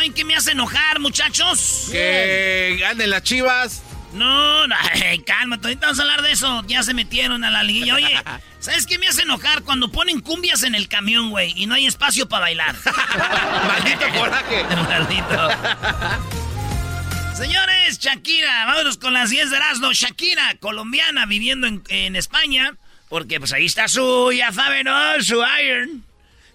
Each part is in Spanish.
¿saben qué me hace enojar, muchachos? Que ganen las chivas. No, no, cálmate, ahorita vamos a hablar de eso. Ya se metieron a la liguilla. Oye, ¿sabes qué me hace enojar? Cuando ponen cumbias en el camión, güey, y no hay espacio para bailar. Maldito coraje. Maldito. Señores, Shakira, vámonos con las 10 de Erasmo. Shakira, colombiana, viviendo en, en España, porque pues ahí está su, ya saben, ¿no? Su iron.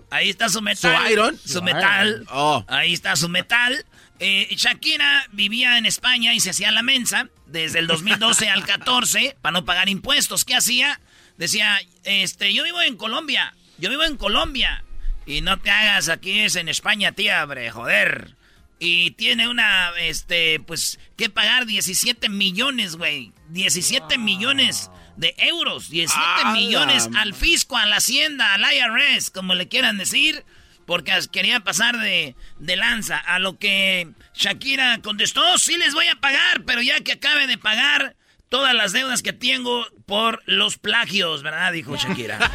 Ahí está su metal. ¿Su iron? Su metal. Oh. Ahí está su metal. Eh, Shakira vivía en España y se hacía la mensa desde el 2012 al 14 para no pagar impuestos. ¿Qué hacía? Decía, este, yo vivo en Colombia, yo vivo en Colombia. Y no te hagas aquí, es en España, tía, hombre, joder. Y tiene una, este, pues, que pagar 17 millones, güey. 17 millones de euros. 17 ¡A millones la al fisco, a la hacienda, al IRS, como le quieran decir. Porque as- quería pasar de, de lanza. A lo que Shakira contestó, sí les voy a pagar, pero ya que acabe de pagar todas las deudas que tengo por los plagios, ¿verdad? Dijo Shakira.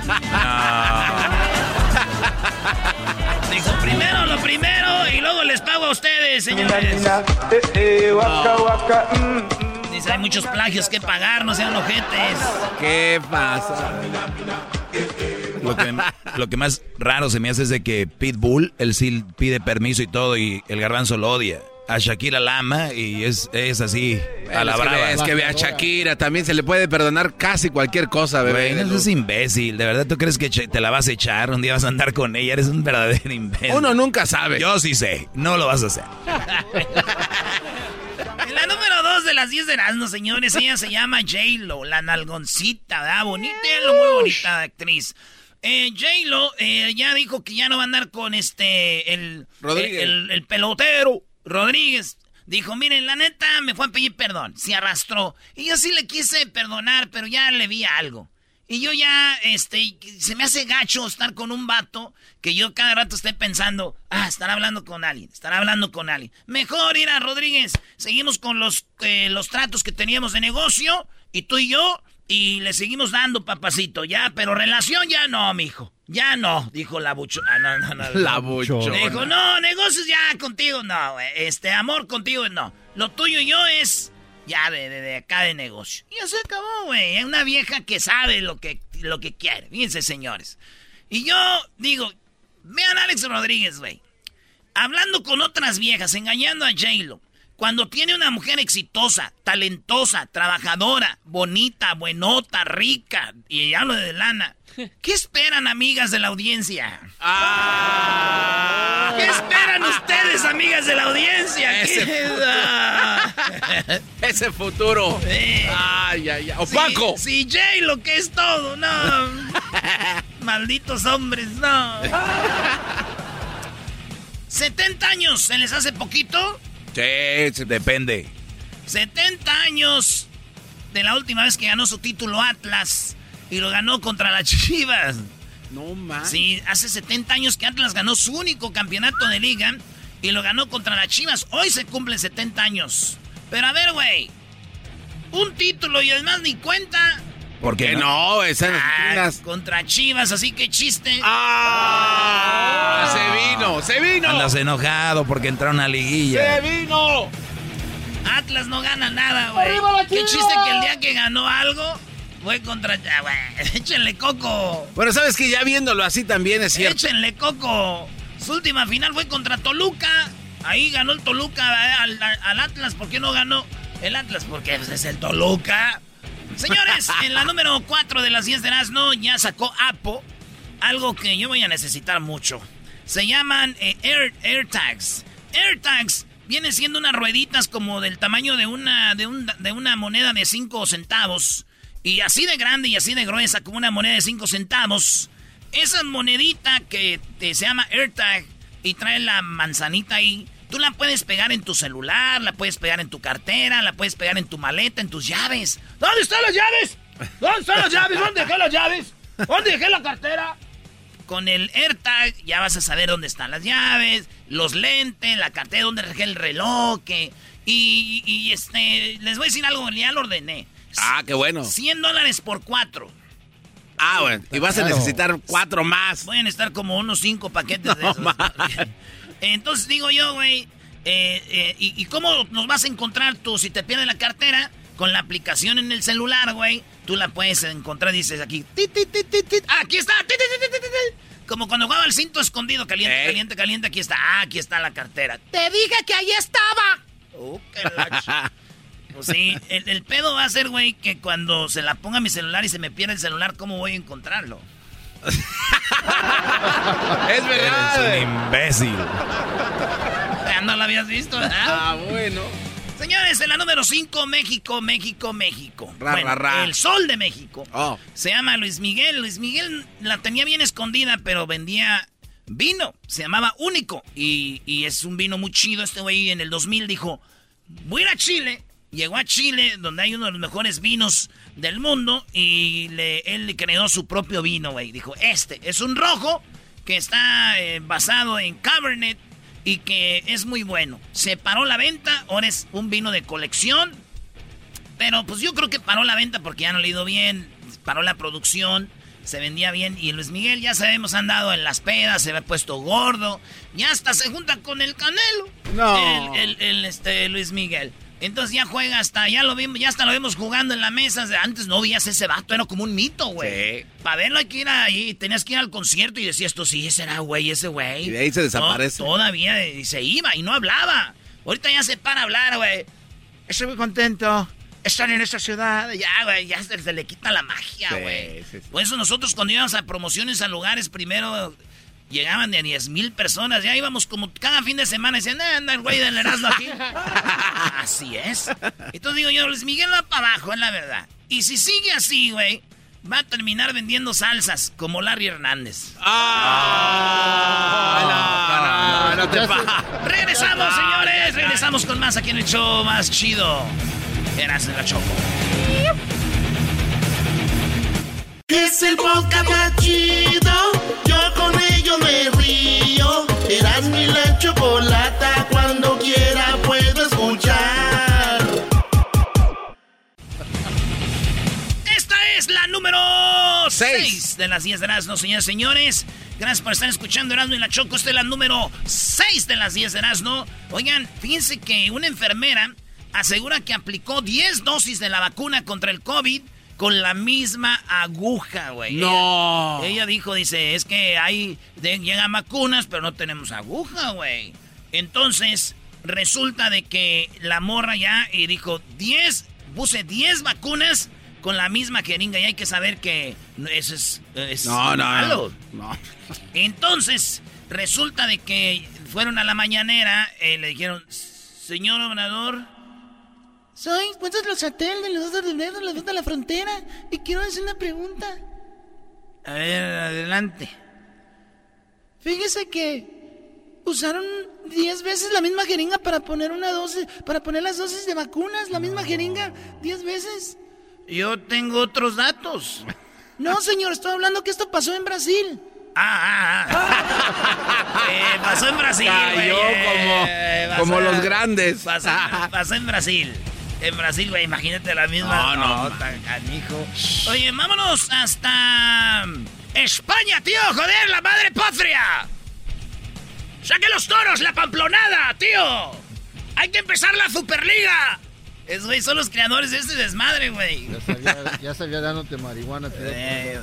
Dijo, primero lo primero y luego les pago a ustedes, señores. Hay muchos plagios que pagar, no sean ojetes. ¿Qué pasa? Lo que, lo que más raro se me hace es de que Pitbull, él sí pide permiso y todo, y el garbanzo lo odia. A Shakira la ama y es, es así, a la es, que, brava. es que ve a Shakira, también se le puede perdonar casi cualquier cosa, bebé. Güey, no es imbécil. ¿De verdad tú crees que te la vas a echar? Un día vas a andar con ella. Eres un verdadero imbécil. Uno nunca sabe. Yo sí sé. No lo vas a hacer. La número dos de las 10 de Erasmo, señores, ella se llama J-Lo, la nalgoncita, ¿verdad? Bonita, lo muy bonita actriz. Eh, J-Lo eh, ya dijo que ya no va a andar con este, el, Rodríguez. el, el pelotero, Rodríguez. Dijo, miren, la neta me fue a pedir perdón, se arrastró. Y yo sí le quise perdonar, pero ya le vi algo. Y yo ya, este, se me hace gacho estar con un vato que yo cada rato esté pensando, ah, estará hablando con alguien, estará hablando con alguien. Mejor ir a Rodríguez, seguimos con los, eh, los tratos que teníamos de negocio, y tú y yo, y le seguimos dando, papacito, ya, pero relación ya no, mijo. Ya no, dijo la bucho. Ah, no, no, no. La no. buchona. Dijo, no, negocios ya contigo, no. Este, amor contigo, no. Lo tuyo y yo es ya de, de, de acá de negocio. Y se acabó, güey. Es una vieja que sabe lo que, lo que quiere. Fíjense, señores. Y yo digo, vean Alex Rodríguez, güey. Hablando con otras viejas, engañando a J-Lo. Cuando tiene una mujer exitosa, talentosa, trabajadora, bonita, buenota, rica, y hablo de lana, ¿qué esperan, amigas de la audiencia? Ah. ¿Qué esperan ustedes, amigas de la audiencia? Ese ¿Qué- Ese futuro. Ay, ay, ay. Opaco. Sí, sí, Jay, lo que es todo, no. Malditos hombres, no. 70 años, ¿se les hace poquito? Sí. Depende. 70 años de la última vez que ganó su título Atlas y lo ganó contra las Chivas. No más. Sí, hace 70 años que Atlas ganó su único campeonato de liga y lo ganó contra las Chivas. Hoy se cumplen 70 años. Pero a ver, güey. Un título y además ni cuenta. ¿Por qué no? no, esas Ah, contra Chivas, así que chiste. ¡Ah! Se vino, se vino. Andas enojado porque entraron a liguilla. Se vino. Atlas no gana nada, güey. Qué chiste que el día que ganó algo fue contra. Ah, güey, échenle coco. Bueno, sabes que ya viéndolo así también es cierto. Échenle coco. Su última final fue contra Toluca. Ahí ganó el Toluca eh, al, al- al Atlas. ¿Por qué no ganó el Atlas? Porque pues, es el Toluca. Señores, en la número 4 de las 10 de Erasmo ya sacó Apo. Algo que yo voy a necesitar mucho. Se llaman eh, Air, AirTags. AirTags viene siendo unas rueditas como del tamaño de una, de un- de una moneda de 5 centavos. Y así de grande y así de gruesa como una moneda de 5 centavos. Esa monedita que te, se llama AirTag y trae la manzanita ahí, tú la puedes pegar en tu celular, la puedes pegar en tu cartera, la puedes pegar en tu maleta, en tus llaves. ¿Dónde están las llaves? ¿Dónde están las llaves? ¿Dónde dejé las llaves? ¿Dónde dejé la cartera? Con el AirTag ya vas a saber dónde están las llaves, los lentes, la cartera, dónde dejé el reloj. que- y, y, este, les voy a decir algo, ya lo ordené. Ah, qué bueno. 100 dólares por cuatro. Ah, bueno. Y vas a necesitar cuatro más. Pueden estar como unos cinco paquetes de esos. Entonces digo yo, güey, eh, eh, ¿y, y cómo nos vas a encontrar tú si te pierdes la cartera? Con la aplicación en el celular, güey, tú la puedes encontrar, dices aquí, tit, tit, tit. Ah, aquí está, como cuando jugaba el cinto escondido, caliente, Ey. caliente, caliente, aquí está, ah, aquí está la cartera. Te dije que ahí estaba. Oh, qué Pues sí, el, el pedo va a ser, güey, que cuando se la ponga mi celular y se me pierde el celular, ¿cómo voy a encontrarlo? Es Eres verdad. un güey. imbécil. Ya no lo habías visto, ¿verdad? Ah, bueno. Señores, en la número 5, México, México, México. Ra, Bueno, ra, ra. El sol de México. Oh. Se llama Luis Miguel. Luis Miguel la tenía bien escondida, pero vendía vino. Se llamaba Único. Y, y es un vino muy chido. Este güey en el 2000 dijo, voy a ir a Chile. Llegó a Chile, donde hay uno de los mejores vinos del mundo. Y le, él le creó su propio vino, güey. Dijo, este es un rojo que está eh, basado en Cabernet y que es muy bueno. Se paró la venta, ahora es un vino de colección. Pero pues yo creo que paró la venta porque ya no le ha ido bien, paró la producción, se vendía bien. Y Luis Miguel ya sabemos, ha andado en las pedas, se ve puesto gordo, ya hasta se junta con el Canelo. No. El, el- el, este, Luis Miguel. Entonces ya juega hasta, ya lo vimos, ya hasta lo vemos jugando en la mesa. Antes no veías ese vato, era como un mito, güey. Sí. Para verlo hay que ir ahí, tenías que ir al concierto y decías, esto sí, ese era güey, ese güey. Y de ahí se desaparece. To- todavía y se iba y no hablaba. Ahorita ya se para a hablar, güey. Estoy muy contento. Están en esta ciudad. Ya, güey, ya se, se le quita la magia, güey. sí, sí. Por eso nosotros cuando íbamos a promociones a lugares, primero llegaban de a 10 mil personas. Ya íbamos como cada fin de semana. y Decían, "Ah, anda el güey del Erasmo aquí. así es. Entonces digo yo, Luis Miguel va para abajo, es la verdad. Y si sigue así, güey, va a terminar vendiendo salsas como Larry Hernández. Ah, no, no, no te pa- Regresamos, señores. Regresamos con más aquí en el show más chido. Eras en la Choco. Es el podcast más chido. Yo me río. Eras mi la chocolata. Cuando quiera puedo escuchar. Esta es la número Seis. 6 de las 10 de Erasmo, señores y señores. Gracias por estar escuchando Erasmo y la Choco. Esta es la número 6 de las 10 de Erasmo. Oigan, fíjense que una enfermera asegura que aplicó 10 dosis de la vacuna contra el COVID con la misma aguja, güey. No. Ella, ella dijo, dice, es que hay, de- llegan vacunas, pero no tenemos aguja, güey. Entonces, resulta de que la morra ya y dijo 10, puse 10 vacunas con la misma jeringa y hay que saber que eso es, es No, no, malo. no. Entonces, resulta de que fueron a la mañanera y le dijeron, señor obrador, Soy Wences Losatel de los dos de los dos de la frontera y quiero hacer una pregunta. a ver, adelante. Fíjese que usaron 10 veces la misma jeringa para poner una dosis, para poner las dosis de vacunas, la misma jeringa 10 veces. Yo tengo otros datos. No, señor, estoy hablando que esto pasó en Brasil. Ah, ah, ah. Eh, pasó en Brasil. Cayó güey. como- Eh, como los grandes. Pasó, pasó en Brasil. En Brasil, güey, imagínate la misma. No, no, tan canijo. Oye, vámonos hasta España, tío, joder, la madre patria. ¡Saque los toros, la pamplonada, tío! ¡Hay que empezar la Superliga! Es, güey, son los creadores de este desmadre, güey. Ya sabía, ya sabía dándote marihuana, tío. Eh,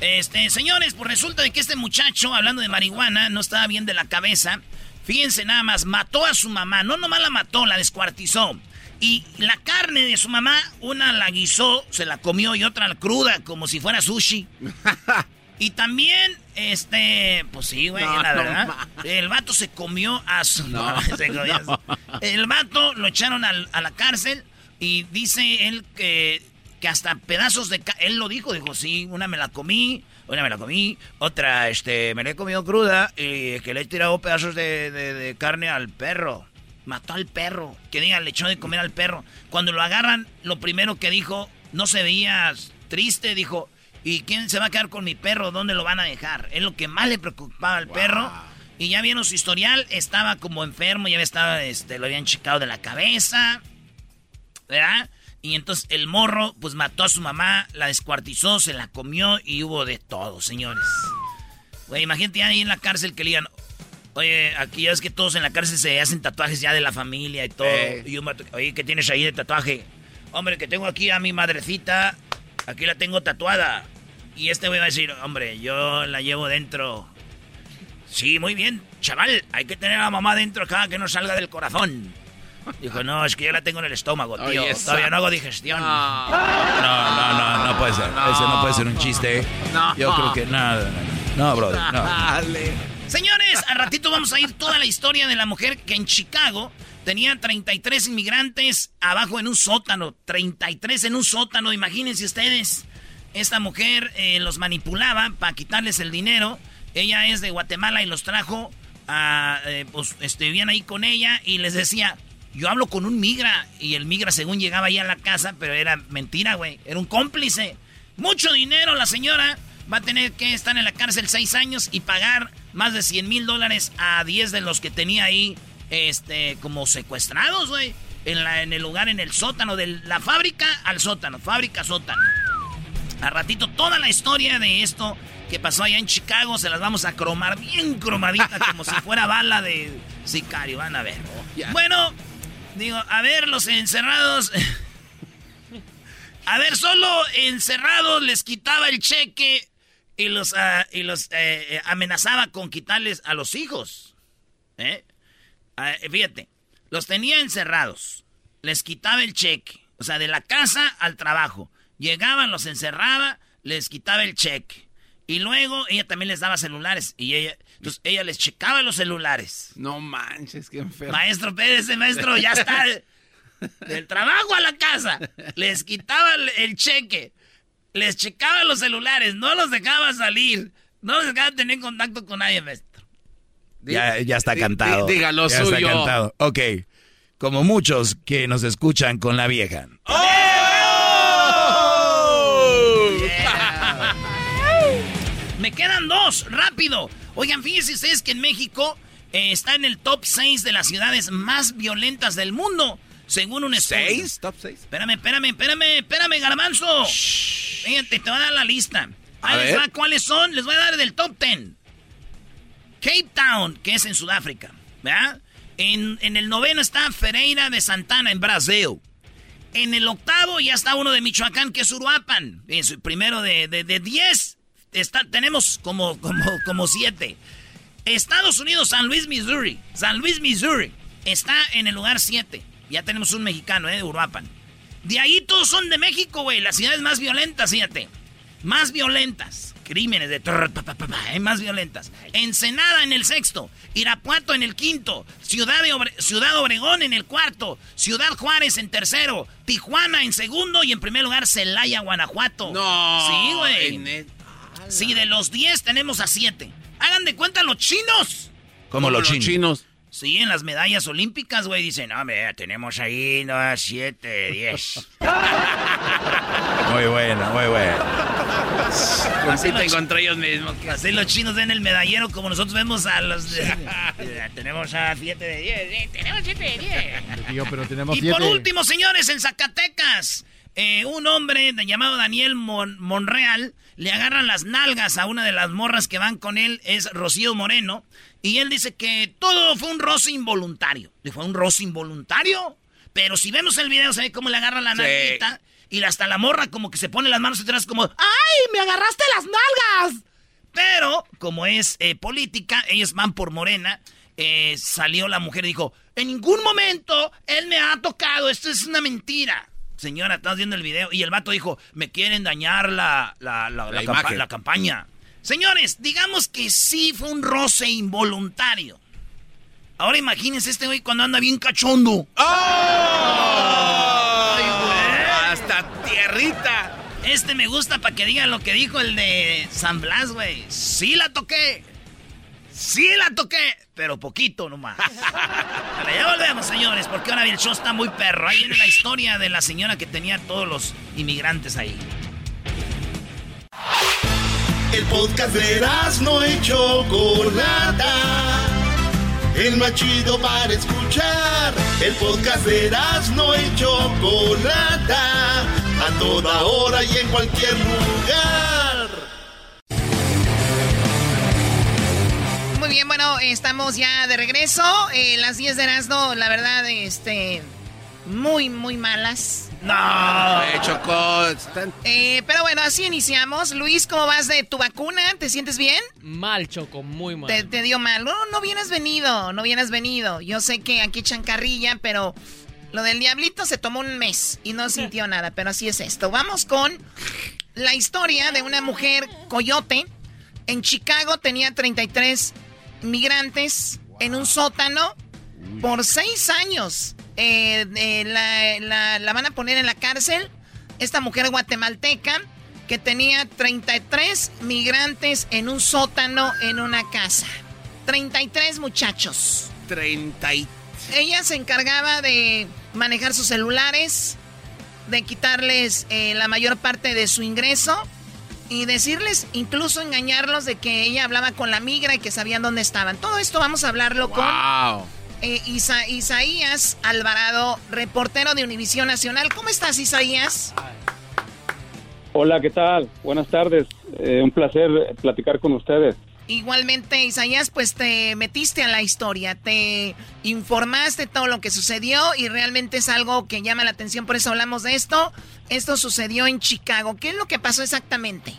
Este, señores, pues resulta de que este muchacho, hablando de marihuana, no estaba bien de la cabeza. Fíjense nada más, mató a su mamá. No nomás la mató, la descuartizó. Y la carne de su mamá, una la guisó, se la comió y otra la cruda, como si fuera sushi. Y también, este, pues sí, güey, No, la verdad. el vato se comió a su No, se comió a su- no. El vato lo echaron al- a la cárcel y dice él que, que hasta pedazos de... Él lo dijo, dijo, sí, una me la comí, una me la comí, otra, este, me la he comido cruda y que le he tirado pedazos de, de- de carne al perro. Mató al perro, que diga, le echó de comer al perro. Cuando lo agarran, lo primero que dijo, no se veía triste, dijo, ¿y quién se va a quedar con mi perro? ¿Dónde lo van a dejar? Es lo que más le preocupaba al perro. Y ya vieron su historial, estaba como enfermo, ya estaba, este, lo habían checado de la cabeza, ¿verdad? Y entonces el morro, pues mató a su mamá, la descuartizó, se la comió y hubo de todo, señores. Güey, imagínate ahí en la cárcel que le digan, oye, aquí ya es que todos en la cárcel se hacen tatuajes ya de la familia y todo. Eh. Y un oye, ¿qué tienes ahí de tatuaje? Hombre, que tengo aquí a mi madrecita, aquí la tengo tatuada. Y este va a decir, hombre, yo la llevo dentro. Sí, muy bien, chaval, hay que tener a la mamá dentro acá que no salga del corazón. Dijo, no, es que yo la tengo en el estómago, tío. Oye, Todavía no hago digestión. No, no, no, no puede ser. Ese no puede ser un chiste. No. Yo creo que nada. No, brother, no. Dale. Señores, al ratito vamos a ir toda la historia de la mujer que en Chicago tenía 33 inmigrantes abajo en un sótano. 33 en un sótano, imagínense ustedes. Esta mujer eh, los manipulaba para quitarles el dinero. Ella es de Guatemala y los trajo a... eh, pues estuvieron ahí con ella y les decía, yo hablo con un migra. Y el migra según llegaba ahí a la casa, pero era mentira, güey. Era un cómplice. Mucho dinero la señora. Va a tener que estar en la cárcel seis años y pagar más de 100 mil dólares a 10 de los que tenía ahí este, como secuestrados, güey. En, la, en el lugar, en el sótano, de la fábrica al sótano, fábrica sótano. A ratito toda la historia de esto que pasó allá en Chicago se las vamos a cromar bien cromadita como si fuera bala de sicario, van a ver. Bueno, digo, a ver los encerrados. A ver, solo encerrados les quitaba el cheque y los, ah, y los eh, eh, amenazaba con quitarles a los hijos. ¿Eh? Ah, fíjate, los tenía encerrados, les quitaba el cheque, o sea, de la casa al trabajo. Llegaban, los encerraba, les quitaba el cheque. Y luego ella también les daba celulares y ella, entonces ella les checaba los celulares. No manches, qué enfermo. Maestro Pérez, maestro, ya está. Del trabajo a la casa. Les quitaba el cheque. Les checaba los celulares. No los dejaba salir. No los dejaba tener contacto con nadie, maestro. Ya, ya está cantado. di- diga lo ya está suyo. cantado. Ok. Como muchos que nos escuchan con la vieja. Me quedan dos, rápido. Oigan, fíjense ustedes que en México eh, está en el top 6 de las ciudades más violentas del mundo, según un estudio. ¿Seis? ¿Top seis? Espérame, espérame, espérame, espérame, garbanzo. Fíjate, te voy a dar la lista. A les ver. va cuáles son, les voy a dar del top 10. Cape Town, que es en Sudáfrica, ¿verdad? En, en el noveno está Ferreira de Santana, en Brasil. En el octavo ya está uno de Michoacán, que es Uruapan. Es el primero de, de, de 10. Está, tenemos como, como, como siete. Estados Unidos, San Luis, Missouri. San Luis, Missouri. está en el lugar 7. Ya tenemos un mexicano, ¿eh? De Uruapan. De ahí todos son de México, güey. Las ciudades más violentas, fíjate. Más violentas. Crímenes de... ¿eh? Más violentas. Ensenada en el sexto. Irapuato en el quinto. Ciudad, de Ciudad Obregón en el cuarto. Ciudad Juárez en tercero. Tijuana en segundo. Y en primer lugar, Celaya, Guanajuato. No. Sí, güey. Sí, de los 10 tenemos a 7. Hagan de cuenta los chinos. Como los chinos. Sí, en las medallas olímpicas, güey, dicen, no, mira, tenemos ahí, no, 7, 10. muy buena, muy buena. Compiten contra ellos mismos. Así los chinos ven el medallero como nosotros vemos a los... De, tenemos a 7 de 10, tenemos 7 de 10. pero tenemos y por último, señores, en Zacatecas, eh, un hombre llamado Daniel Monreal le agarran las nalgas a una de las morras que van con él, es Rocío Moreno, y él dice que todo fue un roce involuntario. ¿Le fue un roce involuntario? Pero si vemos el video, se ve cómo le agarra la nalguita y hasta la morra como que se pone las manos atrás como, ¡ay, me agarraste las nalgas! Pero, como es eh, política, ellos van por Morena, eh, salió la mujer y dijo, en ningún momento él me ha tocado, esto es una mentira. Señora, estás viendo el video. Y el vato dijo, me quieren dañar la, la, la, campaña. Señores, digamos que sí fue un roce involuntario. Ahora imagínense este güey cuando anda bien cachondo. ¡Oh! ¡Ay, güey! Hasta tierrita. Este me gusta para que digan lo que dijo el de San Blas, güey. Sí la toqué. Sí la toqué, pero poquito nomás. Vale, ya volvemos, señores, porque ahora el show está muy perro. Ahí viene la historia de la señora que tenía todos los inmigrantes ahí. El podcast de no hecho Chocolata. El más chido para escuchar. El podcast de no hecho Chocolata. A toda hora y en cualquier lugar. bien, bueno, estamos ya de regreso. Eh, las 10 de Erasmo, la verdad, este. Muy, muy malas. No, eh, Chocó. Eh, pero bueno, así iniciamos. Luis, ¿cómo vas de tu vacuna? ¿Te sientes bien? Mal, Choco, muy mal. Te, dio mal. No, no vienes venido, no vienes venido. Yo sé que aquí echan carrilla, pero lo del diablito se tomó un mes y no sintió nada, pero así es esto. Vamos con la historia de una mujer coyote. En Chicago tenía 33 migrantes en un sótano por seis años. Eh, la, la, van a poner en la cárcel. Esta mujer guatemalteca que tenía 33 migrantes en un sótano en una casa. 33 muchachos. 30 Ella se encargaba de manejar sus celulares, de quitarles eh, la mayor parte de su ingreso y decirles, incluso engañarlos de que ella hablaba con la migra y que sabían dónde estaban. Todo esto vamos a hablarlo con eh, Isaías Alvarado, reportero de Univisión Nacional. ¿Cómo estás, Isaías? Hola, ¿qué tal? Buenas tardes. Eh, un placer platicar con ustedes. Igualmente, Isaías, pues te metiste a la historia, te informaste todo lo que sucedió y realmente es algo que llama la atención, por eso hablamos de esto. Esto sucedió en Chicago. ¿Qué es lo que pasó exactamente?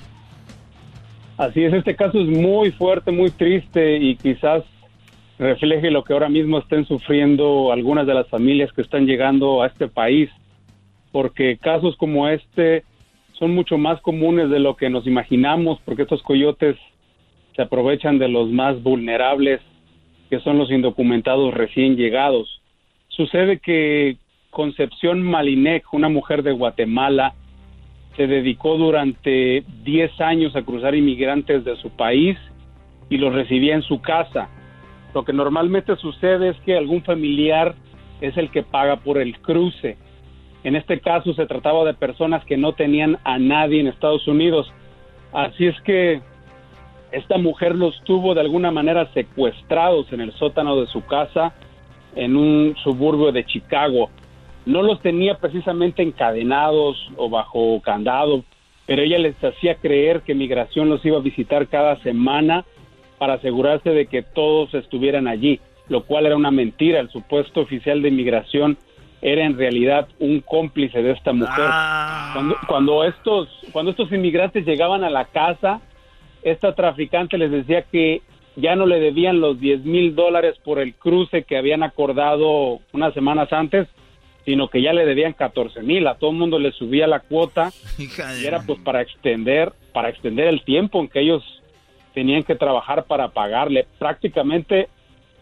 Así es, este caso es muy fuerte, muy triste y quizás refleje lo que ahora mismo estén sufriendo algunas de las familias que están llegando a este país, porque casos como este son mucho más comunes de lo que nos imaginamos, porque estos coyotes se aprovechan de los más vulnerables, que son los indocumentados recién llegados. Sucede que Concepción Malinec, una mujer de Guatemala, se dedicó durante 10 años a cruzar inmigrantes de su país y los recibía en su casa. Lo que normalmente sucede es que algún familiar es el que paga por el cruce. En este caso se trataba de personas que no tenían a nadie en Estados Unidos. Así es que esta mujer los tuvo de alguna manera secuestrados en el sótano de su casa en un suburbio de Chicago. No los tenía precisamente encadenados o bajo candado, pero ella les hacía creer que migración los iba a visitar cada semana para asegurarse de que todos estuvieran allí, lo cual era una mentira. El supuesto oficial de migración era en realidad un cómplice de esta mujer. Ah. Cuando, cuando, estos, cuando estos inmigrantes llegaban a la casa, esta traficante les decía que ya no le debían los 10 mil dólares por el cruce que habían acordado unas semanas antes, sino que ya le debían 14 mil. A todo el mundo le subía la cuota y era pues para extender, para extender el tiempo en que ellos tenían que trabajar para pagarle. Prácticamente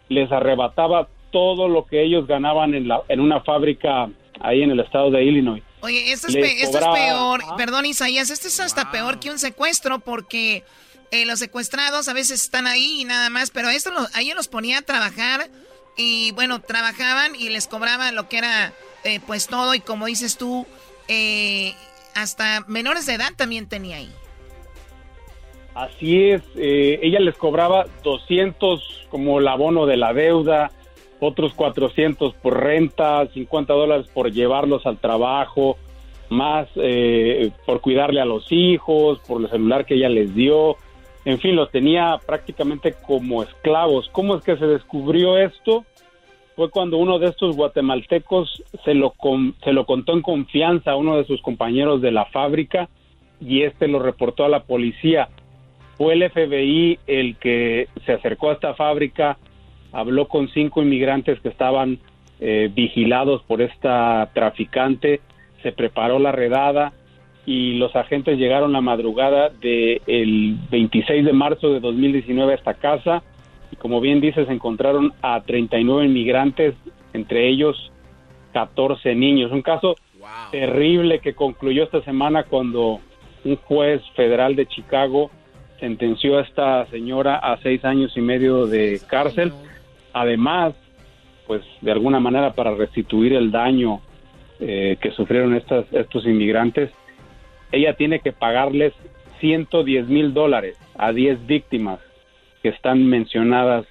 les arrebataba todo lo que ellos ganaban en, la, en una fábrica ahí en el estado de Illinois. Oye, esto es, esto es peor, perdón Isaías, esto es hasta peor que un secuestro porque eh, los secuestrados a veces están ahí y nada más, pero esto ahí los ponía a trabajar y bueno, trabajaban y les cobraban lo que era eh, pues todo y como dices tú, eh, hasta menores de edad también tenía ahí. Así es, ella les cobraba 200 como el abono de la deuda, otros 400 por renta, 50 dólares por llevarlos al trabajo, más por cuidarle a los hijos, por el celular que ella les dio, en fin, los tenía prácticamente como esclavos. ¿Cómo es que se descubrió esto? Fue cuando uno de estos guatemaltecos se lo, se lo contó en confianza a uno de sus compañeros de la fábrica y este lo reportó a la policía. Fue el FBI el que se acercó a esta fábrica, habló con cinco inmigrantes que estaban eh, vigilados por esta traficante, se preparó la redada, y los agentes llegaron la madrugada del 26 de marzo de 2019 a esta casa y como bien dices encontraron a 39 inmigrantes, entre ellos 14 niños. Un caso terrible que concluyó esta semana cuando un juez federal de Chicago sentenció a esta señora a seis años y medio de cárcel. Además, pues de alguna manera para restituir el daño eh, que sufrieron estas, estos inmigrantes ella tiene que pagarles 110 mil dólares a 10 víctimas que están mencionadas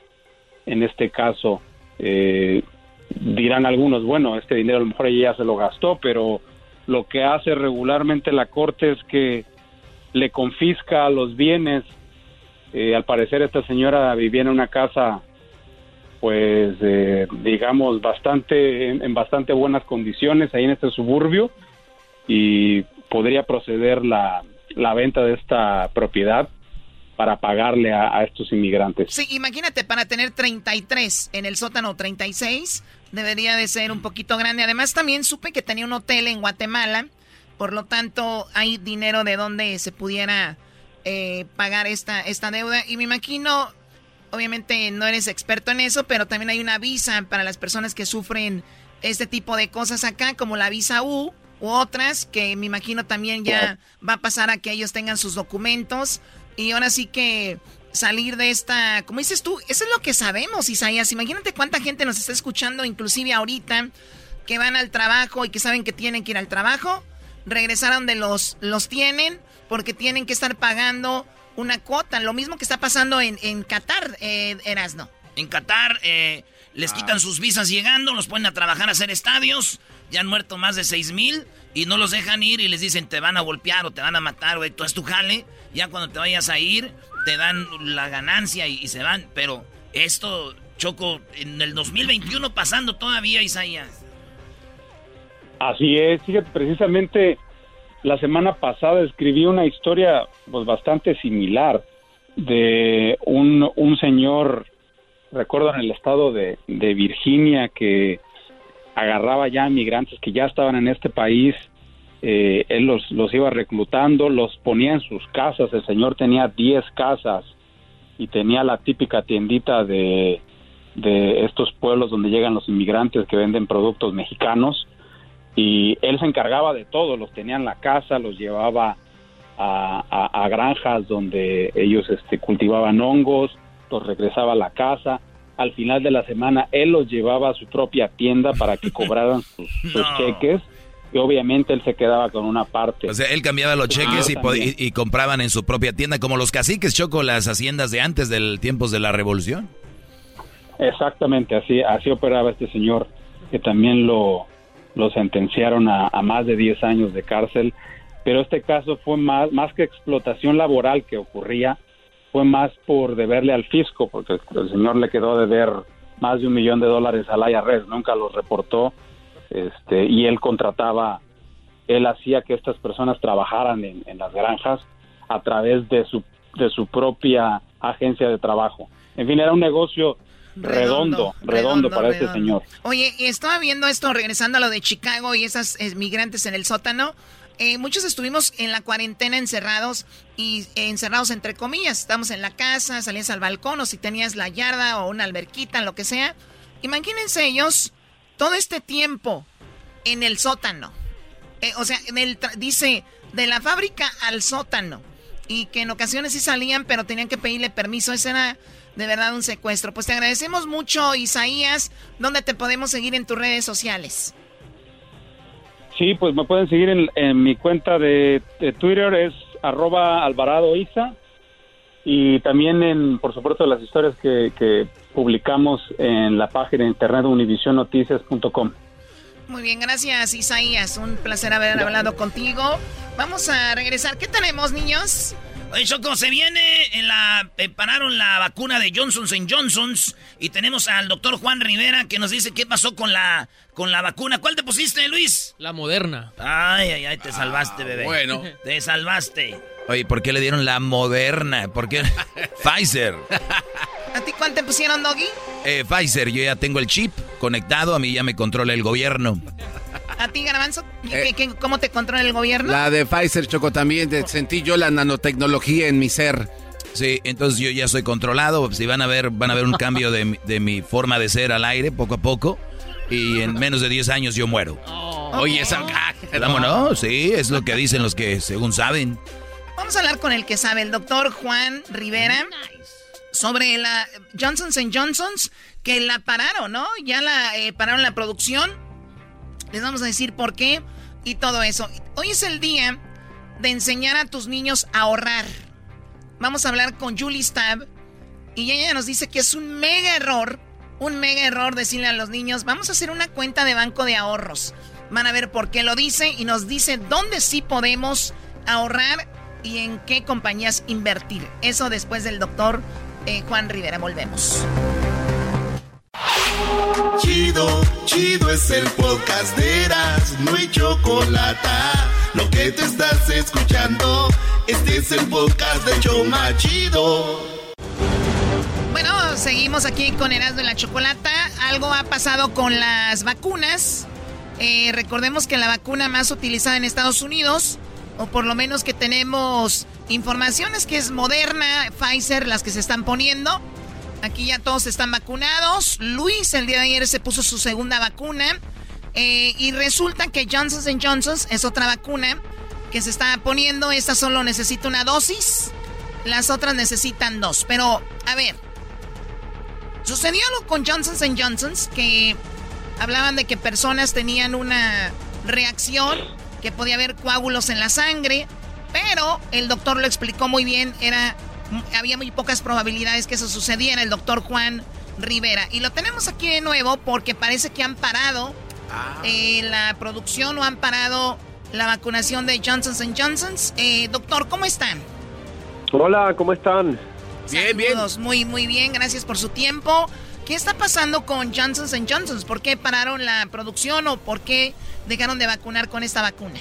en este caso. Eh, dirán algunos, bueno, este dinero a lo mejor ella ya se lo gastó, pero lo que hace regularmente la Corte es que le confisca los bienes. Eh, al parecer esta señora vivía en una casa, pues, eh, digamos, bastante, en, bastante buenas condiciones ahí en este suburbio y podría proceder la, venta de esta propiedad para pagarle a, estos inmigrantes. Sí, imagínate, para tener 33 en el sótano 36, debería de ser un poquito grande. Además, también supe que tenía un hotel en Guatemala, por lo tanto, hay dinero de donde se pudiera eh, pagar esta, esta deuda. Y me imagino, obviamente no eres experto en eso, pero también hay una visa para las personas que sufren este tipo de cosas acá, como la visa U, u otras que me imagino también ya va a pasar a que ellos tengan sus documentos y ahora sí que salir de esta, como dices tú, eso es lo que sabemos, Isaías. Imagínate cuánta gente nos está escuchando, inclusive ahorita, que van al trabajo y que saben que tienen que ir al trabajo, regresar a donde los, los tienen, porque tienen que estar pagando una cuota. Lo mismo que está pasando en, en Qatar, eh, Erasno. En Qatar eh, les ah. quitan sus visas llegando, los ponen a trabajar a hacer estadios ya han muerto más de seis mil y no los dejan ir y les dicen te van a golpear o te van a matar, güey, tú es tu jale. Ya cuando te vayas a ir, te dan la ganancia y, se van. Pero esto, Choco, en el 2021 pasando todavía, Isaías. Así es, fíjate, precisamente la semana pasada escribí una historia pues bastante similar de un, un señor, recuerdo en el estado de, de Virginia, que agarraba ya migrantes que ya estaban en este país, eh, él los, los iba reclutando, los ponía en sus casas, el señor tenía 10 casas y tenía la típica tiendita de, de estos pueblos donde llegan los inmigrantes que venden productos mexicanos y él se encargaba de todo, los tenía en la casa, los llevaba a, a, granjas donde ellos este, cultivaban hongos, los regresaba a la casa, al final de la semana él los llevaba a su propia tienda para que cobraran sus, cheques y obviamente él se quedaba con una parte. O sea, él cambiaba los cheques y, compraban en su propia tienda, como los caciques choco las haciendas de antes del tiempos de la revolución. Exactamente, así, así operaba este señor, que también lo, lo sentenciaron a, más de 10 años de cárcel, pero este caso fue más, que explotación laboral que ocurría, fue más por deberle al fisco, porque el señor le quedó de ver más de un millón de dólares al IRS, nunca los reportó, este, y él contrataba, él hacía que estas personas trabajaran en, las granjas a través de su, de su propia agencia de trabajo. En fin, era un negocio redondo, redondo, para este señor. Oye, estaba viendo esto, regresando a lo de Chicago y esas eh, migrantes en el sótano. Eh, muchos estuvimos en la cuarentena encerrados y eh, encerrados entre comillas. Estamos en la casa, salías al balcón o si tenías la yarda o una alberquita, lo que sea. Imagínense ellos todo este tiempo en el sótano. o sea, en el dice de la fábrica al sótano. Y que en ocasiones sí salían, pero tenían que pedirle permiso. Ese era de verdad un secuestro. Pues te agradecemos mucho, Isaías. ¿Dónde te podemos seguir en tus redes sociales? Sí, pues me pueden seguir en, mi cuenta de, Twitter, es arroba Alvarado Isa. Y también, en, por supuesto, las historias que, publicamos en la página de internet univisionnoticias.com. Muy bien, gracias Isaías. Un placer haber hablado contigo. Vamos a regresar. ¿Qué tenemos, niños? Oye, Choco, se viene en la. pararon la vacuna de Johnson Johnson's y tenemos al doctor Juan Rivera que nos dice qué pasó con la, con la vacuna. ¿Cuál te pusiste, Luis? La moderna. Ay, ay, ay, te salvaste, bebé. Bueno. Te salvaste. Oye, ¿por qué le dieron la moderna? ¿Por qué? Pfizer. ¿A ti cuál te pusieron, Doggy? Eh, Pfizer, yo ya tengo el chip conectado, a mí ya me controla el gobierno. ¿A ti, Garbanzo? Eh, cómo te controla el gobierno? La de Pfizer, Choco, también sentí yo la nanotecnología en mi ser. Sí, entonces yo ya soy controlado. Si van a ver, van a ver un cambio de, mi forma de ser al aire poco a poco. Y en menos de 10 años yo muero. Oh. Oye, esa... Vámonos, sí, es lo que dicen los que según saben. Vamos a hablar con el que sabe, el doctor Juan Rivera, sobre la Johnson Johnson's, que la pararon, ¿no? Ya la eh, pararon la producción les vamos a decir por qué y todo eso. Hoy es el día de enseñar a tus niños a ahorrar. Vamos a hablar con Julie Stab y ella nos dice que es un mega error, un mega error decirle a los niños, vamos a hacer una cuenta de banco de ahorros. Van a ver por qué lo dice y nos dice dónde sí podemos ahorrar y en qué compañías invertir. Eso después del doctor eh, Juan Rivera. Volvemos. Chido, chido es el podcast de Eras, no hay chocolate. Lo que te estás escuchando, este es el podcast de Choma Chido. Bueno, seguimos aquí con Erasmo de la Chocolata. Algo ha pasado con las vacunas. Eh, recordemos que la vacuna más utilizada en Estados Unidos, o por lo menos que tenemos informaciones que es Moderna, Pfizer, las que se están poniendo. Aquí ya todos están vacunados. Luis el día de ayer se puso su segunda vacuna. Eh, y resulta que Johnson Johnson es otra vacuna que se está poniendo. Esta solo necesita una dosis. Las otras necesitan dos. Pero, a ver. Sucedió algo con Johnson Johnson que hablaban de que personas tenían una reacción, que podía haber coágulos en la sangre. Pero el doctor lo explicó muy bien. Era había muy pocas probabilidades que eso sucediera, el doctor Juan Rivera. Y lo tenemos aquí de nuevo porque parece que han parado ah. eh, la producción o han parado la vacunación de Johnson Johnson. Eh, doctor, ¿cómo están? Hola, ¿cómo están? Bien, bien. Muy, muy bien, gracias por su tiempo. ¿Qué está pasando con Johnson Johnson? ¿Por qué pararon la producción o por qué dejaron de vacunar con esta vacuna?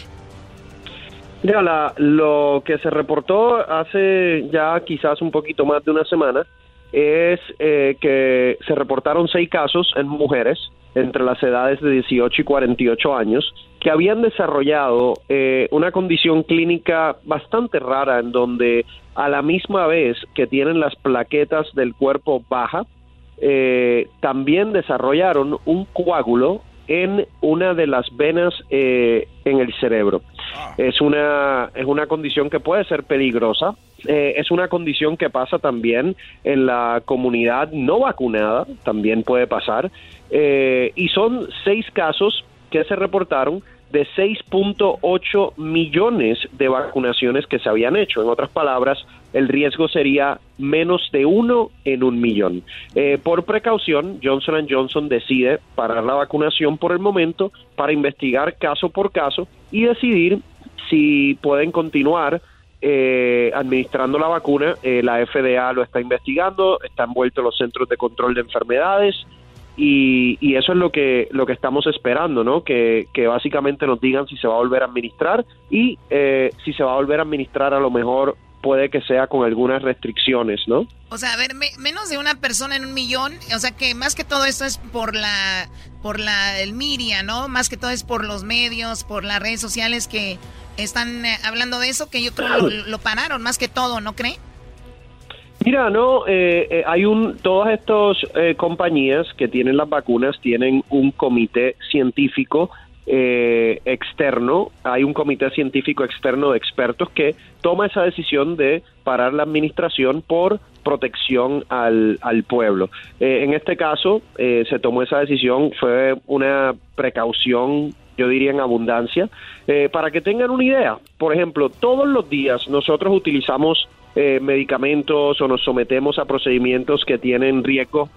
Mira, lo que se reportó hace ya quizás un poquito más de una semana es eh, que se reportaron seis casos en mujeres entre las edades de 18 y 48 años que habían desarrollado eh, una condición clínica bastante rara en donde a la misma vez que tienen las plaquetas del cuerpo baja, eh, también desarrollaron un coágulo en una de las venas eh, en el cerebro. Ah. Es una, es una condición que puede ser peligrosa. Eh, es una condición que pasa también en la comunidad no vacunada, también puede pasar. Eh, y son seis casos que se reportaron de 6.8 millones de vacunaciones que se habían hecho. En otras palabras, el riesgo sería menos de uno en un millón. Eh, por precaución, Johnson Johnson decide parar la vacunación por el momento para investigar caso por caso y decidir si pueden continuar eh, administrando la vacuna. Eh, la FDA lo está investigando, está envuelto los centros de control de enfermedades y, eso es lo que lo que estamos esperando, ¿no? Que, básicamente nos digan si se va a volver a administrar y eh, si se va a volver a administrar a lo mejor puede que sea con algunas restricciones, ¿no? O sea, a ver, menos de una persona en un millón, o sea que más que todo esto es por la, por la, el media, ¿no? Más que todo es por los medios, por las redes sociales que están eh, hablando de eso, que yo creo lo, lo pararon más que todo, ¿no cree? Mira, no, eh, eh, hay un, todas estas compañías que tienen las vacunas tienen un comité científico eh, externo, hay un comité científico externo de expertos que toma esa decisión de parar la administración por protección al, al pueblo. Eh, en este caso, eh, se tomó esa decisión, fue una precaución yo diría en abundancia. para que tengan una idea, por ejemplo, todos los días nosotros utilizamos medicamentos o nos sometemos a procedimientos que tienen riesgo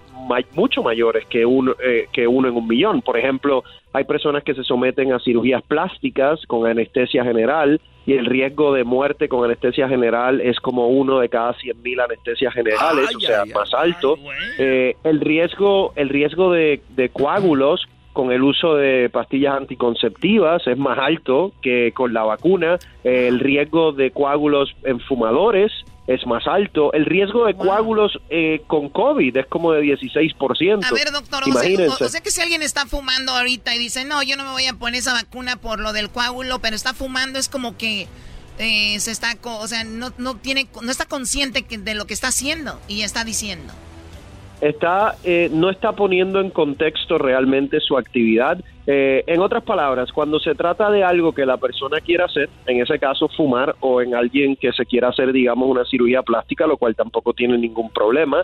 mucho mayores que uno, eh, que uno en un millón. Por ejemplo, hay personas que se someten a cirugías plásticas con anestesia general y el riesgo de muerte con anestesia general es como uno de cada 100 mil anestesias generales, o sea, más alto. Eh, el riesgo, el riesgo de, de coágulos con el uso de pastillas anticonceptivas es más alto que con la vacuna. el riesgo de coágulos en fumadores es más alto. El riesgo de coágulos eh, con COVID es como de 16%. A ver, doctor, o sea, que si alguien está fumando ahorita y dice, no, yo no me voy a poner esa vacuna por lo del coágulo, pero está fumando, es como que eh, se está, o sea, no, no, tiene, no está consciente de lo que está haciendo y está diciendo está eh, no está poniendo en contexto realmente su actividad. Eh, en otras palabras, cuando se trata de algo que la persona quiera hacer, en ese caso fumar o en alguien que se quiera hacer, digamos, una cirugía plástica, lo cual tampoco tiene ningún problema,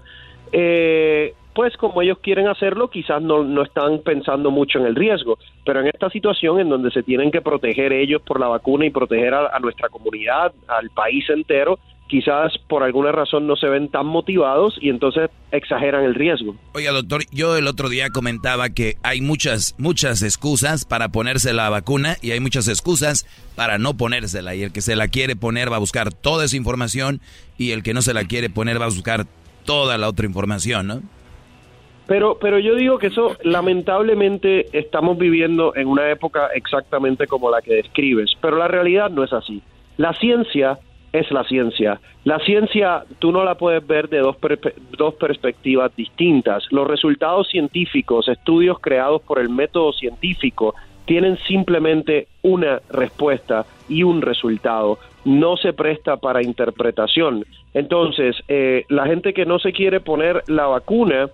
eh, pues como ellos quieren hacerlo, quizás no, no están pensando mucho en el riesgo, pero en esta situación en donde se tienen que proteger ellos por la vacuna y proteger a nuestra comunidad, al país entero, quizás por alguna razón no se ven tan motivados y entonces exageran el riesgo. Oiga, doctor, yo el otro día comentaba que hay muchas, muchas excusas para ponerse la vacuna y hay muchas excusas para no ponérsela. Y el que se la quiere poner va a buscar toda esa información y el que no se la quiere poner va a buscar toda la otra información, ¿no? Pero, pero yo digo que eso, lamentablemente, estamos viviendo en una época exactamente como la que describes, pero la realidad no es así. La ciencia es la ciencia. La ciencia tú no la puedes ver de dos, dos perspectivas distintas. Los resultados científicos, estudios creados por el método científico, tienen simplemente una respuesta y un resultado. No se presta para interpretación. Entonces, eh, la gente que no se quiere poner la vacuna,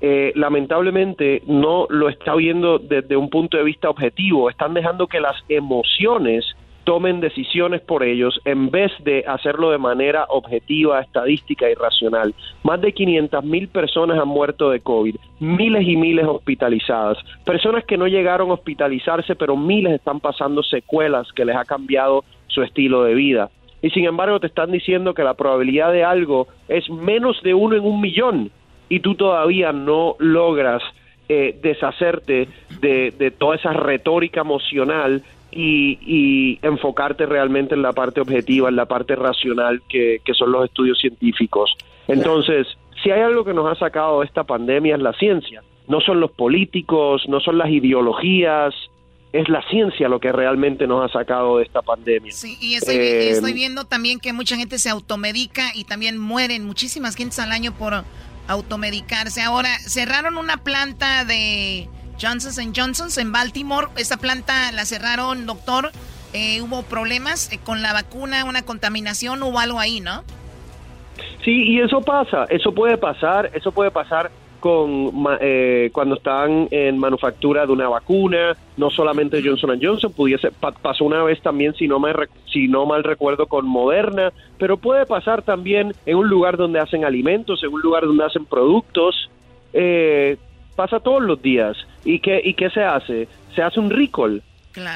eh, lamentablemente no lo está viendo desde un punto de vista objetivo. Están dejando que las emociones tomen decisiones por ellos en vez de hacerlo de manera objetiva, estadística y racional. Más de 500 mil personas han muerto de COVID, miles y miles hospitalizadas, personas que no llegaron a hospitalizarse, pero miles están pasando secuelas que les ha cambiado su estilo de vida. Y sin embargo te están diciendo que la probabilidad de algo es menos de uno en un millón y tú todavía no logras eh, deshacerte de, de toda esa retórica emocional y, enfocarte realmente en la parte objetiva, en la parte racional que, son los estudios científicos. Entonces, si hay algo que nos ha sacado de esta pandemia es la ciencia. No son los políticos, no son las ideologías, es la ciencia lo que realmente nos ha sacado de esta pandemia. Sí, y estoy, eh, estoy viendo también que mucha gente se automedica y también mueren muchísimas gentes al año por automedicarse. Ahora, cerraron una planta de Johnson Johnson en Baltimore. Esa planta la cerraron, doctor. Eh, hubo problemas eh, con la vacuna, una contaminación, hubo algo ahí, ¿no? Sí, y eso pasa, eso puede pasar, eso puede pasar con eh, cuando están en manufactura de una vacuna, no solamente Johnson Johnson, pudiese pasó una vez también si no me si no mal recuerdo con Moderna, pero puede pasar también en un lugar donde hacen alimentos, en un lugar donde hacen productos. Eh, pasa todos los días. ¿Y qué, y qué se hace? Se hace un recall.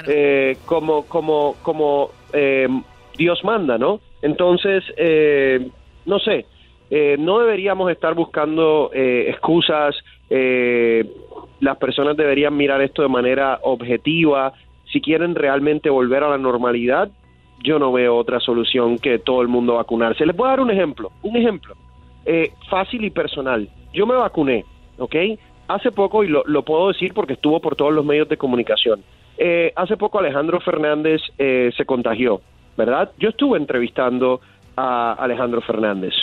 Eh, como como, como eh, Dios manda, ¿no? Entonces, eh, no sé, no deberíamos estar buscando excusas. las personas deberían mirar esto de manera objetiva. Si quieren realmente volver a la normalidad, yo no veo otra solución que todo el mundo vacunarse. Les voy a dar un ejemplo, un ejemplo fácil y personal. Yo me vacuné, ¿ok? Hace poco, y lo, puedo decir porque estuvo por todos los medios de comunicación, eh, hace poco Alejandro Fernández eh, se contagió, ¿verdad? Yo estuve entrevistando a Alejandro Fernández.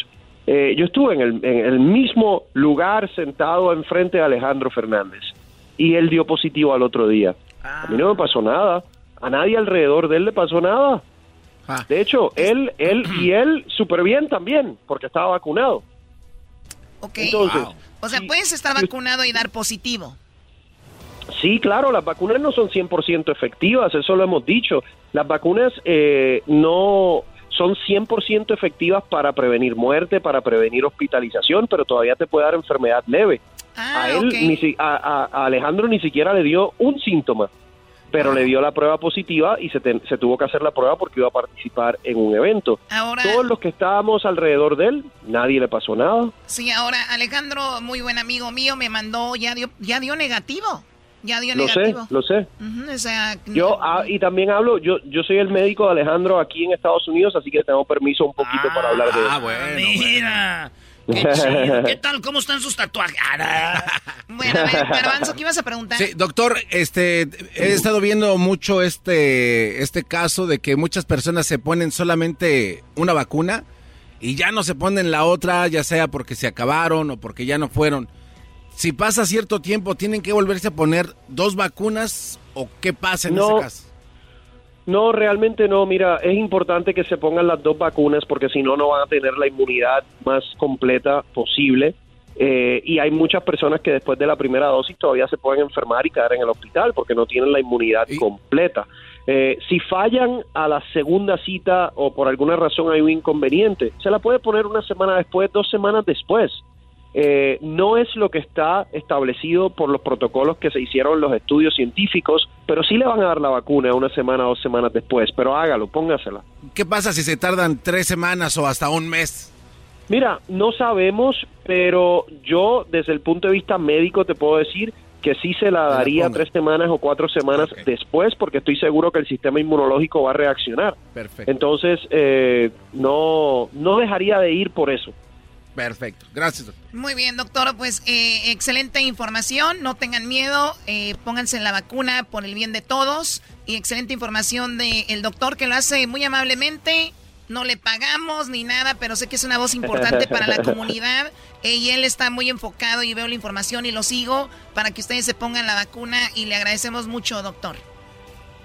Eh, yo estuve en el, en el mismo lugar sentado enfrente de Alejandro Fernández y él dio positivo al otro día. A mí no me pasó nada, a nadie alrededor de él le pasó nada. De hecho, él, él y él súper bien también, porque estaba vacunado. Ok. Entonces, O sea, puedes estar vacunado y dar positivo. Sí, claro, las vacunas no son 100% efectivas, eso lo hemos dicho. Las vacunas eh, no son 100% efectivas para prevenir muerte, para prevenir hospitalización, pero todavía te puede dar enfermedad leve. Ah, a él, ni a, Alejandro ni siquiera le dio un síntoma, pero le dio la prueba positiva y se, se, tuvo que hacer la prueba porque iba a participar en un evento. Todos los que estábamos alrededor de él, nadie le pasó nada. Sí, ahora Alejandro, muy buen amigo mío, me mandó, ya dio, ya dio negativo. Ya dio lo sé, lo sé. yo ah, y también hablo, yo yo soy el médico de Alejandro aquí en Estados Unidos, así que tengo permiso un poquito para hablar de Ah, bueno. Mira. Qué, ¿Qué, tal? ¿Cómo están sus tatuajes? Bueno, a ver, Garbanzo, ¿qué ibas a preguntar? Sí, doctor, este, he estado viendo mucho este, este caso de que muchas personas se ponen solamente una vacuna y ya no se ponen la otra, ya sea porque se acabaron o porque ya no fueron si pasa cierto tiempo, ¿tienen que volverse a poner dos vacunas o qué pasa en ese caso? No, realmente no. Mira, es importante que se pongan las dos vacunas porque si no, no van a tener la inmunidad más completa posible. Eh, y hay muchas personas que después de la primera dosis todavía se pueden enfermar y quedar en el hospital porque no tienen la inmunidad completa. Eh, si fallan a la segunda cita o por alguna razón hay un inconveniente, se la puede poner una semana después, dos semanas después. Eh, no es lo que está establecido por los protocolos que se hicieron los estudios científicos, pero sí le van a dar la vacuna una semana o dos semanas después, pero hágalo, póngasela. ¿Qué pasa si se tardan tres semanas o hasta un mes? Mira, no sabemos, pero yo desde el punto de vista médico te puedo decir que sí se la daría tres semanas o cuatro semanas después, porque estoy seguro que el sistema inmunológico va a reaccionar. Perfecto. Entonces, eh, no, no dejaría de ir por eso. Perfecto, gracias. Muy bien, doctor, pues eh, excelente información, no tengan miedo, eh, pónganse en la vacuna por el bien de todos. Y excelente información del doctor que lo hace muy amablemente, no le pagamos ni nada, pero sé que es una voz importante para la comunidad. Eh, y él está muy enfocado y veo la información y lo sigo para que ustedes se pongan la vacuna y le agradecemos mucho, doctor.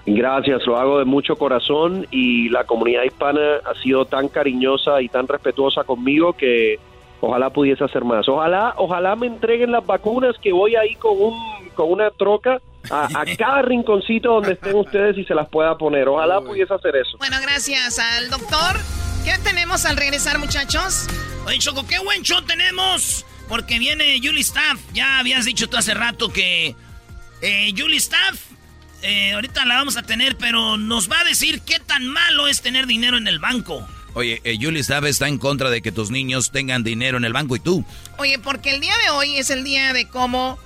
Gracias, lo hago de mucho corazón y la comunidad hispana ha sido tan cariñosa y tan respetuosa conmigo que Ojalá pudiese hacer más. Ojalá, ojalá me entreguen las vacunas que voy ahí con un con una troca a, cada rinconcito donde estén ustedes y se las pueda poner. Ojalá pudiese hacer eso. Bueno, gracias al doctor. ¿Qué tenemos al regresar, muchachos? Oye, Choco, qué buen show tenemos. Porque viene Julie Staff. Ya habías dicho tú hace rato que eh, Julie Staff, eh, ahorita la vamos a tener, pero nos va a decir qué tan malo es tener dinero en el banco. Oye, eh, Julie sabe está en contra de que tus niños tengan dinero en el banco y tú. Oye, porque el día de hoy es el día de cómo,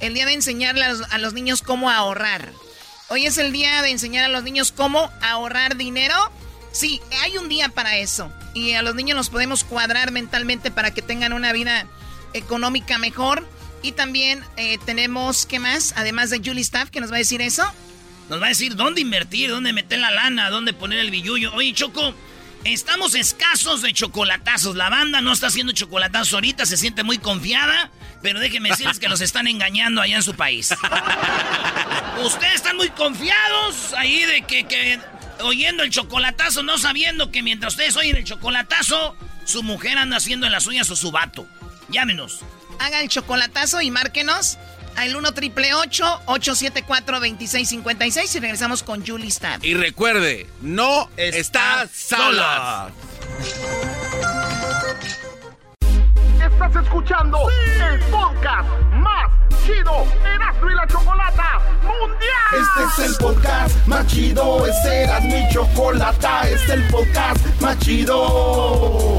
el día de enseñarle a los, niños cómo ahorrar. Hoy es el día de enseñar a los niños cómo ahorrar dinero. Sí, hay un día para eso. Y a los niños los podemos cuadrar mentalmente para que tengan una vida económica mejor. Y también eh, tenemos, ¿qué más? Además de Julie Staff, que nos va a decir eso. Nos va a decir dónde invertir, dónde meter la lana, dónde poner el billullo. Oye, Choco, Estamos escasos de chocolatazos. La banda no está haciendo chocolatazos ahorita, se siente muy confiada, pero déjenme decirles que los están engañando allá en su país. Ustedes están muy confiados ahí de que, oyendo el chocolatazo, no sabiendo que mientras ustedes oyen el chocolatazo, su mujer anda haciendo en las uñas o su vato. Llámenos. Hagan el chocolatazo y márquenos al 1 triple 874 2656 y regresamos con Julie Stab. Y recuerde, no está sola. Estás escuchando el podcast más chido Erasmo y la Chocolata Mundial. Este es el podcast más chido, este era mi chocolata, este es el podcast más chido.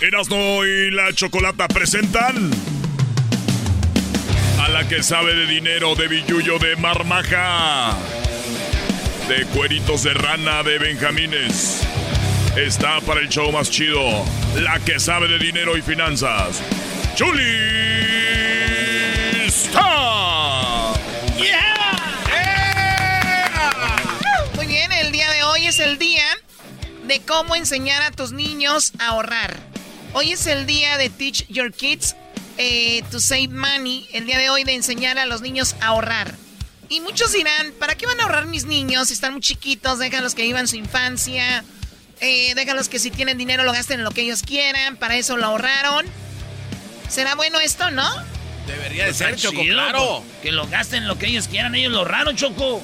Erasno y la Chocolata presentan a la que sabe de dinero de billuyo de marmaja, de cueritos de rana de benjamines. Está para el show más chido, la que sabe de dinero y finanzas, Julie Star. Muy bien, el día de hoy es el día de cómo enseñar a tus niños a ahorrar. Hoy es el día de Teach Your Kids eh, to Save Money. El día de hoy de enseñar a los niños a ahorrar. Y muchos dirán, ¿para qué van a ahorrar mis niños? Están muy chiquitos, déjalos que vivan su infancia. Eh, déjalos que si tienen dinero lo gasten en lo que ellos quieran. Para eso lo ahorraron. ¿Será bueno esto, no? Debería de ser, Choco, claro. Que lo gasten en lo que ellos quieran, ellos lo ahorraron, Choco.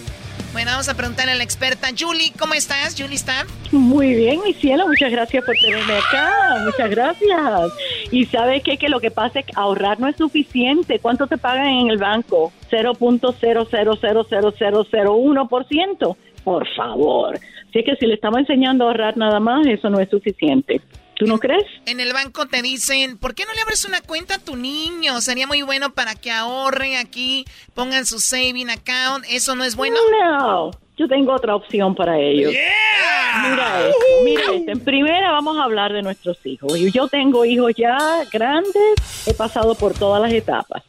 Bueno, vamos a preguntarle a la experta. Julie, ¿cómo estás? Julie está. Muy bien, mi cielo, muchas gracias por tenerme acá. Muchas gracias. Y sabes qué? que lo que pasa es que ahorrar no es suficiente. ¿Cuánto te pagan en el banco? 0.0000001%. Por favor. Así que si le estamos enseñando a ahorrar nada más, eso no es suficiente. ¿Tú no crees? En el banco te dicen, ¿por qué no le abres una cuenta a tu niño? Sería muy bueno para que ahorre aquí, pongan su saving account. ¿Eso no es bueno? No, yo tengo otra opción para ellos. Mira esto, mira esto. En primera vamos a hablar de nuestros hijos. Yo tengo hijos ya grandes, he pasado por todas las etapas.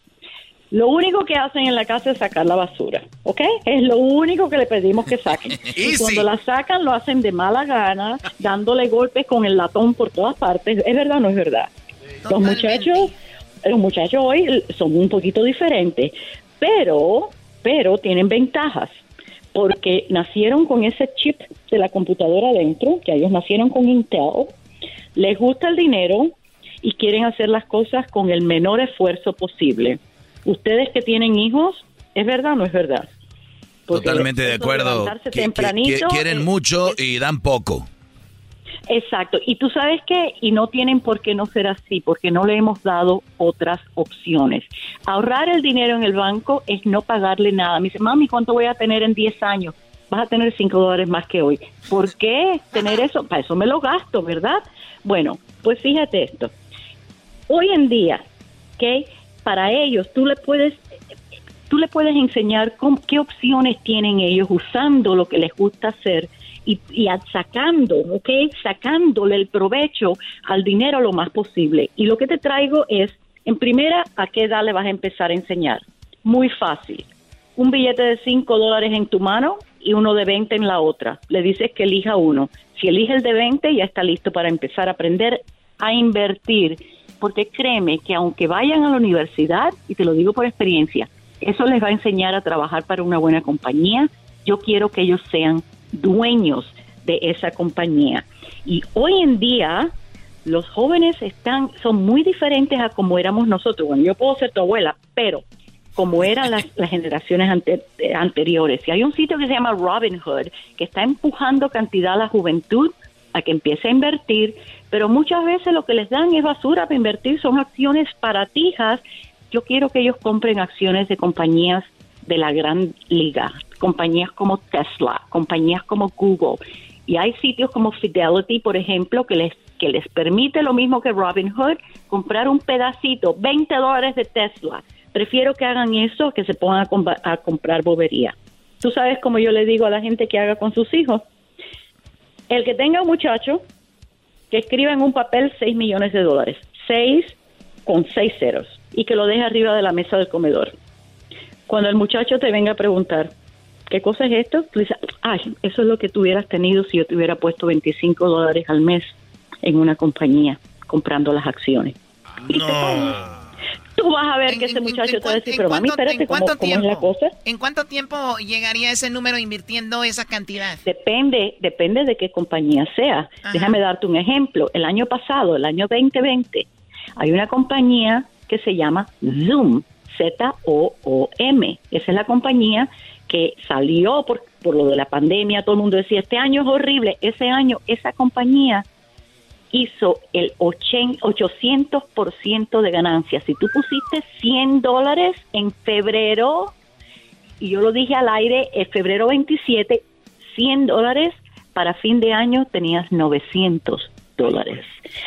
Lo único que hacen en la casa es sacar la basura, ¿ok? Es lo único que le pedimos que saquen. y cuando la sacan lo hacen de mala gana, dándole golpes con el latón por todas partes. ¿Es verdad o no es verdad? Los muchachos, los muchachos hoy son un poquito diferentes, pero, pero tienen ventajas porque nacieron con ese chip de la computadora adentro, que ellos nacieron con Intel, les gusta el dinero y quieren hacer las cosas con el menor esfuerzo posible ustedes que tienen hijos, ¿es verdad o no es verdad? Totalmente de acuerdo. quieren mucho y dan poco. Exacto. Y tú sabes qué, y no tienen por qué no ser así, porque no le hemos dado otras opciones. Ahorrar el dinero en el banco es no pagarle nada. Me dice, mami, ¿cuánto voy a tener en 10 años? Vas a tener 5 dólares más que hoy. ¿Por qué tener eso? Para eso me lo gasto, ¿verdad? Bueno, pues fíjate esto. Hoy en día, ¿ok? Para ellos, tú le puedes tú le puedes enseñar qué opciones tienen ellos usando lo que les gusta hacer y, y sacando, ¿ok? Sacándole el provecho al dinero lo más posible. Y lo que te traigo es, en primera, ¿a qué edad le vas a empezar a enseñar? Muy fácil. Un billete de 5 dólares en tu mano y uno de 20 en la otra. Le dices que elija uno. Si elige el de 20, ya está listo para empezar a aprender a invertir porque créeme que aunque vayan a la universidad, y te lo digo por experiencia, eso les va a enseñar a trabajar para una buena compañía. Yo quiero que ellos sean dueños de esa compañía. Y hoy en día los jóvenes están son muy diferentes a como éramos nosotros. Bueno, yo puedo ser tu abuela, pero como eran las, generaciones anteriores. Y hay un sitio que se llama Robinhood que está empujando cantidad a la juventud a que empiece a invertir, pero muchas veces lo que les dan es basura para invertir, son acciones paratijas. Yo quiero que ellos compren acciones de compañías de la gran liga, compañías como Tesla, compañías como Google. Y hay sitios como Fidelity, por ejemplo, que les, que les permite lo mismo que Robinhood, comprar un pedacito, 20 dólares de Tesla. Prefiero que hagan eso que se pongan a, a comprar bobería. Tú sabes como yo le digo a la gente que haga con sus hijos. El que tenga un muchacho que escriba en un papel 6 millones de dólares, 6 con 6 ceros, y que lo deje arriba de la mesa del comedor. Cuando el muchacho te venga a preguntar, ¿qué cosa es esto? Tú dices, ay, eso es lo que tú hubieras tenido si yo te hubiera puesto 25 dólares al mes en una compañía comprando las acciones. No tú vas a ver que ese muchacho te va a decir, pero mami, espérate, ¿cómo, es la cosa? ¿En cuánto tiempo llegaría ese número invirtiendo esa cantidad? Depende, depende de qué compañía sea. Déjame darte un ejemplo. El año pasado, el año 2020, hay una compañía que se llama Zoom, Z-O-O-M. Esa es la compañía que salió por, por lo de la pandemia, todo el mundo decía, este año es horrible, ese año esa compañía hizo el 800% de ganancias. Si tú pusiste 100 dólares en febrero, y yo lo dije al aire, en febrero 27, 100 dólares, para fin de año tenías 900 dólares.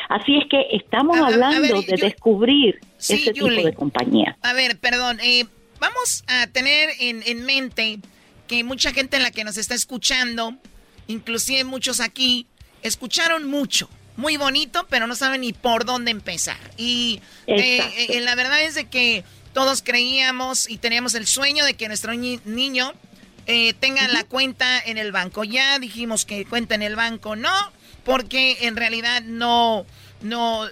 Así es que estamos hablando de descubrir ese tipo de compañía. A ver, perdón, eh, vamos a tener en, en mente que mucha gente en la que nos está escuchando, inclusive muchos aquí, escucharon mucho muy bonito, pero no saben ni por dónde empezar. Y eh, eh, la verdad es de que todos creíamos y teníamos el sueño de que nuestro niño eh, tenga la cuenta en el banco. Ya dijimos que cuenta en el banco no, porque en realidad no, no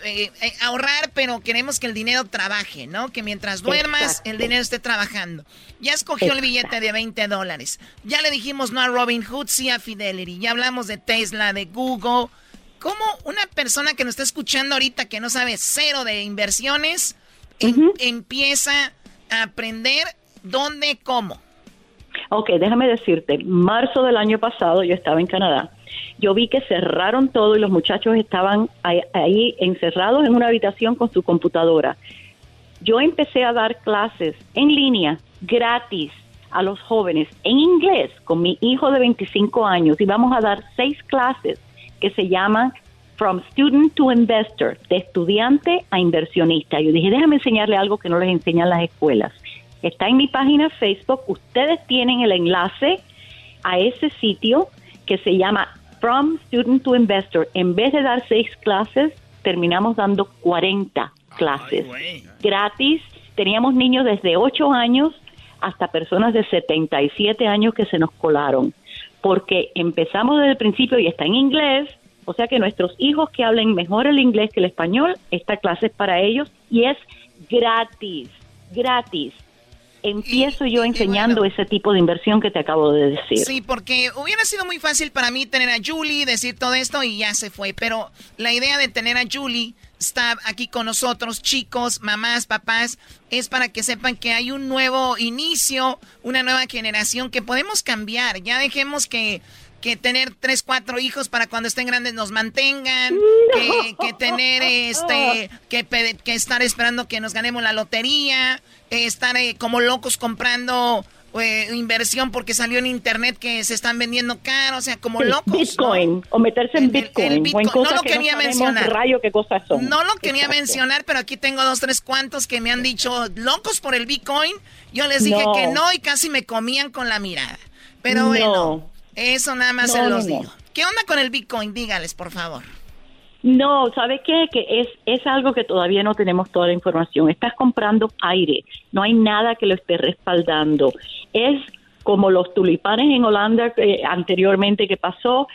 ahorrar, pero queremos que el dinero trabaje, ¿no? Que mientras duermas, el dinero esté trabajando. Ya escogió el billete de 20 dólares. Ya le dijimos no a Robin Hood, sí a Fidelity. Ya hablamos de Tesla, de Google ¿Cómo una persona que nos está escuchando ahorita que no sabe cero de inversiones em, empieza a aprender dónde, cómo? Ok, déjame decirte, marzo del año pasado yo estaba en Canadá. Yo vi que cerraron todo y los muchachos estaban ahí, ahí encerrados en una habitación con su computadora. Yo empecé a dar clases en línea gratis a los jóvenes en inglés con mi hijo de 25 años y vamos a dar seis clases que se llama From Student to Investor, de estudiante a inversionista. Yo dije, déjame enseñarle algo que no les enseñan las escuelas. Está en mi página Facebook, ustedes tienen el enlace a ese sitio que se llama From Student to Investor. En vez de dar seis clases, terminamos dando 40 clases gratis. Teníamos niños desde 8 años hasta personas de 77 años que se nos colaron porque empezamos desde el principio y está en inglés, o sea que nuestros hijos que hablen mejor el inglés que el español, esta clase es para ellos y es gratis, gratis. Empiezo yo enseñando ese tipo de inversión que te acabo de decir. Sí, porque hubiera sido muy fácil para mí tener a Julie, decir todo esto y ya se fue, pero la idea de tener a Julie está aquí con nosotros, chicos, mamás, papás, es para que sepan que hay un nuevo inicio, una nueva generación que podemos cambiar. Ya dejemos que que tener tres, cuatro hijos para cuando estén grandes nos mantengan, que, tener este, que, que, estar esperando que nos ganemos la lotería, estar eh, como locos comprando eh, inversión porque salió en internet que se están vendiendo caro, o sea, como locos. Bitcoin, o meterse en, Bitcoin. no lo quería mencionar. Rayo, qué cosas son. No lo quería mencionar, pero aquí tengo dos, tres cuantos que me han dicho locos por el Bitcoin. Yo les dije que no y casi me comían con la mirada. Pero bueno, eso nada más se los digo. ¿Qué onda con el Bitcoin? Dígales, por favor. No, ¿sabe qué? Que es, es algo que todavía no tenemos toda la información. Estás comprando aire, no hay nada que lo esté respaldando. Es como los tulipanes en Holanda eh, anteriormente que pasó.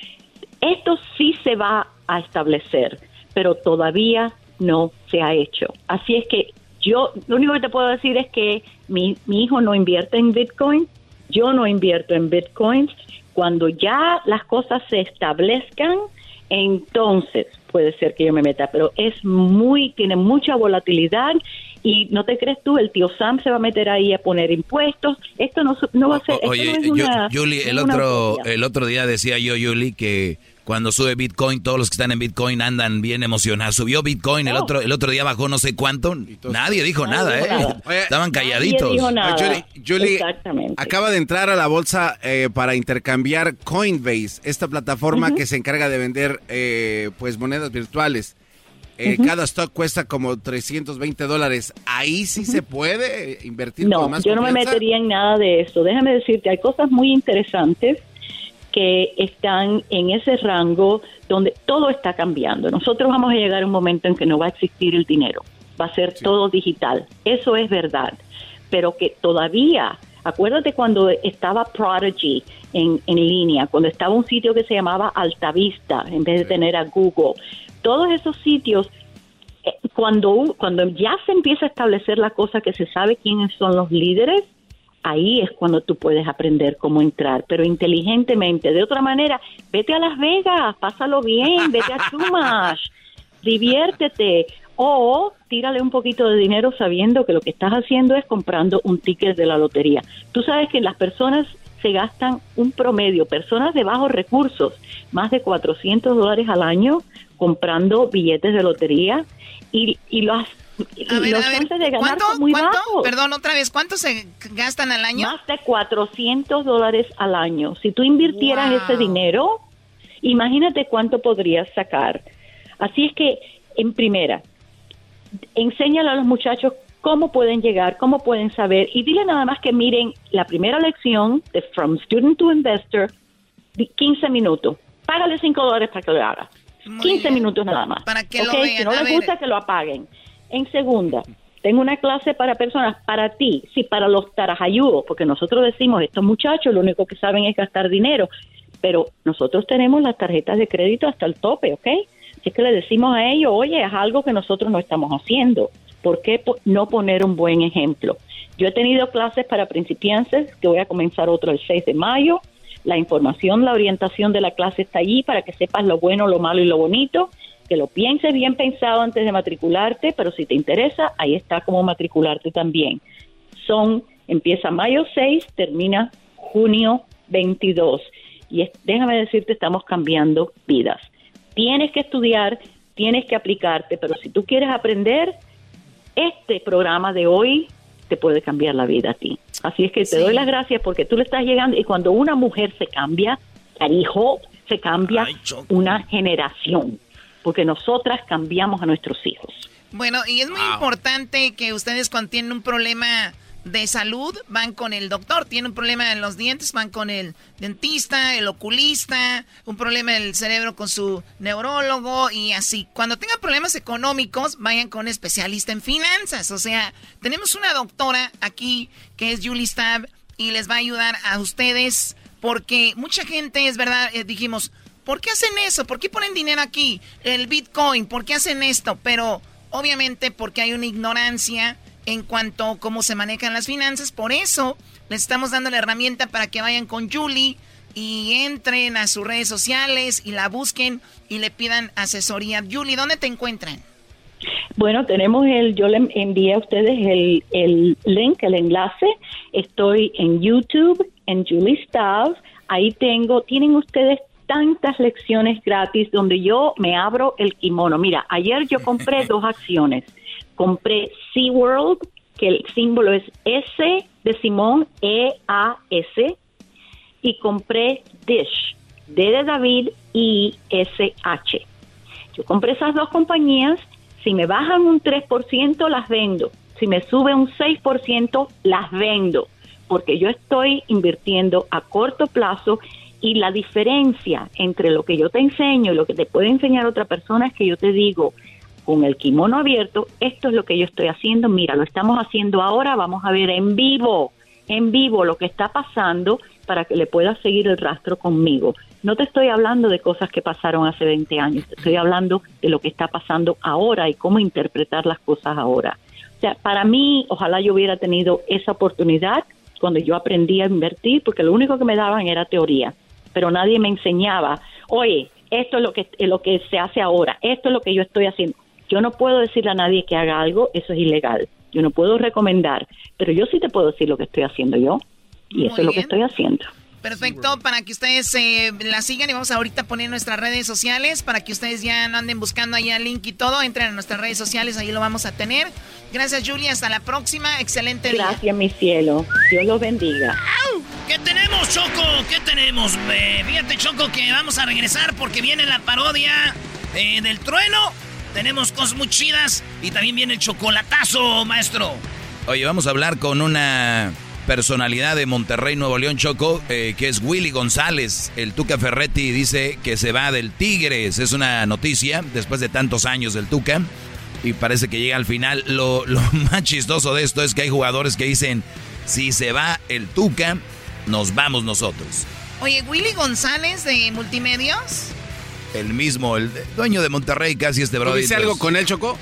Esto sí se va a establecer, pero todavía no se ha hecho. Así es que yo, lo único que te puedo decir es que mi, mi hijo no invierte en Bitcoin, yo no invierto en Bitcoin. Cuando ya las cosas se establezcan, entonces puede ser que yo me meta, pero es muy, tiene mucha volatilidad y no te crees tú, el tío Sam se va a meter ahí a poner impuestos, esto no, no va a ser... Oye, el, otro, el otro día decía yo, Yuli, que cuando sube Bitcoin, todos los que están en Bitcoin andan bien emocionados. Subió Bitcoin, el oh. otro el otro día bajó no sé cuánto. Nadie dijo nada, ¿eh? Estaban calladitos. Julie, acaba de entrar a la bolsa eh, para intercambiar Coinbase, esta plataforma que se encarga de vender eh, pues monedas virtuales. Eh, cada stock cuesta como 320 dólares. ¿Ahí sí se puede invertir no, con más yo no me metería en nada de eso. Déjame decirte, hay cosas muy interesantes que están en ese rango donde todo está cambiando. Nosotros vamos a llegar a un momento en que no va a existir el dinero, va a ser todo digital. Eso es verdad, pero que todavía, acuérdate cuando estaba Prodigy en, en línea, cuando estaba un sitio que se llamaba Altavista en vez de tener a Google, todos esos sitios eh, cuando, cuando ya se empieza a establecer la cosa que se sabe quiénes son los líderes, ahí es cuando tú puedes aprender cómo entrar, pero inteligentemente. De otra manera, vete a Las Vegas, pásalo bien, vete a Chumash, diviértete o tírale un poquito de dinero sabiendo que lo que estás haciendo es comprando un ticket de la lotería. Tú sabes que las personas se gastan un promedio, personas de bajos recursos, más de 400 dólares al año comprando billetes de lotería y, y las a ver, a ver, de ¿cuánto, muy ¿cuánto? Perdón, otra vez, ¿cuánto se gastan al año? Más de 400 dólares al año. Si tú invirtieras ese dinero, imagínate cuánto podrías sacar. Así es que, en primera, enséñale a los muchachos cómo pueden llegar, cómo pueden saber y dile nada más que miren la primera lección de From Student to Investor, 15 minutos. Págale 5 dólares para que lo haga. 15 minutos nada más. Para que lo ¿Ok? vean, Si no les gusta, que lo apaguen. En segunda, tengo una clase para personas, para ti, sí, para los tarajayudos, porque nosotros decimos, estos muchachos lo único que saben es gastar dinero, pero nosotros tenemos las tarjetas de crédito hasta el tope, ¿ok? Así que le decimos a ellos, oye, es algo que nosotros no estamos haciendo. ¿Por qué no poner un buen ejemplo? Yo he tenido clases para principiantes, que voy a comenzar otro el 6 de mayo. La información, la orientación de la clase está allí para que sepas lo bueno, lo malo y lo bonito. Que lo pienses bien pensado antes de matricularte, pero si te interesa, ahí está cómo matricularte también. Son, empieza mayo 6, termina junio 22. Y es- déjame decirte, estamos cambiando vidas. Tienes que estudiar, tienes que aplicarte, pero si tú quieres aprender, este programa de hoy te puede cambiar la vida a ti. Así es que te Sí. doy las gracias porque tú le estás llegando y cuando una mujer se cambia, carijo, se cambia una generación, porque nosotras cambiamos a nuestros hijos. Bueno, y es muy importante que ustedes cuando tienen un problema de salud van con el doctor, tienen un problema en los dientes, van con el dentista, el oculista, un problema en el cerebro con su neurólogo y así. Cuando tengan problemas económicos, vayan con un especialista en finanzas. O sea, tenemos una doctora aquí que es Julie Stab y les va a ayudar a ustedes porque mucha gente, es verdad, eh, dijimos, ¿por qué hacen eso? ¿Por qué ponen dinero aquí? El Bitcoin, ¿por qué hacen esto? Pero obviamente porque hay una ignorancia en cuanto a cómo se manejan las finanzas. Por eso les estamos dando la herramienta para que vayan con Julie y entren a sus redes sociales y la busquen y le pidan asesoría. Julie, ¿dónde te encuentran? Bueno, tenemos el, yo le envié a ustedes el, el link, el enlace. Estoy en YouTube, en Julie Stav. Ahí tengo, tienen ustedes tantas lecciones gratis donde yo me abro el kimono. Mira, ayer yo compré dos acciones. Compré SeaWorld, que el símbolo es S de Simón, E-A-S, y compré Dish, D de David, I-S-H. Yo compré esas dos compañías, si me bajan un 3%, las vendo. Si me sube un 6%, las vendo. Porque yo estoy invirtiendo a corto plazo y la diferencia entre lo que yo te enseño y lo que te puede enseñar otra persona es que yo te digo, con el kimono abierto, esto es lo que yo estoy haciendo, mira, lo estamos haciendo ahora, vamos a ver en vivo, en vivo lo que está pasando para que le puedas seguir el rastro conmigo. No te estoy hablando de cosas que pasaron hace 20 años, te estoy hablando de lo que está pasando ahora y cómo interpretar las cosas ahora. O sea, para mí, ojalá yo hubiera tenido esa oportunidad cuando yo aprendí a invertir, porque lo único que me daban era teoría, pero nadie me enseñaba, oye, esto es lo que, lo que se hace ahora, esto es lo que yo estoy haciendo. Yo no puedo decirle a nadie que haga algo, eso es ilegal. Yo no puedo recomendar, pero yo sí te puedo decir lo que estoy haciendo yo, y eso es lo que estoy haciendo. Perfecto, para que ustedes eh, la sigan y vamos ahorita a poner nuestras redes sociales para que ustedes ya no anden buscando allá link y todo, entren a nuestras redes sociales, ahí lo vamos a tener. Gracias Julia, hasta la próxima, excelente día. Gracias, mi cielo. Dios los bendiga. ¿Qué tenemos, Choco? ¿Qué tenemos? Eh, fíjate, Choco, que vamos a regresar porque viene la parodia eh, del trueno. Tenemos cosas muy chidas y también viene el chocolatazo, maestro. Oye, vamos a hablar con una personalidad de Monterrey, Nuevo León, Choco, eh, que es Willy González. El Tuca Ferretti dice que se va del Tigres. Es una noticia después de tantos años del Tuca. Y parece que llega al final. Lo, lo más chistoso de esto es que hay jugadores que dicen, si se va el Tuca, nos vamos nosotros. Oye, Willy González de Multimedios. El mismo, el dueño de Monterrey, casi este brother. ¿Tuviste algo con él, Choco?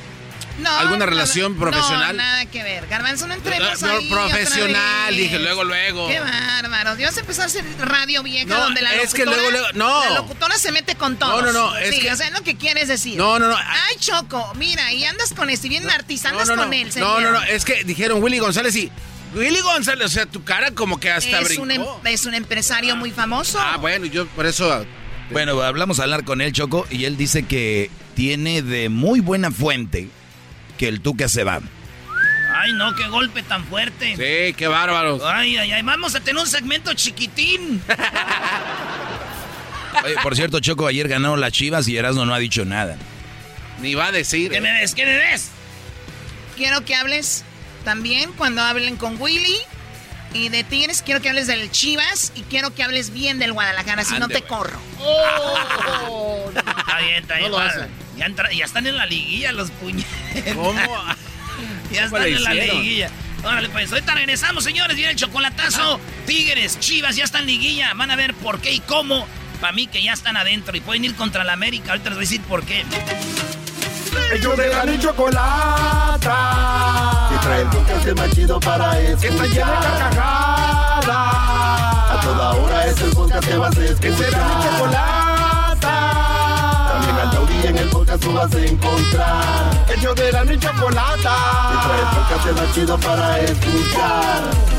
No, ¿Alguna no, relación no, profesional? No, nada que ver. Garbanzo, no entremos No, ahí profesional, dije, luego, luego. Qué bárbaro. Dios empezó a hacer radio vieja No, donde la es que locutora... luego, luego- no. La locutora se mete con todos. No, no, no, es sí, que- o sea, es lo que quieres decir. No, no, no. Ay, Choco, mira, y andas con este, bien artista, andas no, no, con no. él, No, señor. no, no, es que dijeron Willy González y... Willy González, o sea, tu cara como que hasta es, brincó. un, em- es un empresario muy famoso. Ah, bueno, yo por eso... Bueno, hablamos a hablar con él, Choco, y él dice que tiene de muy buena fuente que el Tuca se va. Ay, no, qué golpe tan fuerte. Sí, qué bárbaros. Ay, ay, ay, vamos a tener un segmento chiquitín. Oye, por cierto, Choco, ayer ganó las Chivas y Erasmo no ha dicho nada. Ni va a decir. ¿Qué ¿eh? me ves? ¿Qué me ves? Quiero que hables también cuando hablen con Willy. Y de Tigres quiero que hables del Chivas y quiero que hables bien del Guadalajara, si no te corro. Está bien, está bien. No. Ya, entra- ya están en la liguilla los puñetes. ¿Cómo? ya ¿Cómo están en la liguilla. Órale, pues ahorita regresamos, señores. Viene el chocolatazo. Tigres, Chivas ya están en liguilla. Van a ver por qué y cómo. Para mí que ya están adentro y pueden ir contra la América. Ahorita les voy a decir por qué. Ellos de la ni chocolata. Que trae el podcast más chido para escuchar. Que está llena de carcajadas. A toda hora es el podcast que vas a escuchar. Que será mi chocolata. También al taurí en el podcast tú vas a encontrar. Ellos de la ni chocolata. Que trae el podcast más chido para escuchar.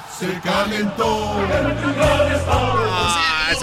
Se calentó.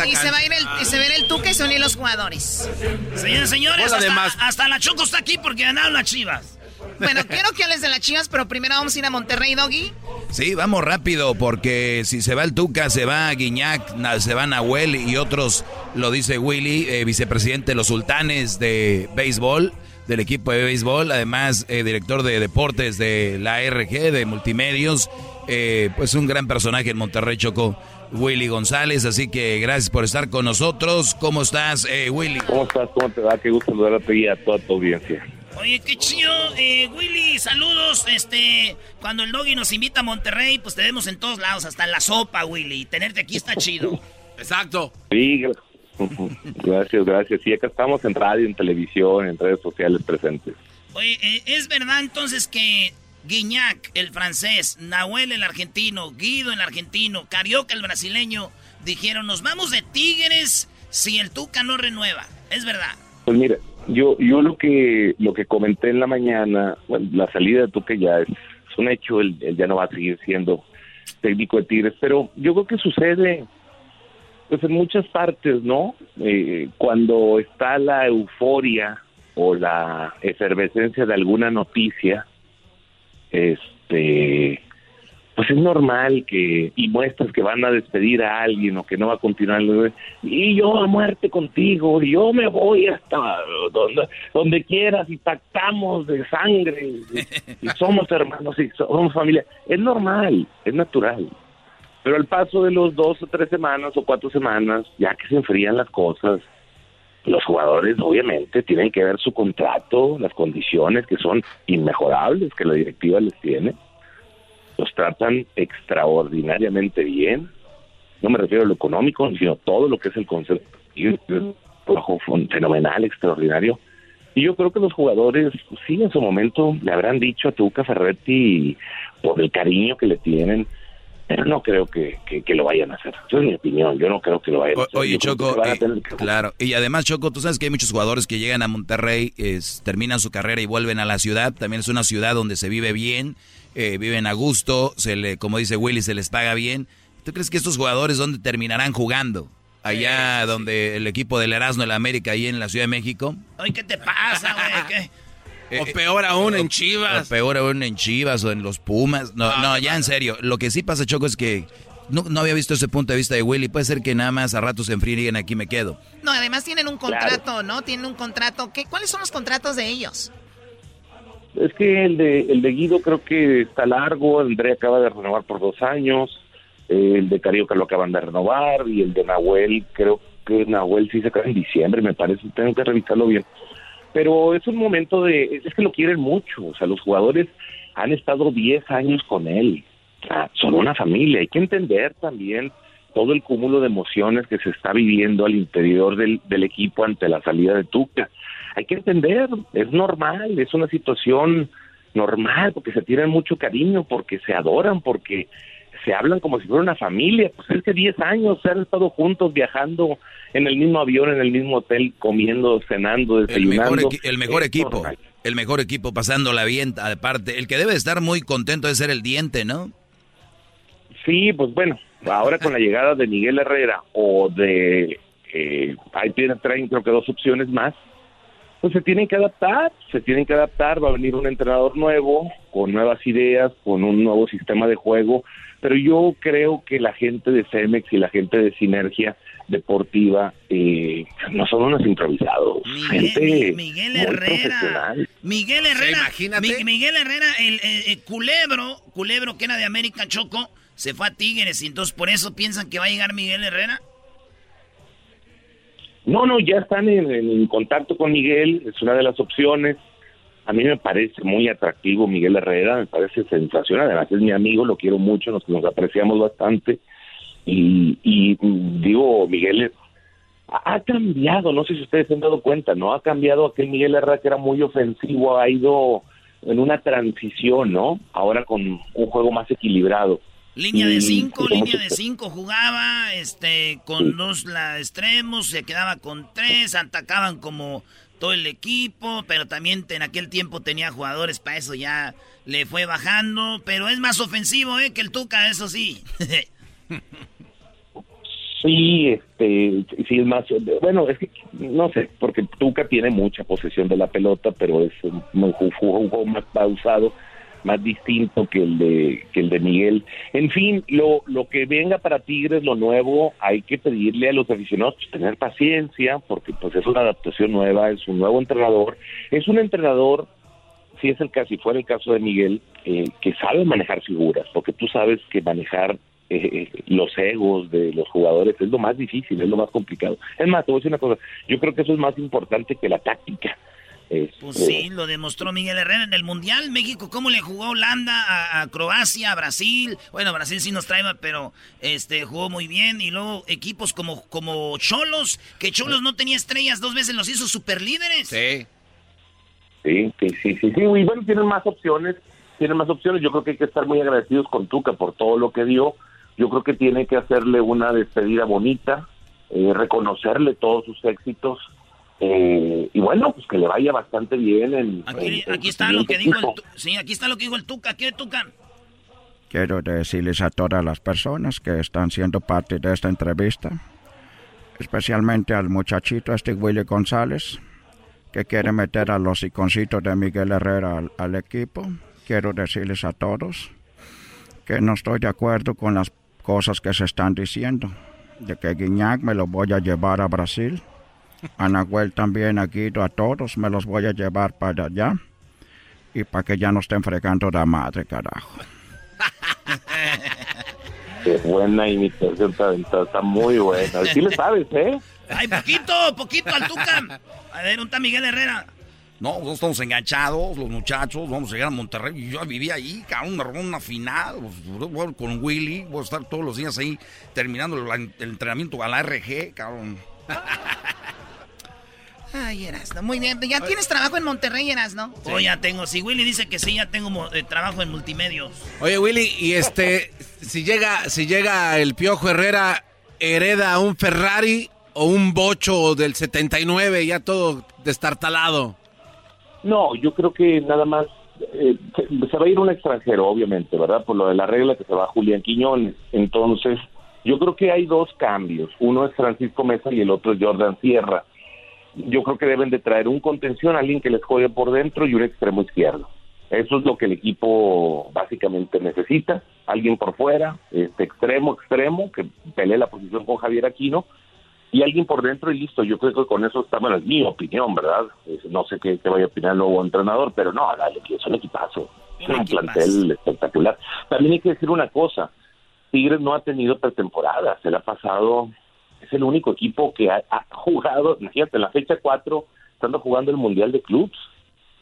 y, y se va a ir el, y se va a ir el Tuca y se van a ir los jugadores. Señores, señores, hasta, además. hasta la Choco está aquí porque ganaron las Chivas. Bueno, quiero que hables de las Chivas, pero primero vamos a ir a Monterrey, Doggy. Sí, vamos rápido, porque si se va el Tuca, se va Guiñac, se va Nahuel y otros, lo dice Willy, eh, vicepresidente de los sultanes de béisbol, del equipo de béisbol, además eh, director de deportes de la RG, de multimedios, eh, pues un gran personaje en Monterrey Choco, Willy González, así que gracias por estar con nosotros. ¿Cómo estás, eh, Willy? ¿Cómo estás? ¿Cómo te va? Qué gusto saludarte y a toda tu audiencia. Oye, qué chido. Eh, Willy, saludos. Este, cuando el Doggy nos invita a Monterrey, pues te vemos en todos lados, hasta en la sopa, Willy. Tenerte aquí está chido. Exacto. Sí, gra- gracias, gracias. Sí, acá estamos en radio, en televisión, en redes sociales presentes. Oye, eh, ¿es verdad entonces que Guiñac, el francés, Nahuel, el argentino, Guido, el argentino, Carioca, el brasileño, dijeron, nos vamos de Tigres si el Tuca no renueva? ¿Es verdad? Pues mira, yo yo lo que lo que comenté en la mañana, la salida de Tuque ya es, es un hecho, él, él ya no va a seguir siendo técnico de Tigres, pero yo creo que sucede pues en muchas partes, ¿no? Eh, cuando está la euforia o la efervescencia de alguna noticia, este pues es normal que y muestras que van a despedir a alguien o que no va a continuar y yo a muerte contigo y yo me voy hasta donde donde quieras y pactamos de sangre y, y somos hermanos y somos familia es normal es natural. Pero al paso de los dos o tres semanas o cuatro semanas ya que se enfrían las cosas los jugadores obviamente tienen que ver su contrato las condiciones que son inmejorables que la directiva les tiene los tratan extraordinariamente bien. No me refiero a lo económico, sino todo lo que es el concepto. Un trabajo fenomenal, extraordinario. Y yo creo que los jugadores, pues, sí, en su momento le habrán dicho a Tuca Ferretti por el cariño que le tienen, pero no creo que, que, que lo vayan a hacer. Esa es mi opinión. Yo no creo que lo vayan a hacer. Oye, Yo creo que Choco, eh, claro. Y además, Choco, tú sabes que hay muchos jugadores que llegan a Monterrey, es- terminan su carrera y vuelven a la ciudad. También es una ciudad donde se vive bien, eh, viven a gusto, se le, como dice Willy, se les paga bien. ¿Tú crees que estos jugadores dónde terminarán jugando? Allá donde el equipo del Erasmo de la América, ahí en la Ciudad de México. Oye, ¿qué te pasa, güey? ¿Qué? O peor aún, en Chivas. O peor aún en Chivas o en los Pumas. No, no, ya en serio. Lo que sí pasa, Choco, es que no, no había visto ese punto de vista de Willy. Puede ser que nada más a ratos se enfríen y digan, aquí me quedo. No, además tienen un contrato, ¿no? Tienen un contrato. ¿Qué, ¿Cuáles son los contratos de ellos? Es que el de, el de Guido creo que está largo, André acaba de renovar por dos años, eh, el de Carioca lo acaban de renovar y el de Nahuel, creo que Nahuel sí se acaba en diciembre, me parece, tengo que revisarlo bien. Pero es un momento de, es que lo quieren mucho, o sea, los jugadores han estado 10 años con él, sea, son una familia, hay que entender también todo el cúmulo de emociones que se está viviendo al interior del, del equipo ante la salida de Tuca. Hay que entender, es normal, es una situación normal, porque se tienen mucho cariño, porque se adoran, porque se hablan como si fuera una familia. Pues es que 10 años se han estado juntos viajando en el mismo avión, en el mismo hotel, comiendo, cenando, desayunando. El mejor, el mejor equipo, el mejor equipo pasándola bien, aparte. El que debe estar muy contento de ser el diente, ¿no? Sí, pues bueno, ahora con la llegada de Miguel Herrera o de... Eh, ahí tienen, traen creo que dos opciones más pues se tienen que adaptar, se tienen que adaptar, va a venir un entrenador nuevo, con nuevas ideas, con un nuevo sistema de juego, pero yo creo que la gente de Cemex y la gente de Sinergia Deportiva eh, no son unos improvisados, Miguel, Miguel Herrera, Miguel Herrera, Miguel Herrera, el, culebro, culebro que era de América Choco, se fue a Tigres y entonces por eso piensan que va a llegar Miguel Herrera. No, no, ya están en, contacto con Miguel, es una de las opciones. A mí me parece muy atractivo Miguel Herrera, me parece sensacional. Además, es mi amigo, lo quiero mucho, nos, nos apreciamos bastante. Y, y digo, Miguel ha cambiado, no sé si ustedes se han dado cuenta, ¿no? Ha cambiado aquel Miguel Herrera que era muy ofensivo, ha ido en una transición, ¿no? Ahora con un juego más equilibrado. Línea de cinco, línea de cinco jugaba, este, con dos la extremos, se quedaba con tres, atacaban como todo el equipo, pero también en aquel tiempo tenía jugadores para eso ya le fue bajando, pero es más ofensivo, eh, que el Tuca, eso sí. sí, este, sí es más, bueno, es que no sé, porque Tuca tiene mucha posesión de la pelota, pero es un, un juego más pausado más distinto que el de que el de Miguel. En fin, lo, lo que venga para Tigres, lo nuevo, hay que pedirle a los aficionados pues, tener paciencia, porque pues es una adaptación nueva, es un nuevo entrenador, es un entrenador, si es el caso, si fuera el caso de Miguel, eh, que sabe manejar figuras, porque tú sabes que manejar eh, los egos de los jugadores es lo más difícil, es lo más complicado. Es más, te voy a decir una cosa, yo creo que eso es más importante que la táctica pues sí, lo demostró Miguel Herrera en el Mundial. México, ¿cómo le jugó Holanda a, Croacia, a Brasil? Bueno, Brasil sí nos trae, pero este jugó muy bien. Y luego equipos como, como Cholos, que Cholos no tenía estrellas, dos veces los hizo super líderes. Sí. Sí, sí, sí, sí, Y bueno, tienen más opciones, tienen más opciones. Yo creo que hay que estar muy agradecidos con Tuca por todo lo que dio. Yo creo que tiene que hacerle una despedida bonita, eh, reconocerle todos sus éxitos eh, y bueno, pues que le vaya bastante bien en. Aquí, está lo que dijo el, sí, aquí está lo que dijo el Tuca. ¿Qué Tuca? Quiero decirles a todas las personas que están siendo parte de esta entrevista, especialmente al muchachito este Willy González, que quiere meter a los iconcitos de Miguel Herrera al, al equipo. Quiero decirles a todos que no estoy de acuerdo con las cosas que se están diciendo, de que Guiñac me lo voy a llevar a Brasil a Nahuel también, aquí a todos me los voy a llevar para allá. Y para que ya no estén fregando la madre, carajo. Qué buena imitación, está, está muy buena. Sí le sabes, ¿eh? Ay, poquito, poquito al Tucán. A ver, ¿dónde está Miguel Herrera? No, nosotros estamos enganchados, los muchachos, vamos a llegar a Monterrey. Yo vivía ahí, cabrón, una ronda final, pues, con Willy, voy a estar todos los días ahí terminando el, entrenamiento a la RG, cabrón. Ay, Erasno, muy bien. ¿Ya tienes trabajo en Monterrey, Erasno? Sí. Oh, ya tengo. Si Willy dice que sí, ya tengo eh, trabajo en multimedios. Oye, Willy, y este, si llega, si llega el Piojo Herrera, ¿hereda un Ferrari o un bocho del 79 ya todo destartalado? No, yo creo que nada más eh, se va a ir un extranjero, obviamente, ¿verdad? Por lo de la regla que se va Julián Quiñones. Entonces, yo creo que hay dos cambios. Uno es Francisco Mesa y el otro es Jordan Sierra yo creo que deben de traer un contención, alguien que les juegue por dentro y un extremo izquierdo. Eso es lo que el equipo básicamente necesita, alguien por fuera, este extremo, extremo, que pelee la posición con Javier Aquino, y alguien por dentro y listo. Yo creo que con eso está, bueno, es mi opinión, ¿verdad? No sé qué, vaya a opinar el nuevo entrenador, pero no, dale, es un equipazo, es un plantel espectacular. También hay que decir una cosa, Tigres no ha tenido pretemporada, se le ha pasado es el único equipo que ha, jugado, imagínate, en la fecha 4, estando jugando el Mundial de Clubs,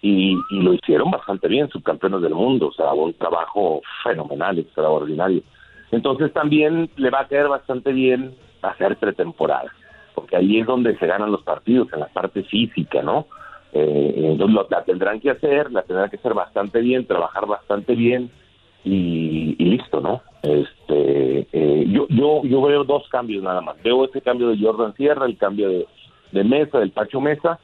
y, lo hicieron bastante bien, subcampeones del mundo, o sea, un trabajo fenomenal, extraordinario. Entonces también le va a caer bastante bien hacer pretemporada, porque ahí es donde se ganan los partidos, en la parte física, ¿no? Eh, entonces la tendrán que hacer, la tendrán que hacer bastante bien, trabajar bastante bien, y, listo, ¿no? Este, eh, yo, yo, yo veo dos cambios nada más. Veo ese cambio de Jordan Sierra, el cambio de, de Mesa, del Pacho Mesa,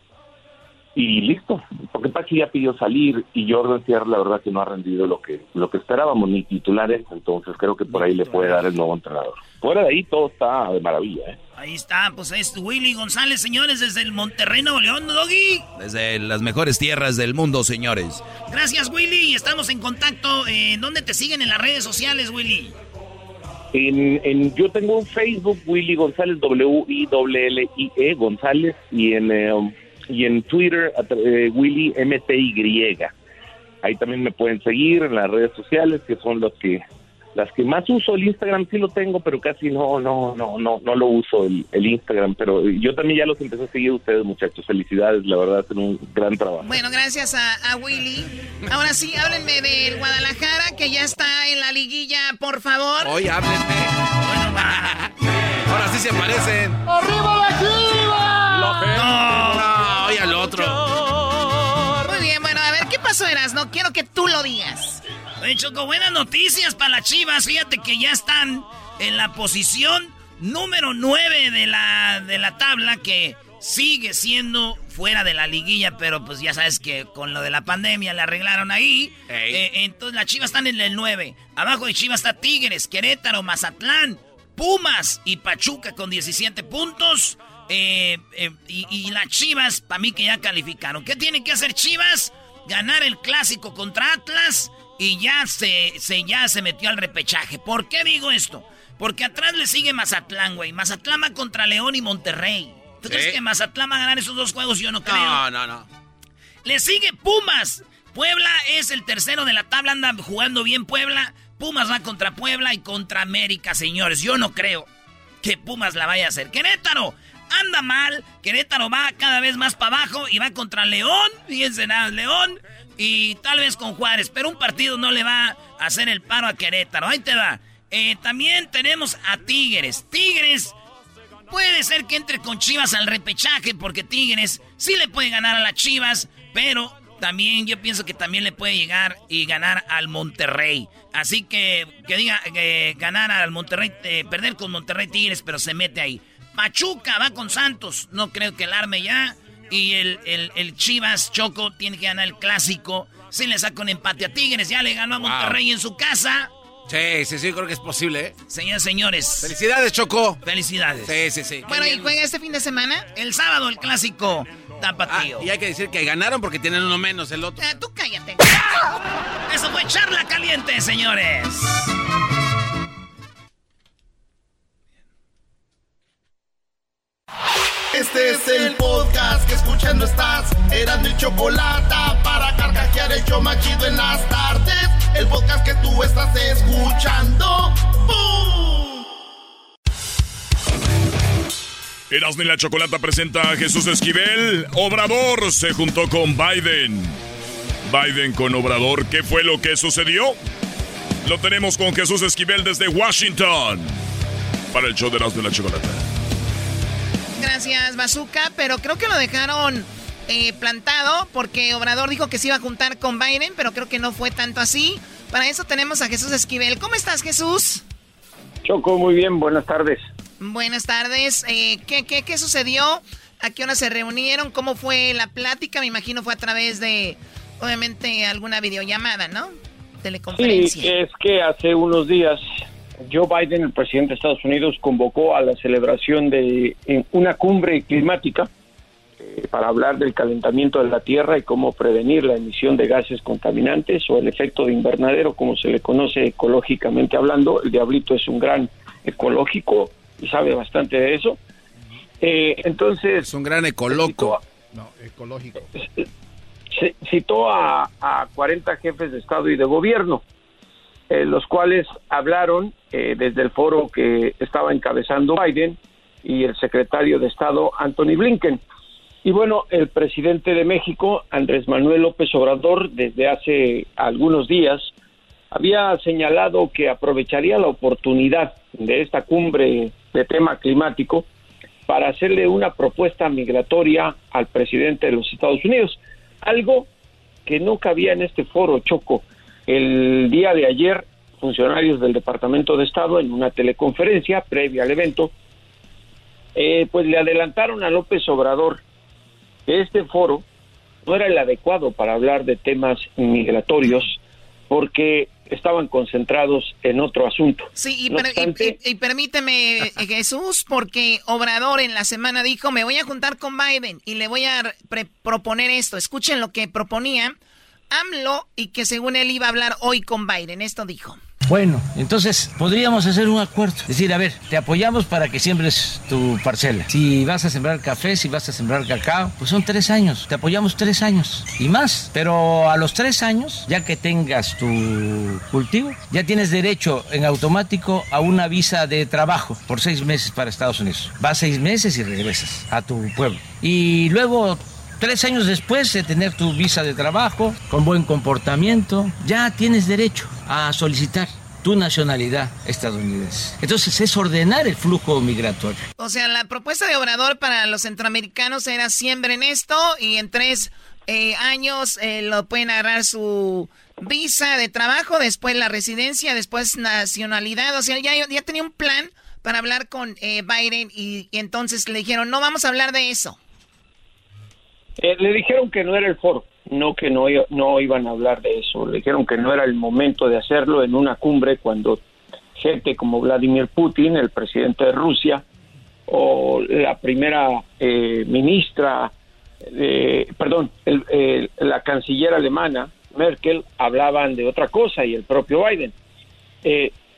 y listo, porque Pachi ya pidió salir y Jordan Sierra la verdad que no ha rendido lo que lo que esperábamos ni titulares, entonces creo que por ahí le puede dar el nuevo entrenador. Fuera de ahí todo está de maravilla, ¿eh? Ahí está, pues es Willy González, señores, desde el Monterrey, Nuevo León, Doggy. Desde las mejores tierras del mundo, señores. Gracias, Willy. Estamos en contacto. Eh, ¿Dónde te siguen en las redes sociales, Willy? En, en, yo tengo un Facebook, Willy González, W-I-L-L-I-E, González, y en eh, y en Twitter eh, Willy MTY. Ahí también me pueden seguir en las redes sociales que son los que las que más uso. El Instagram sí lo tengo pero casi no no no no no lo uso el, Instagram. Pero yo también ya los empecé a seguir a ustedes muchachos. Felicidades la verdad hacen un gran trabajo. Bueno gracias a, Willy. Ahora sí háblenme del Guadalajara que ya está en la liguilla por favor. Hoy háblenme. Ahora sí se aparecen arriba bueno, a ver, ¿qué pasó, Eras? No quiero que tú lo digas. Oye, Choco, buenas noticias para las chivas. Fíjate que ya están en la posición número 9 de la, de la tabla, que sigue siendo fuera de la liguilla, pero pues ya sabes que con lo de la pandemia le arreglaron ahí. Eh, entonces las chivas están en el 9. Abajo de chivas está Tigres, Querétaro, Mazatlán, Pumas y Pachuca con 17 puntos. Eh, eh, y, las Chivas, para mí que ya calificaron. ¿Qué tiene que hacer Chivas? Ganar el clásico contra Atlas y ya se, se, ya se metió al repechaje. ¿Por qué digo esto? Porque atrás le sigue Mazatlán, güey. Mazatlán va contra León y Monterrey. ¿Tú crees que Mazatlán va a ganar esos dos juegos? Yo no creo. No, no, no. Le sigue Pumas. Puebla es el tercero de la tabla, anda jugando bien Puebla. Pumas va contra Puebla y contra América, señores. Yo no creo que Pumas la vaya a hacer. Querétaro anda mal. Querétaro va cada vez más para abajo y va contra León. Fíjense nada, León. Y tal vez con Juárez. Pero un partido no le va a hacer el paro a Querétaro. Ahí te va. Eh, también tenemos a Tigres. Tigres puede ser que entre con Chivas al repechaje. Porque Tigres sí le puede ganar a las Chivas. Pero también yo pienso que también le puede llegar y ganar al Monterrey. Así que que diga eh, ganar al Monterrey, eh, perder con Monterrey Tigres, pero se mete ahí. Pachuca va con Santos. No creo que el arme ya. Y el, el, Chivas Choco tiene que ganar el clásico. Si le saca un empate a Tigres, ya le ganó a Monterrey en su casa. Sí, sí, sí, creo que es posible, ¿eh? Señores, señores. Felicidades, Choco. Felicidades. Sí, sí, sí. Bueno, ¿y juega este fin de semana? El sábado el clásico tapatío. Ah, y hay que decir que ganaron porque tienen uno menos el otro. Ah, tú cállate. Eso fue charla caliente, señores. Este es el podcast que escuchando estás. Eran mi chocolate para carcajear el yo machido en las tardes. El podcast que tú estás escuchando. ¡Bum! Erasmo y la Chocolata presenta a Jesús Esquivel. Obrador se juntó con Biden. Biden con Obrador, ¿qué fue lo que sucedió? Lo tenemos con Jesús Esquivel desde Washington. Para el show de Erasmo y la Chocolata. Gracias, Bazooka. Pero creo que lo dejaron eh, plantado porque Obrador dijo que se iba a juntar con Biden, pero creo que no fue tanto así. Para eso tenemos a Jesús Esquivel. ¿Cómo estás, Jesús? Choco, muy bien. Buenas tardes. Buenas tardes. Eh, ¿qué, qué, qué sucedió? ¿A qué hora se reunieron? ¿Cómo fue la plática? Me imagino fue a través de, obviamente, alguna videollamada, ¿no? Teleconferencia. Sí, es que hace unos días Joe Biden, el presidente de Estados Unidos, convocó a la celebración de una cumbre climática eh, para hablar del calentamiento de la Tierra y cómo prevenir la emisión de gases contaminantes o el efecto de invernadero, como se le conoce ecológicamente hablando. El diablito es un gran ecológico y sabe bastante de eso. Eh, entonces... Es un gran ecoloco. No, ecológico. Citó a, a 40 jefes de Estado y de Gobierno eh, los cuales hablaron eh, desde el foro que estaba encabezando Biden y el secretario de Estado Anthony Blinken. Y bueno, el presidente de México, Andrés Manuel López Obrador, desde hace algunos días, había señalado que aprovecharía la oportunidad de esta cumbre de tema climático para hacerle una propuesta migratoria al presidente de los Estados Unidos, algo que no cabía en este foro choco. El día de ayer funcionarios del Departamento de Estado en una teleconferencia previa al evento, eh, pues le adelantaron a López Obrador que este foro no era el adecuado para hablar de temas migratorios porque estaban concentrados en otro asunto. Sí, y, permíteme, eh, Jesús, porque Obrador en la semana dijo, me voy a juntar con Biden y le voy a proponer esto. Escuchen lo que proponía AMLO y que según él iba a hablar hoy con Biden. Esto dijo. Bueno, entonces podríamos hacer un acuerdo. Decir, a ver, te apoyamos para que siembres tu parcela. Si vas a sembrar café, si vas a sembrar cacao, pues son tres años. Te apoyamos tres años y más. Pero a los tres años, ya que tengas tu cultivo, ya tienes derecho en automático a una visa de trabajo por seis meses para Estados Unidos. Vas seis meses y regresas a tu pueblo. Y luego Tres años después de tener tu visa de trabajo, con buen comportamiento, ya tienes derecho a solicitar tu nacionalidad estadounidense. Entonces es ordenar el flujo migratorio. O sea, la propuesta de Obrador para los centroamericanos era siembren esto y en tres eh, años eh, lo pueden agarrar su visa de trabajo, después la residencia, después nacionalidad. O sea, ya, ya tenía un plan para hablar con eh, Biden y entonces le dijeron, no vamos a hablar de eso. Eh, le dijeron que no era el foro, no que no, no iban a hablar de eso. Le dijeron que no era el momento de hacerlo en una cumbre cuando gente como Vladimir Putin, el presidente de Rusia, o la primera eh, ministra, perdón, la canciller alemana, Merkel, hablaban de otra cosa y el propio Biden.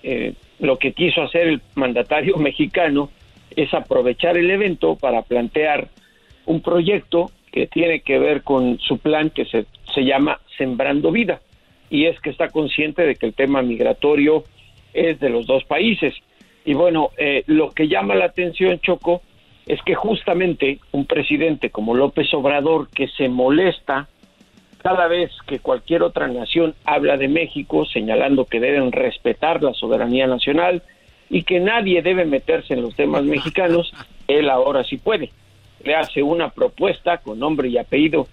Eh, lo que quiso hacer el mandatario mexicano es aprovechar el evento para plantear un proyecto que tiene que ver con su plan que se, se llama Sembrando Vida. Y es que está consciente de que el tema migratorio es de los dos países. Y bueno, eh, lo que llama la atención, Choco, es que justamente un presidente como López Obrador, que se molesta cada vez que cualquier otra nación habla de México, señalando que deben respetar la soberanía nacional y que nadie debe meterse en los temas mexicanos, él ahora sí puede le hace una propuesta con nombre y apellido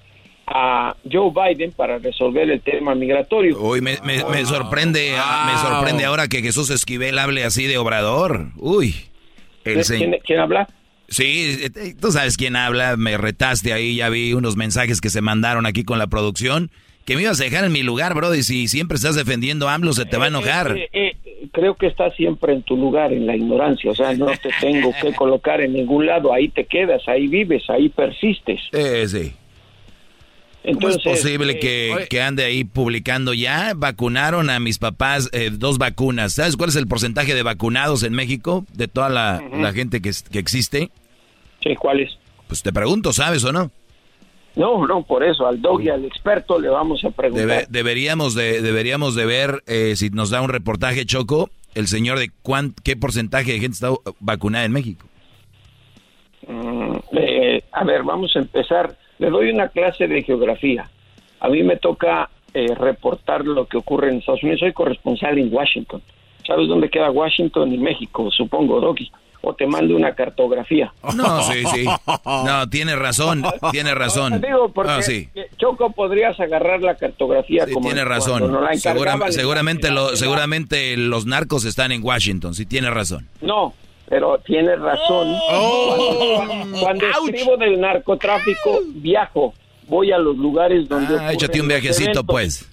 a Joe Biden para resolver el tema migratorio. Uy, me, sorprende, me sorprende ahora que Jesús Esquivel hable así de Obrador. Uy. El ¿Quién, ¿Quién habla? Sí, eh, tú sabes quién habla, me retaste ahí, ya vi unos mensajes que se mandaron aquí con la producción, que me ibas a dejar en mi lugar, bro, y si siempre estás defendiendo a AMLO se te va a eh, enojar. Eh, creo que estás siempre en tu lugar, en la ignorancia, o sea, no te tengo que colocar en ningún lado, ahí te quedas, ahí vives, ahí persistes. Eh, sí. Entonces, ¿Cómo es posible eh, que, ande ahí publicando ya? Vacunaron a mis papás eh, dos vacunas. ¿Sabes cuál es el porcentaje de vacunados en México de toda la, gente que, que, existe? Sí, ¿cuál es? Pues te pregunto, ¿sabes o no? No, no, por eso al dog y al experto le vamos a preguntar. deberíamos de deberíamos de ver eh, si nos da un reportaje Choco el señor de cuán, qué porcentaje de gente está vacunada en México. Mm, eh, a ver, vamos a empezar. Le doy una clase de geografía. A mí me toca eh, reportar lo que ocurre en Estados Unidos. Soy corresponsal en Washington. ¿Sabes dónde queda Washington y México? Supongo, Doggy o te mando una cartografía. No, sí, sí. No, tiene razón, tiene razón. Digo, porque sí. Choco podrías agarrar la cartografía sí, tiene razón. seguramente, lo, seguramente los narcos están en Washington, sí tiene razón. No, pero tiene razón. Oh. Cuando, escribo del narcotráfico, viajo, voy a los lugares donde... Ah, échate un viajecito, pues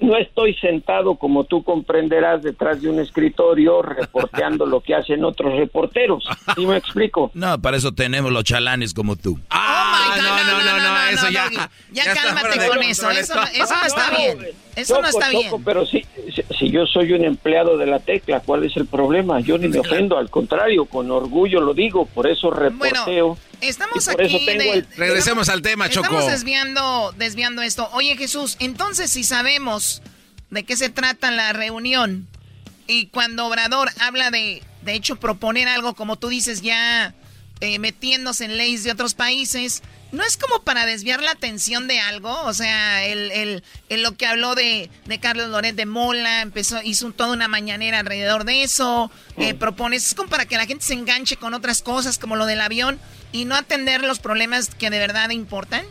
no estoy sentado, como tú comprenderás, detrás de un escritorio reporteando lo que hacen otros reporteros. ¿Sí me explico? No, para eso tenemos los chalanes como tú. Ah, oh no, no, no, no, eso ya. Ya, cálmate con eso. Eso, no está bien. Eso no está bien. Pero si, si, yo soy un empleado de la tecla, ¿cuál es el problema? Yo ni me ofendo, al contrario, con orgullo lo digo, por eso reporteo. Estamos aquí. Regresemos al tema, Choco. Estamos desviando, desviando esto. Oye, Jesús, entonces si sabemos de qué se trata la reunión y cuando Obrador habla de, de hecho, proponer algo, como tú dices, ya eh, metiéndose en leyes de otros países, ¿no es como para desviar la atención de algo? O sea, el, el, lo que habló de, de, Carlos Loret de Mola, empezó, hizo toda una mañanera alrededor de eso, eh, propone, es como para que la gente se enganche con otras cosas como lo del avión y no atender los problemas que de verdad importan?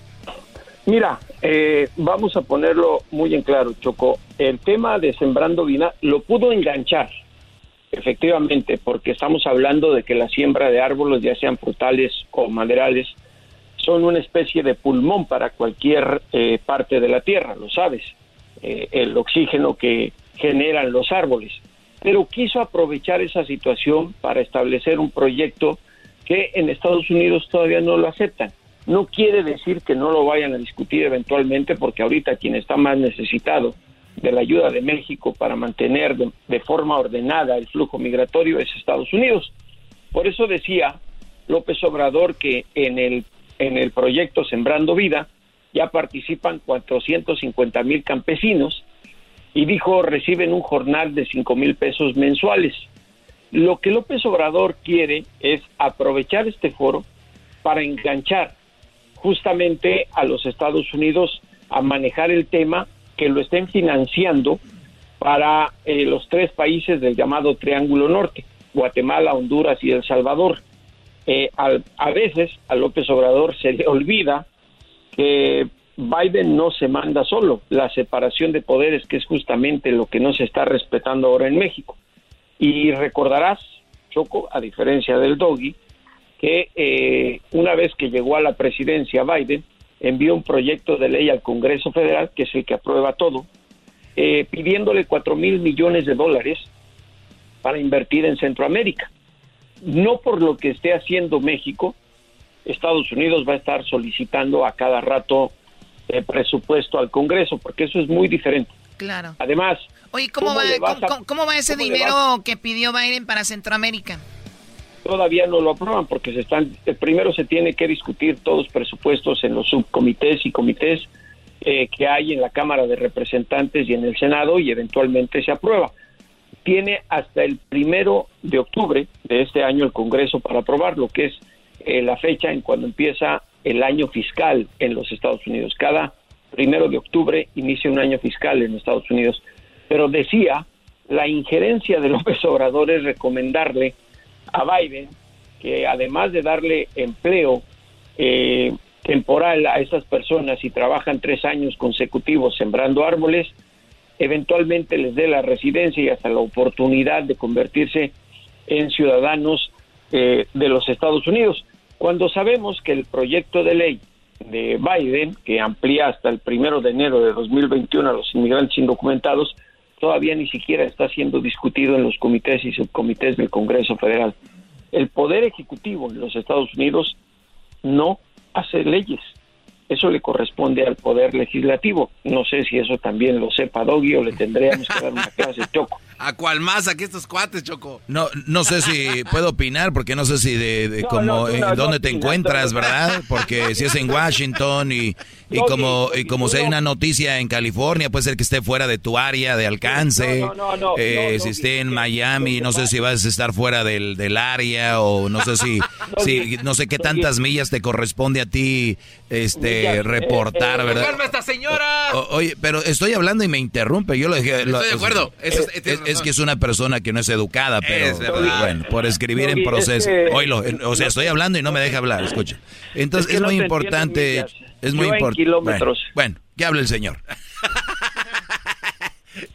Mira, eh, vamos a ponerlo muy en claro, Choco. El tema de Sembrando Vida lo pudo enganchar, efectivamente, porque estamos hablando de que la siembra de árboles, ya sean frutales o maderales, son una especie de pulmón para cualquier eh, parte de la tierra, lo sabes, eh, el oxígeno que generan los árboles. Pero quiso aprovechar esa situación para establecer un proyecto que en Estados Unidos todavía no lo aceptan no quiere decir que no lo vayan a discutir eventualmente, porque ahorita quien está más necesitado de la ayuda de México para mantener de, forma ordenada el flujo migratorio es Estados Unidos. Por eso decía López Obrador que en el, en el proyecto Sembrando Vida ya participan 450 mil campesinos y dijo reciben un jornal de 5 mil pesos mensuales. Lo que López Obrador quiere es aprovechar este foro para enganchar justamente a los Estados Unidos a manejar el tema, que lo estén financiando para eh, los tres países del llamado Triángulo Norte, Guatemala, Honduras y El Salvador. Eh, a veces a López Obrador se le olvida que Biden no se manda solo, la separación de poderes, que es justamente lo que no se está respetando ahora en México. Y recordarás, Choco, a diferencia del Doggy, que eh, una vez que llegó a la presidencia Biden, envió un proyecto de ley al Congreso Federal, que es el que aprueba todo, eh, pidiéndole cuatro mil millones de dólares para invertir en Centroamérica. No por lo que esté haciendo México, Estados Unidos va a estar solicitando a cada rato el presupuesto al Congreso, porque eso es muy diferente. Claro. Además, Oye, ¿cómo, va, ¿cómo, va ese dinero que pidió Biden para Centroamérica? Todavía no lo aprueban porque se están primero se tiene que discutir todos los presupuestos en los subcomités y comités eh, que hay en la Cámara de Representantes y en el Senado y eventualmente se aprueba. Tiene hasta el primero de octubre de este año el Congreso para aprobarlo, que es eh, la fecha en cuando empieza el año fiscal en los Estados Unidos. Cada primero de octubre inicia un año fiscal en Estados Unidos. Pero decía, la injerencia de López Obrador es recomendarle a Biden que además de darle empleo eh, temporal a esas personas y trabajan tres años consecutivos sembrando árboles, eventualmente les dé la residencia y hasta la oportunidad de convertirse en ciudadanos eh, de los Estados Unidos. Cuando sabemos que el proyecto de ley de Biden, que amplía hasta el primero de enero de 2021 a los inmigrantes indocumentados, todavía ni siquiera está siendo discutido en los comités y subcomités del Congreso Federal. El poder ejecutivo en los Estados Unidos no hace leyes, eso le corresponde al poder legislativo. No sé si eso también lo sepa Doggy o le tendríamos que dar una clase Choco. ¿A cuál más? Aquí estos cuates, Choco. No, no sé si puedo opinar porque no sé si de, de como dónde te encuentras, ¿verdad? Porque si es en Washington y, y como y como si hay una noticia en California, puede ser que esté fuera de tu área de alcance. Eh, si esté en Miami, no sé si vas a estar fuera del, del área o no sé si, si no sé qué tantas millas te corresponde a ti este reportar, ¿verdad? esta señora! oye, pero estoy hablando y me interrumpe. Yo lo dije. Estoy de acuerdo. Es, que es una persona que no es educada, pero bueno, por escribir en proceso. Oílo, o sea, estoy hablando y no me deja hablar, escucha. Entonces es, muy importante. Es muy importante. Bueno, bueno, que hable el señor.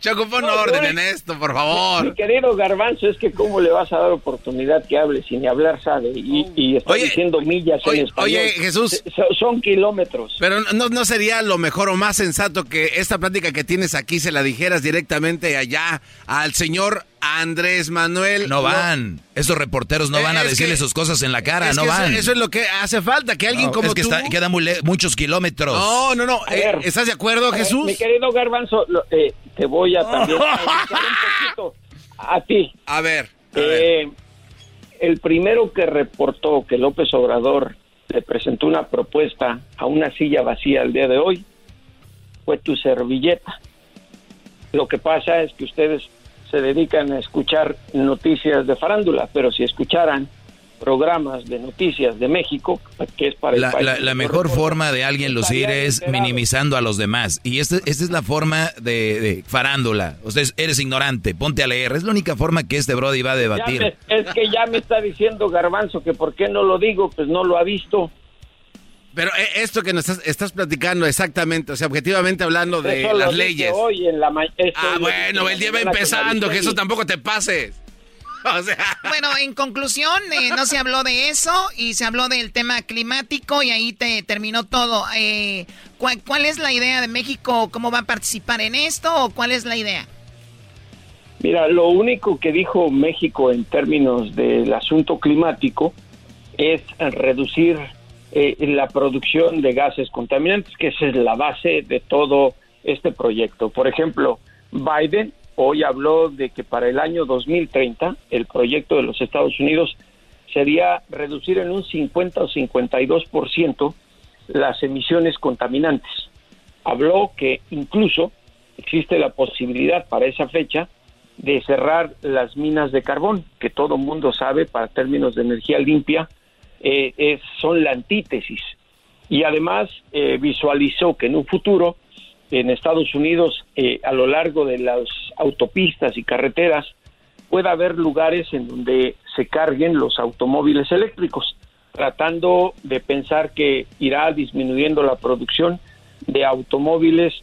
Choco, pon orden en esto, por favor. Mi querido Garbanzo, es que cómo le vas a dar oportunidad que hable si ni hablar sabe y, y está diciendo millas en español. Oye, Jesús. Son, kilómetros. Pero no, no sería lo mejor o más sensato que esta plática que tienes aquí se la dijeras directamente allá al señor Andrés Manuel. No van. Esos reporteros no van a decirle sus cosas en la cara, no van. Eso, es lo que hace falta, que alguien como es que tú... queda muchos kilómetros. No, no, no. Eh, ¿Estás de acuerdo, Jesús? mi querido Garbanzo, eh, te voy a también a un poquito a ti. A ver. Eh, el primero que reportó que López Obrador le presentó una propuesta a una silla vacía el día de hoy fue tu servilleta. Lo que pasa es que ustedes se dedican a escuchar noticias de farándula, pero si escucharan programas de noticias de México, que es para la, la, mejor forma de alguien lucir es minimizando a los demás. Y esta, esta es la forma de, farándula. Ustedes eres ignorante, ponte a leer. Es la única forma que este Brody va a debatir. es que ya me está diciendo Garbanzo que por qué no lo digo, pues no lo ha visto. Pero eh, esto que nos estás, estás platicando exactamente, o sea, objetivamente hablando de Eso las leyes. Hoy en la Ah, bueno, el día va empezando, que eso tampoco te pases. O sea, Bueno, en conclusión, eh, no se habló de eso y se habló del tema climático y ahí te terminó todo. Eh, ¿cuál, cuál es la idea de México? ¿Cómo va a participar en esto o cuál es la idea? Mira, lo único que dijo México en términos del asunto climático es reducir eh, la producción de gases contaminantes, que esa es la base de todo este proyecto. Por ejemplo, Biden hoy habló de que para el año 2030 el proyecto de los Estados Unidos sería reducir en un 50 o 52% las emisiones contaminantes. Habló que incluso existe la posibilidad para esa fecha de cerrar las minas de carbón, que todo mundo sabe para términos de energía limpia eh, es- son la antítesis. Y además eh, visualizó que en un futuro en Estados Unidos, eh, a lo largo de las autopistas y carreteras, pueda haber lugares en donde se carguen los automóviles eléctricos, tratando de pensar que irá disminuyendo la producción de automóviles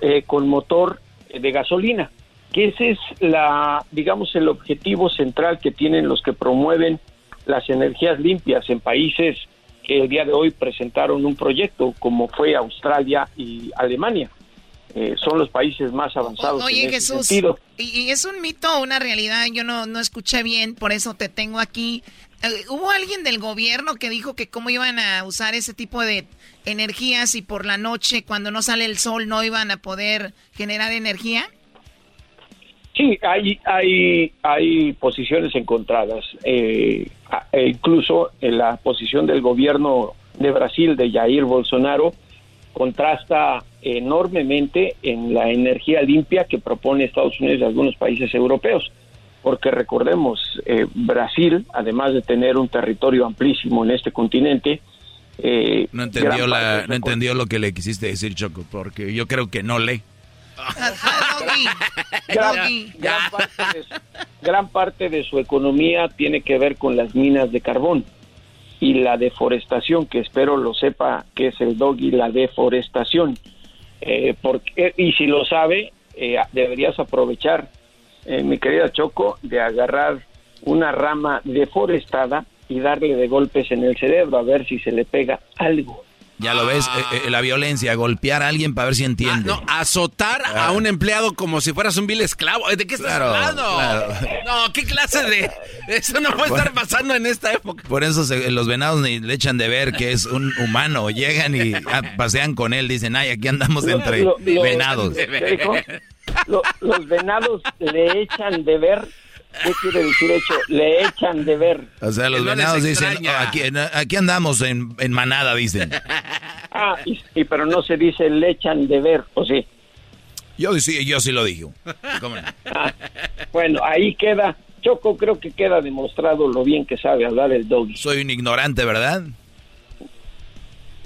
eh, con motor eh, de gasolina, que ese es la, digamos, el objetivo central que tienen los que promueven las energías limpias en países que el día de hoy presentaron un proyecto, como fue Australia y Alemania. Eh, son los países más avanzados Oye, en ese Jesús, sentido. ¿y, y es un mito o una realidad? Yo no, no escuché bien, por eso te tengo aquí. Eh, ¿Hubo alguien del gobierno que dijo que cómo iban a usar ese tipo de energías y por la noche, cuando no sale el sol, no iban a poder generar energía? Sí, hay, hay, hay posiciones encontradas. Eh, incluso en la posición del gobierno de Brasil, de Jair Bolsonaro, contrasta enormemente en la energía limpia que propone Estados Unidos y algunos países europeos. Porque recordemos, eh, Brasil, además de tener un territorio amplísimo en este continente, eh, No entendió, la, no entendió lo que le quisiste decir, Choco, porque yo creo que no lee. Gran, gran parte de su, gran parte de su economía tiene que ver con las minas de carbón y la deforestación, que espero lo sepa que es el doggy, la deforestación. Eh, porque, y si lo sabe, eh, deberías aprovechar, eh, mi querida Choco, de agarrar una rama deforestada y darle de golpes en el cerebro a ver si se le pega algo. Ya lo ves, Ah. Eh, eh, la violencia, golpear a alguien para ver si entiende. no, azotar a un empleado como si fueras un vil esclavo. ¿De qué estás Claro, hablando? claro. No, ¿qué clase de...? Eso no puede estar pasando en esta época. Por eso se- los venados ni le echan de ver que es un humano. Llegan y ah, pasean con él, dicen, ay, aquí andamos entre Lo- lo- venados. Los venados le echan de ver. ¿Qué quiere decir hecho? Le echan de ver. O sea, los no venados dicen. "Oh, aquí, aquí andamos en, en manada, dicen. Ah, y, y pero no se dice le echan de ver, ¿o sí? Yo sí, yo sí lo dije. ¿Cómo no? Ah, bueno, ahí queda. Choco, creo que queda demostrado lo bien que sabe hablar el doggy. Soy un ignorante, ¿verdad?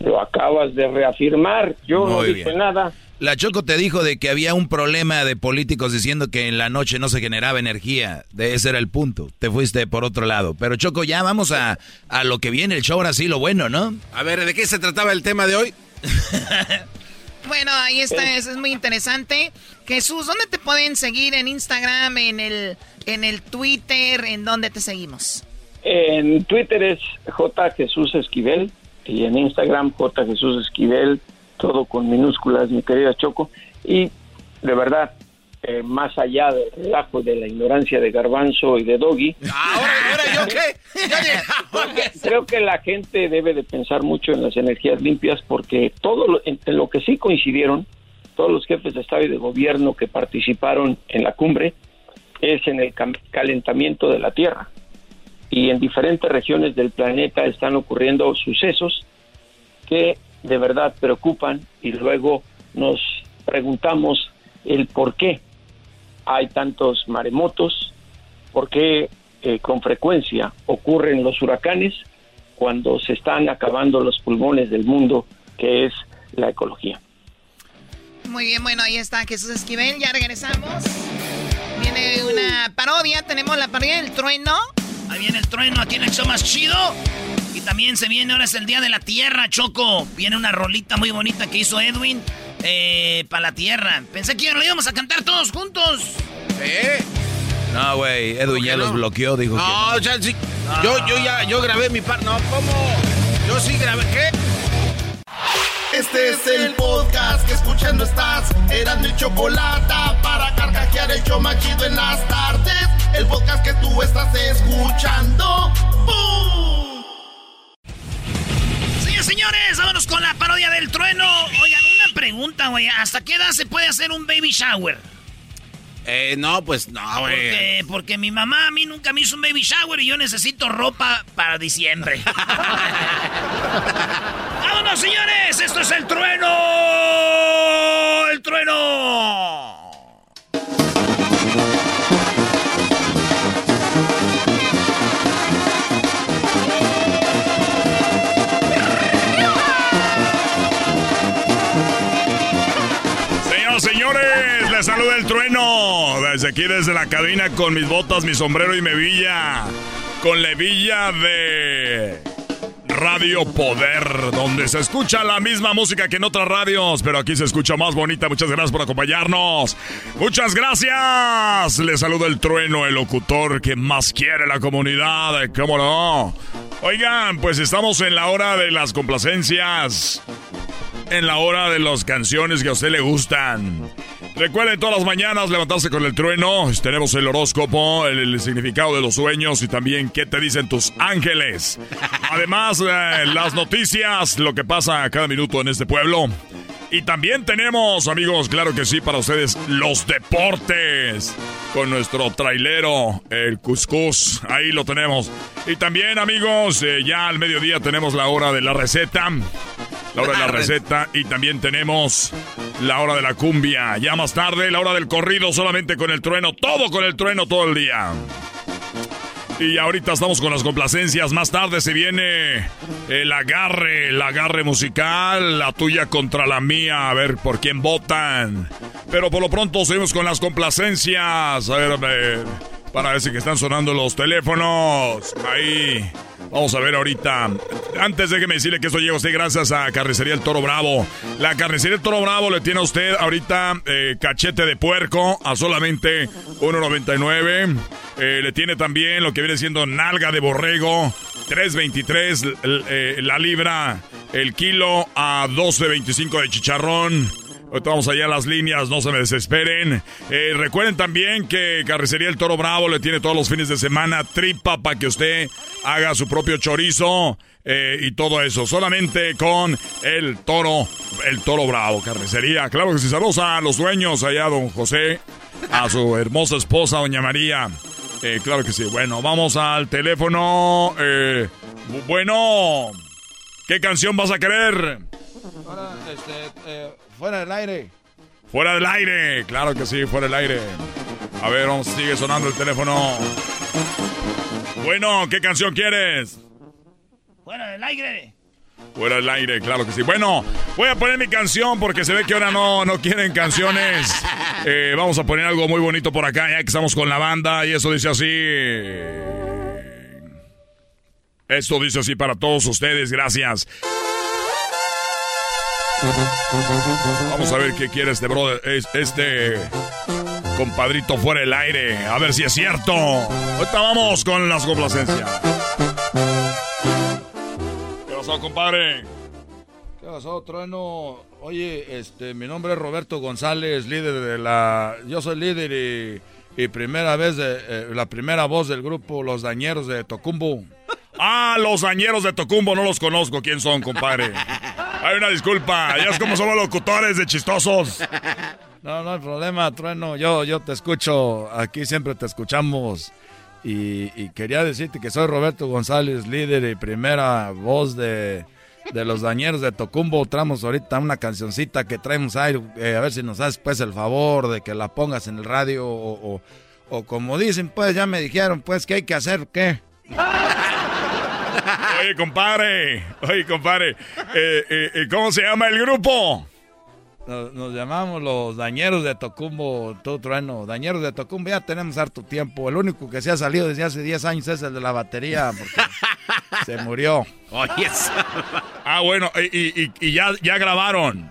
Lo acabas de reafirmar. Yo no Muy dije bien. nada. La Choco te dijo de que había un problema de políticos diciendo que en la noche no se generaba energía. De ese era el punto. Te fuiste por otro lado. Pero Choco, ya vamos a, a lo que viene el show, ahora sí, lo bueno, ¿no? A ver, ¿de qué se trataba el tema de hoy? Bueno, ahí está, eso es muy interesante. Jesús, ¿dónde te pueden seguir? ¿En Instagram, en el, en el Twitter? ¿En dónde te seguimos? En Twitter es J. Jesús Esquivel y en Instagram J. Jesús Esquivel, todo con minúsculas, mi querida Choco. Y de verdad, eh, más allá del relajo de la ignorancia de Garbanzo y de Doggy, ¿Ahora yo qué? creo que la gente debe de pensar mucho en las energías limpias porque todo lo, en, en lo que sí coincidieron todos los jefes de Estado y de gobierno que participaron en la cumbre es en el calentamiento de la Tierra. Y en diferentes regiones del planeta están ocurriendo sucesos que de verdad preocupan y luego nos preguntamos el por qué hay tantos maremotos, por qué eh, con frecuencia ocurren los huracanes cuando se están acabando los pulmones del mundo, que es la ecología. Muy bien, bueno, ahí está Jesús Esquivel, ya regresamos. Viene una parodia, tenemos la parodia del trueno. Ahí viene el trueno aquí en el show más chido. Y también se viene, ahora es el Día de la Tierra, Choco. Viene una rolita muy bonita que hizo Edwin eh, para la Tierra. Pensé que lo íbamos a cantar todos juntos. ¿Eh? No, güey, Edwin ya los bloqueó, dijo no, que Ya, sí. Yo, yo ya, yo grabé mi parte. No, ¿cómo? Yo sí grabé, ¿qué? Este es el podcast que escuchando estás. Eran mi chocolate para carcajear el yo machido en las tardes. El podcast que tú estás escuchando. ¡Bum! Señores, vámonos con la parodia del trueno. Oigan, una pregunta, güey. ¿Hasta qué edad se puede hacer un baby shower? Eh, no, pues no, güey. Porque, porque mi mamá a mí nunca me hizo un baby shower y yo necesito ropa para diciembre. ¡Vámonos, señores! ¡Esto es el trueno! ¡El trueno! Desde aquí, desde la cabina, con mis botas, mi sombrero y mi villa. Con la villa de Radio Poder, donde se escucha la misma música que en otras radios, pero aquí se escucha más bonita. Muchas gracias por acompañarnos. Muchas gracias. Les saluda el trueno, el locutor que más quiere la comunidad. ¿Cómo no? Oigan, pues estamos en la hora de las complacencias en la hora de las canciones que a usted le gustan. Recuerden todas las mañanas levantarse con el trueno. Tenemos el horóscopo, el, significado de los sueños y también qué te dicen tus ángeles. Además, eh, las noticias, lo que pasa cada minuto en este pueblo. Y también tenemos, amigos, claro que sí, para ustedes, los deportes. Con nuestro trailero, el Cuscús. Ahí lo tenemos. Y también, amigos, eh, ya al mediodía tenemos la hora de la receta. La hora de la receta. Y también tenemos la hora de la cumbia. Ya más tarde, la hora del corrido solamente con el trueno. Todo con el trueno todo el día. Y ahorita estamos con las complacencias. Más tarde se viene el agarre, el agarre musical, la tuya contra la mía, a ver por quién votan. Pero por lo pronto seguimos con las complacencias. A ver, a ver, para ver si que están sonando los teléfonos. Ahí. Vamos a ver ahorita. Antes déjeme decirle que esto llega a usted gracias a Carnicería El Toro Bravo. La Carnicería El Toro Bravo le tiene a usted ahorita eh, cachete de puerco a solamente 1.99. Eh, le tiene también lo que viene siendo nalga de borrego. 3.23 eh, la libra. El kilo a 12.25 de chicharrón. Ahorita vamos allá a las líneas, no se me desesperen. Eh, recuerden también que Carnicería El Toro Bravo le tiene todos los fines de semana tripa para que usted haga su propio chorizo eh, y todo eso. Solamente con el toro, el toro bravo, carnicería. Claro que sí, saludos a los dueños allá, don José, a su hermosa esposa, doña María. Eh, claro que sí. Bueno, vamos al teléfono. Bu- bueno, ¿qué canción vas a querer? Ahora, este, fuera del aire. Fuera del aire, claro que sí, fuera del aire. A ver, vamos, sigue sonando el teléfono. Bueno, ¿qué canción quieres? Fuera del aire. Fuera del aire, claro que sí. Bueno, voy a poner mi canción porque se ve que ahora no, no quieren canciones. Eh, vamos a poner algo muy bonito por acá, ya que estamos con la banda, y eso dice así. Esto dice así para todos ustedes, gracias. Vamos a ver qué quiere este brother, es- este compadrito fuera del aire, a ver si es cierto. Ahorita vamos con las complacencias. ¿Qué pasó, compadre? ¿Qué pasó, Trueno? Oye, este, mi nombre es Roberto González, líder de la... Yo soy líder y, y primera vez, de, eh, la primera voz del grupo Los Dañeros de Tocumbo. Ah, los dañeros de Tocumbo, no los conozco. ¿Quién son, compadre? Hay una disculpa, ya es como somos locutores de chistosos. No, no hay problema, Trueno. Yo, yo te escucho, aquí siempre te escuchamos. Y, quería decirte que soy Roberto González, líder y primera voz de, de los dañeros de Tocumbo. Traemos ahorita una cancioncita que traemos ahí, eh, a ver si nos haces pues el favor de que la pongas en el radio o, o- como dicen, pues ya me dijeron, pues, ¿qué hay que hacer? ¿Qué? Oye, compadre, oye, compadre, eh, eh, eh, ¿cómo se llama el grupo? Nos, nos llamamos los dañeros de Tocumbo, tú trueno. Dañeros de Tocumbo, ya tenemos harto tiempo. El único que se ha salido desde hace 10 años es el de la batería. Porque Se murió. Oye, Ah, bueno, y, y- y ya, ya grabaron.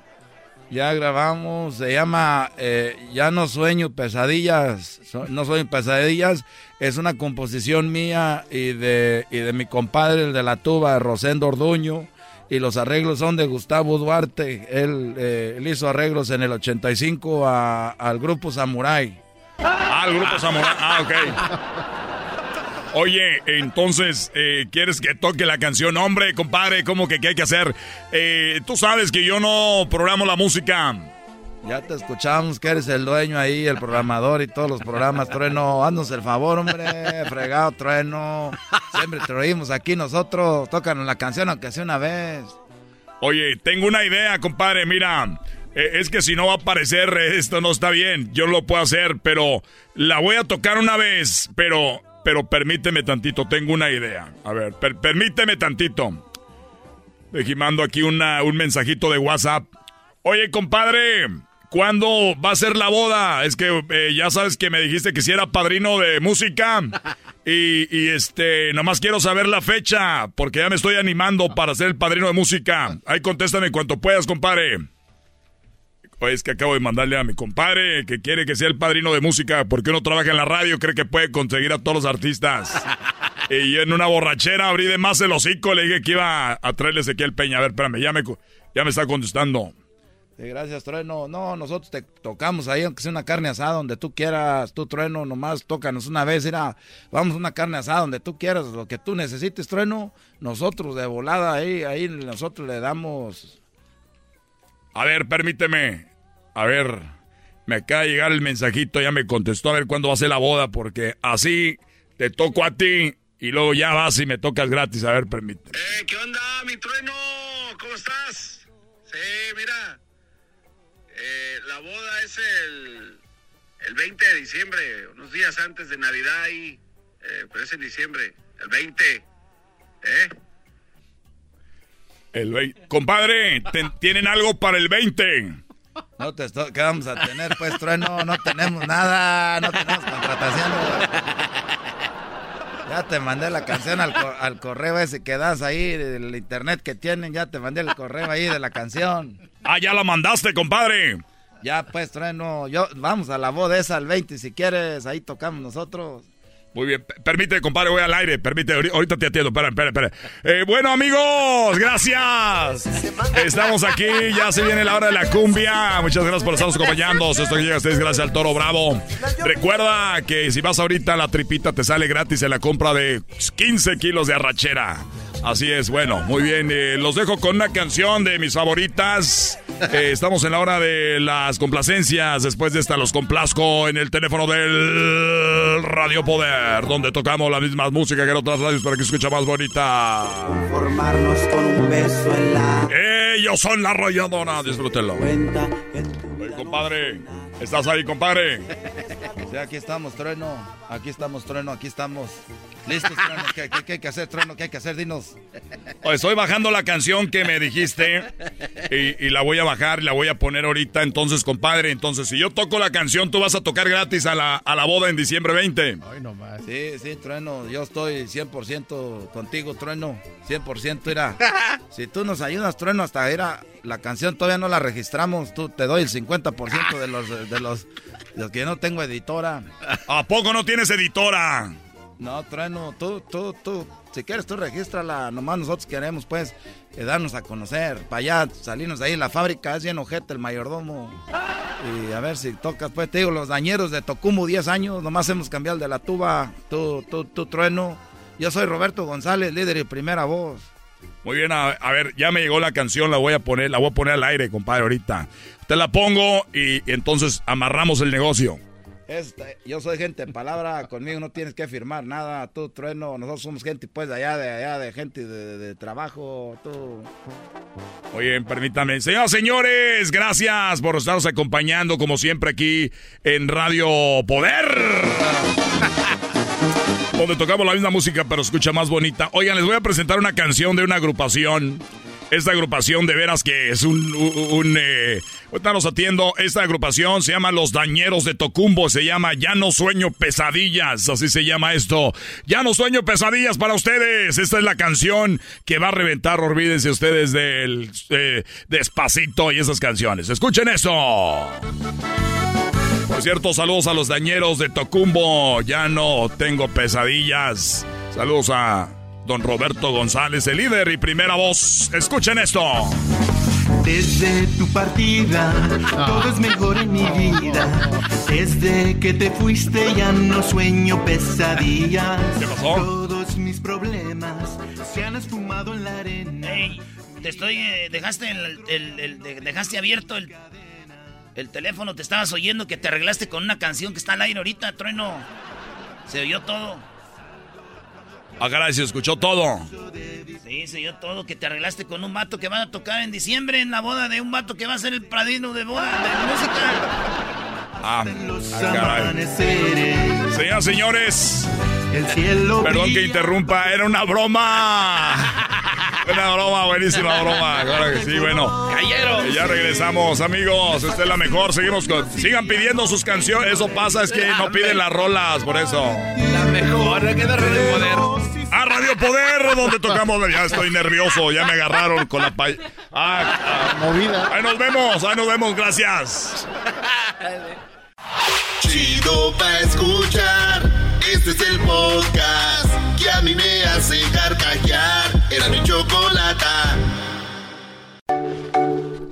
Ya grabamos, se llama eh, Ya no sueño pesadillas, so- no sueño pesadillas, es una composición mía y de, y de mi compadre, el de la tuba, Rosendo Orduño, y los arreglos son de Gustavo Duarte, él, eh, hizo arreglos en el 85 a- al grupo Samurai. Ah, el grupo Samurai. Ah, ok. Oye, entonces, eh, ¿quieres que toque la canción? Hombre, compadre, ¿cómo que qué hay que hacer? Eh, Tú sabes que yo no programo la música. Ya te escuchamos que eres el dueño ahí, el programador y todos los programas, Trueno. Haznos el favor, hombre, fregado, Trueno. Siempre te oímos aquí nosotros. Tócanos la canción aunque sea una vez. Oye, tengo una idea, compadre. Mira, eh, es que si no va a aparecer, esto no está bien. Yo lo puedo hacer, pero la voy a tocar una vez. Pero, pero permíteme tantito, tengo una idea. A ver, per- permíteme tantito. Dejí mando aquí una, un mensajito de WhatsApp. Oye, compadre, ¿cuándo va a ser la boda? Es que eh, ya sabes que me dijiste que si era padrino de música. Y, y, este, nomás quiero saber la fecha, porque ya me estoy animando para ser el padrino de música. Ahí contéstame cuanto puedas, compadre. Oye, es que acabo de mandarle a mi compadre que quiere que sea el padrino de música porque uno trabaja en la radio, cree que puede conseguir a todos los artistas. Y yo en una borrachera abrí de más el hocico, le dije que iba a traerle Ezequiel Peña. A ver, espérame, ya me, ya me está contestando. Sí, gracias, Trueno. No, nosotros te tocamos ahí, aunque sea una carne asada, donde tú quieras. Tú, Trueno, nomás tócanos una vez. Mira, vamos a una carne asada donde tú quieras, lo que tú necesites, Trueno. Nosotros de volada ahí, ahí nosotros le damos. A ver, permíteme. A ver, me acaba de llegar el mensajito, ya me contestó a ver cuándo va a ser la boda, porque así te toco a ti y luego ya vas y me tocas gratis. A ver, permíteme. Eh, ¿Qué onda, mi trueno? ¿Cómo estás? Sí, mira. eh, la boda es el, el 20 de diciembre, unos días antes de Navidad y... eh, pero es en diciembre, el 20. ¿Eh? El vei- Compadre, ¿ten- ¿tienen algo para el 20? No te esto- ¿Qué vamos a tener, pues, Trueno? No tenemos nada, no tenemos contratación. Ya te mandé la canción al, al correo ese que das ahí, del internet que tienen, ya te mandé el correo ahí de la canción. Ah, ya la mandaste, compadre. Ya, pues, Trueno, yo, vamos a la boda esa al 20, si quieres, ahí tocamos nosotros. Muy bien, permite, compadre, voy al aire, permite, ahori- ahorita te atiendo, espera, espera, espera. Eh, bueno, amigos, gracias. Estamos aquí, ya se viene la hora de la cumbia. Muchas gracias por estarnos acompañando. Esto que llega a ustedes gracias al Toro Bravo. Recuerda que si vas ahorita a la tripita te sale gratis en la compra de 15 kilos de arrachera. Así es, bueno, muy bien. eh, los dejo con una canción de mis favoritas. Eh, estamos en la hora de las complacencias. Después de esta los complazco en el teléfono del Radio Poder, donde tocamos la misma música que en otras radios para que se escucha más bonita. Formarnos con un beso en la Ellos son la arrolladora, disfrútenlo. Oye, compadre, ¿estás ahí, compadre? Sí, aquí estamos, Trueno, aquí estamos, Trueno, aquí estamos. Listos, Trueno, ¿qué, qué- qué hay que hacer, Trueno? ¿Qué hay que hacer? Dinos. Oye, Estoy bajando la canción que me dijiste y, y la voy a bajar y la voy a poner ahorita. Entonces, compadre, entonces si yo toco la canción, tú vas a tocar gratis a la, a la boda en diciembre 20. Sí, sí, Trueno, yo estoy 100% contigo, Trueno, 100%, mira. Si tú nos ayudas, Trueno, hasta era la canción todavía no la registramos, tú te doy el 50% de los de los de los que yo no tengo editora. ¿A poco no tienes editora? No, Trueno, tú tú tú si quieres tú regístrala, nomás nosotros queremos pues eh, darnos a conocer, para allá salirnos de ahí, la fábrica es bien ojete el mayordomo. Y a ver si tocas, pues te digo, los dañeros de Tocumo 10 años, nomás hemos cambiado el de la tuba, tú, tú, tú, trueno. Yo soy Roberto González, líder y primera voz. Muy bien, a, a ver, ya me llegó la canción, la voy a poner, la voy a poner al aire, compadre, ahorita. Te la pongo y, y entonces amarramos el negocio. Yo soy gente de palabra, conmigo no tienes que firmar nada, tú, trueno, nosotros somos gente pues de allá, de allá, de gente de, trabajo, tú. Oye, permítame. Señoras, señores, gracias por estarnos acompañando como siempre aquí en Radio Poder. Donde tocamos la misma música pero escucha más bonita. Oigan, les voy a presentar una canción de una agrupación. Esta agrupación de veras que es un, eh, Ahorita nos atiendo. Esta agrupación se llama Los Dañeros de Tocumbo. Se llama Ya no sueño pesadillas. Así se llama esto. Ya no sueño pesadillas para ustedes. Esta es la canción que va a reventar. Olvídense ustedes del eh, Despacito y esas canciones. Escuchen eso. Por cierto, saludos a los dañeros de Tocumbo. Ya no tengo pesadillas. Saludos a don Roberto González, el líder y primera voz. Escuchen esto. Desde tu partida, todo es mejor en mi vida. Desde que te fuiste ya no sueño pesadillas. ¿Qué pasó? Todos mis problemas se han esfumado en la arena. Te estoy. eh, dejaste, el, el- el- de- dejaste abierto el, el teléfono, te estabas oyendo que te arreglaste con una canción que está al aire ahorita, trueno. Se oyó todo. Ah, caray, se escuchó todo. Sí, se oyó todo, que te arreglaste con un vato que van a tocar en diciembre en la boda de un vato que va a ser el pradino de boda de música. Ah, ah, caray. Señoras, señores. El cielo Perdón que interrumpa, era una broma. Una broma, buenísima broma. Claro que sí, bueno. Cayeron. Ya regresamos, amigos. Esta es la mejor. Seguimos con. Sigan pidiendo sus canciones. Eso pasa, es que no piden las rolas, por eso. La mejor, que de Radio Poder. A Radio Poder, donde tocamos. Ya estoy nervioso, ya me agarraron con la pay. Ah, ah, Movida. Ahí nos vemos, ahí nos vemos, gracias. Chido pa' escuchar. Este es el podcast que a mí me hace carcajear. Era mi chocolata.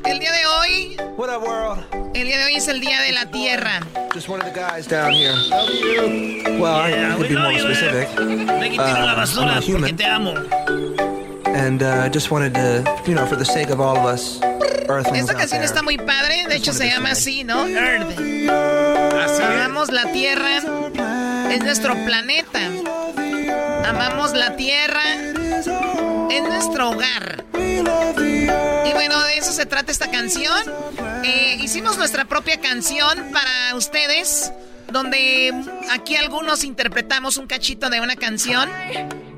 El día de hoy. El día de hoy es el día de la tierra. Just one of the guys down here. Well, I could be more specific. Ven y tiro la Uh, basura I'm a porque human, te amo. and uh, just wanted to, you know, for the sake of all of us Esta canción está muy padre, de hecho se llama así, ¿no? Earth. Amamos la tierra, es nuestro planeta. Amamos la tierra, es nuestro hogar. Y bueno, de eso se trata esta canción. Eh, hicimos nuestra propia canción para ustedes, donde aquí algunos interpretamos un cachito de una canción.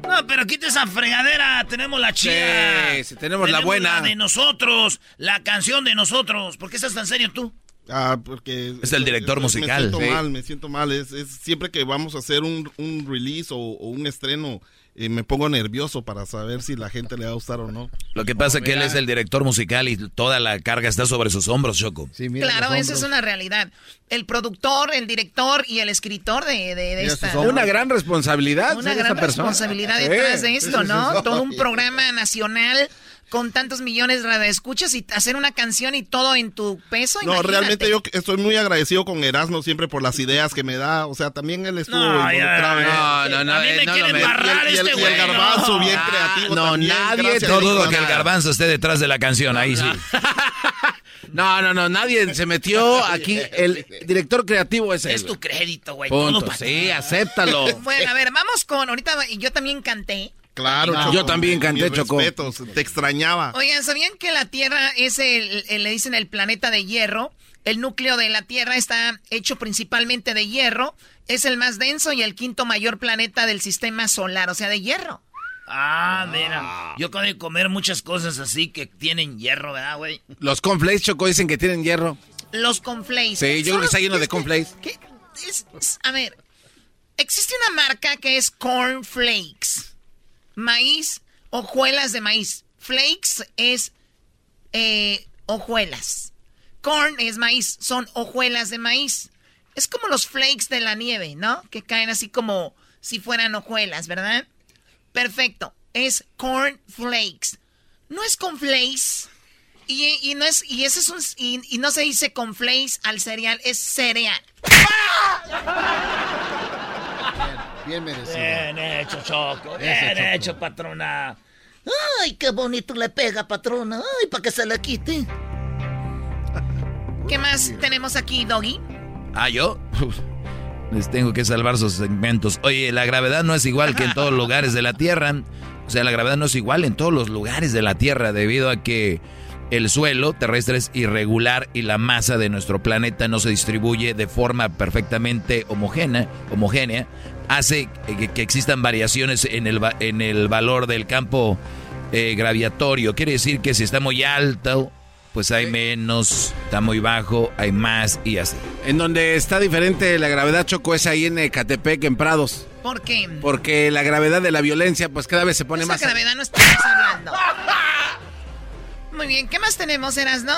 No, pero quita esa fregadera. Tenemos la chida. Sí, sí, tenemos la buena. de nosotros, la canción de nosotros. ¿Por qué estás tan serio tú? Ah, porque... Es el director me musical. siento Sí. mal, me siento mal. Es, es siempre que vamos a hacer un, un release o, o un estreno, eh, me pongo nervioso para saber si la gente le va a gustar o no. Lo que pasa es que él es el director musical y toda la carga está sobre sus hombros, Choco. Claro, esa es una realidad. El productor, el director y el escritor de, de, de esta... Una gran responsabilidad. Una gran esa persona. responsabilidad Sí, detrás de sí, esto, sí, ¿no? sí. Todo un programa nacional con tantos millones de radioescuchas y hacer una canción y todo en tu peso. No, imagínate. realmente yo estoy muy agradecido con Erasmo siempre por las ideas que me da. O sea, también él estuvo No, involucrado no, no, no, A mí eh, me no quiere lo me- embarrar y el- este y el güey, garbanzo no. bien Ah, creativo no, también, nadie. No dudo que el garbanzo esté detrás de la canción, ahí sí. No, no, no, nadie se metió aquí. El director creativo es él. Es tu crédito, güey. Punto. Sí, acéptalo. Bueno, a ver, vamos con... Ahorita y yo también canté. Claro, Ah, Choco. yo también canté, Choco. respetos, te extrañaba. Oigan, ¿sabían que la Tierra es el, el- le dicen el planeta de hierro? El núcleo de la Tierra está hecho principalmente de hierro. Es el más denso y el quinto mayor planeta del sistema solar, o sea, de hierro. Ah, mira. Yo acabo de comer muchas cosas así que tienen hierro, ¿verdad, güey? Los cornflakes, Choco, dicen que tienen hierro. Los conflays. Sí, yo creo que está lleno de cornflakes. ¿Qué? Es- es- a ver, existe una marca que es Corn Flakes. Maíz, hojuelas de maíz. Flakes es eh, hojuelas. Corn es maíz, son hojuelas de maíz. Es como los flakes de la nieve, ¿no? Que caen así como si fueran hojuelas, ¿verdad? Perfecto, es corn flakes. No es con flakes. Y, no es, y ese es un, y, y no se dice con flakes al cereal, es cereal. Bien merecido. Bien hecho, Choco. Bien Choco. hecho, patrona. Ay, qué bonito le pega, patrona. Ay, para que se le quite. ¿Qué más tenemos aquí, Doggy? Ah, yo. Les tengo que salvar sus segmentos. Oye, la gravedad no es igual que en todos los lugares de la Tierra. O sea, la gravedad no es igual en todos los lugares de la Tierra debido a que el suelo terrestre es irregular y la masa de nuestro planeta no se distribuye de forma perfectamente homogénea, homogénea hace que, que existan variaciones en el, va- en el valor del campo eh, gravitatorio. Quiere decir que si está muy alto pues hay menos, está muy bajo, hay más y así. En donde está diferente la gravedad, Choco, es ahí en Ecatepec, en Prados. ¿Por qué? Porque la gravedad de la violencia, pues cada vez se pone Esa más... gravedad no estamos hablando. Muy bien, ¿qué más tenemos, Eras, no?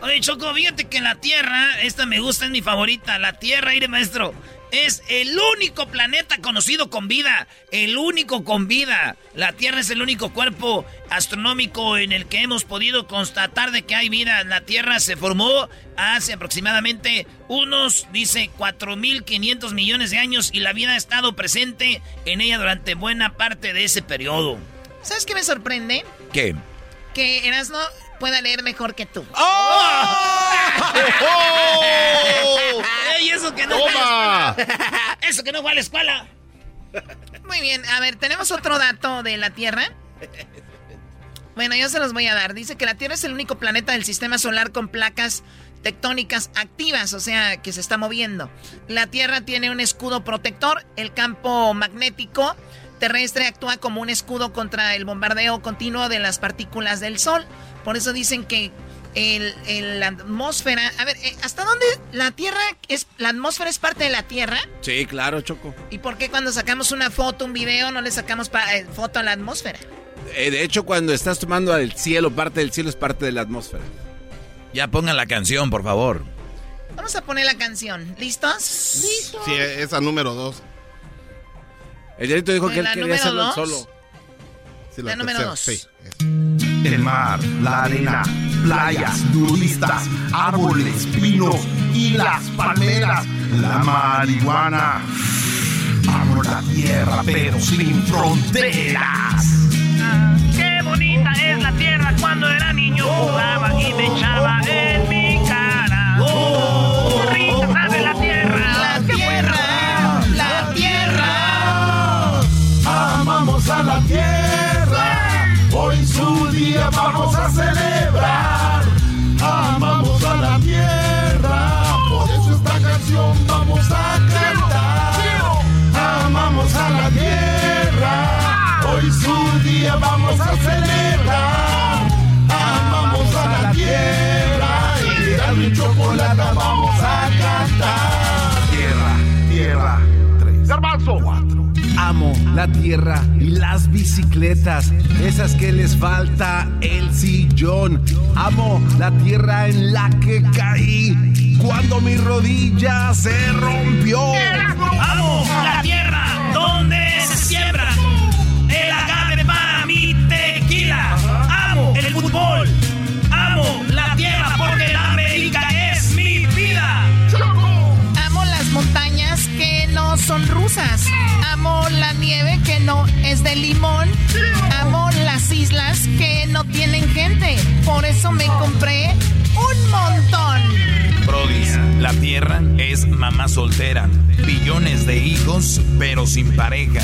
Oye, Choco, fíjate que la Tierra, esta me gusta, es mi favorita. La Tierra, aire maestro, es el único planeta conocido con vida. El único con vida. La Tierra es el único cuerpo astronómico en el que hemos podido constatar de que hay vida. La Tierra se formó hace aproximadamente unos, dice, 4.500 millones de años y la vida ha estado presente en ella durante buena parte de ese periodo. ¿Sabes qué me sorprende? ¿Qué? Que Erasno pueda leer mejor que tú. ¡Oh! ¡Ey, eso que no fue a ¡Toma! la escuela! ¡Eso que no fue a la escuela! Muy bien, a ver, tenemos otro dato de la Tierra. Bueno, yo se los voy a dar. Dice que la Tierra es el único planeta del sistema solar con placas tectónicas activas, o sea, que se está moviendo. La Tierra tiene un escudo protector, el campo magnético terrestre actúa como un escudo contra el bombardeo continuo de las partículas del Sol. Por eso dicen que el, el- la atmósfera... A ver, eh, ¿hasta dónde la Tierra es... la atmósfera es parte de la Tierra? Sí, claro, Choco. ¿Y por qué cuando sacamos una foto, un video, no le sacamos pa- eh, foto a la atmósfera? Eh, de hecho, cuando estás tomando al cielo, parte del cielo es parte de la atmósfera. Ya pongan la canción, por favor. Vamos a poner la canción. ¿Listos? ¿Listos? Sí, esa número dos. El dijo que él ¿La quería hacerlo dos? solo. Sí, La número tercera, dos. sí. El mar, la arena, playas, nudistas, árboles, pinos y las palmeras, la marihuana. Amo la tierra, pero sin fronteras. Qué bonita es la tierra cuando era niño jugaba y me echaba en mi cara. Oh, rica sabe la tierra. La tierra, la tierra. Amamos a la tierra, hoy su día vamos a celebrar. Amamos a la tierra, por eso esta canción vamos a cantar. Amamos a la tierra, hoy su día vamos a celebrar. Amamos a la tierra, y mi chocolate vamos a cantar. Tierra, tierra, tres. Garbanzo, cuatro. Amo la tierra y las bicicletas, esas que les falta el sillón. Amo la tierra en la que caí cuando mi rodilla se rompió. Amo la tierra donde se siembra son rusas. Amo la nieve que no es de limón. Amo las islas que no tienen gente. Por eso me compré un montón. Brody, la tierra es mamá soltera. Billones de hijos, pero sin pareja.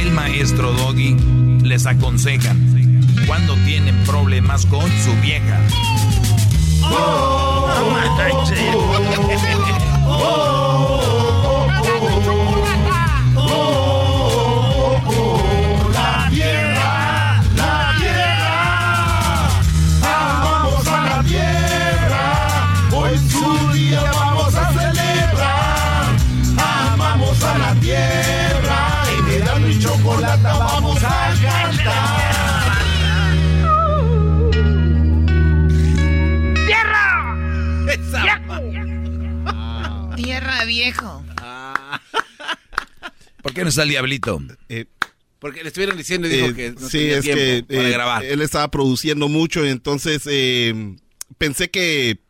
El maestro Doggy les aconseja cuando tienen problemas con su vieja. La está el diablito? Porque le estuvieron diciendo y dijo Eh, que no sí, tenía es tiempo que para eh, grabar. él estaba produciendo mucho, entonces eh, pensé que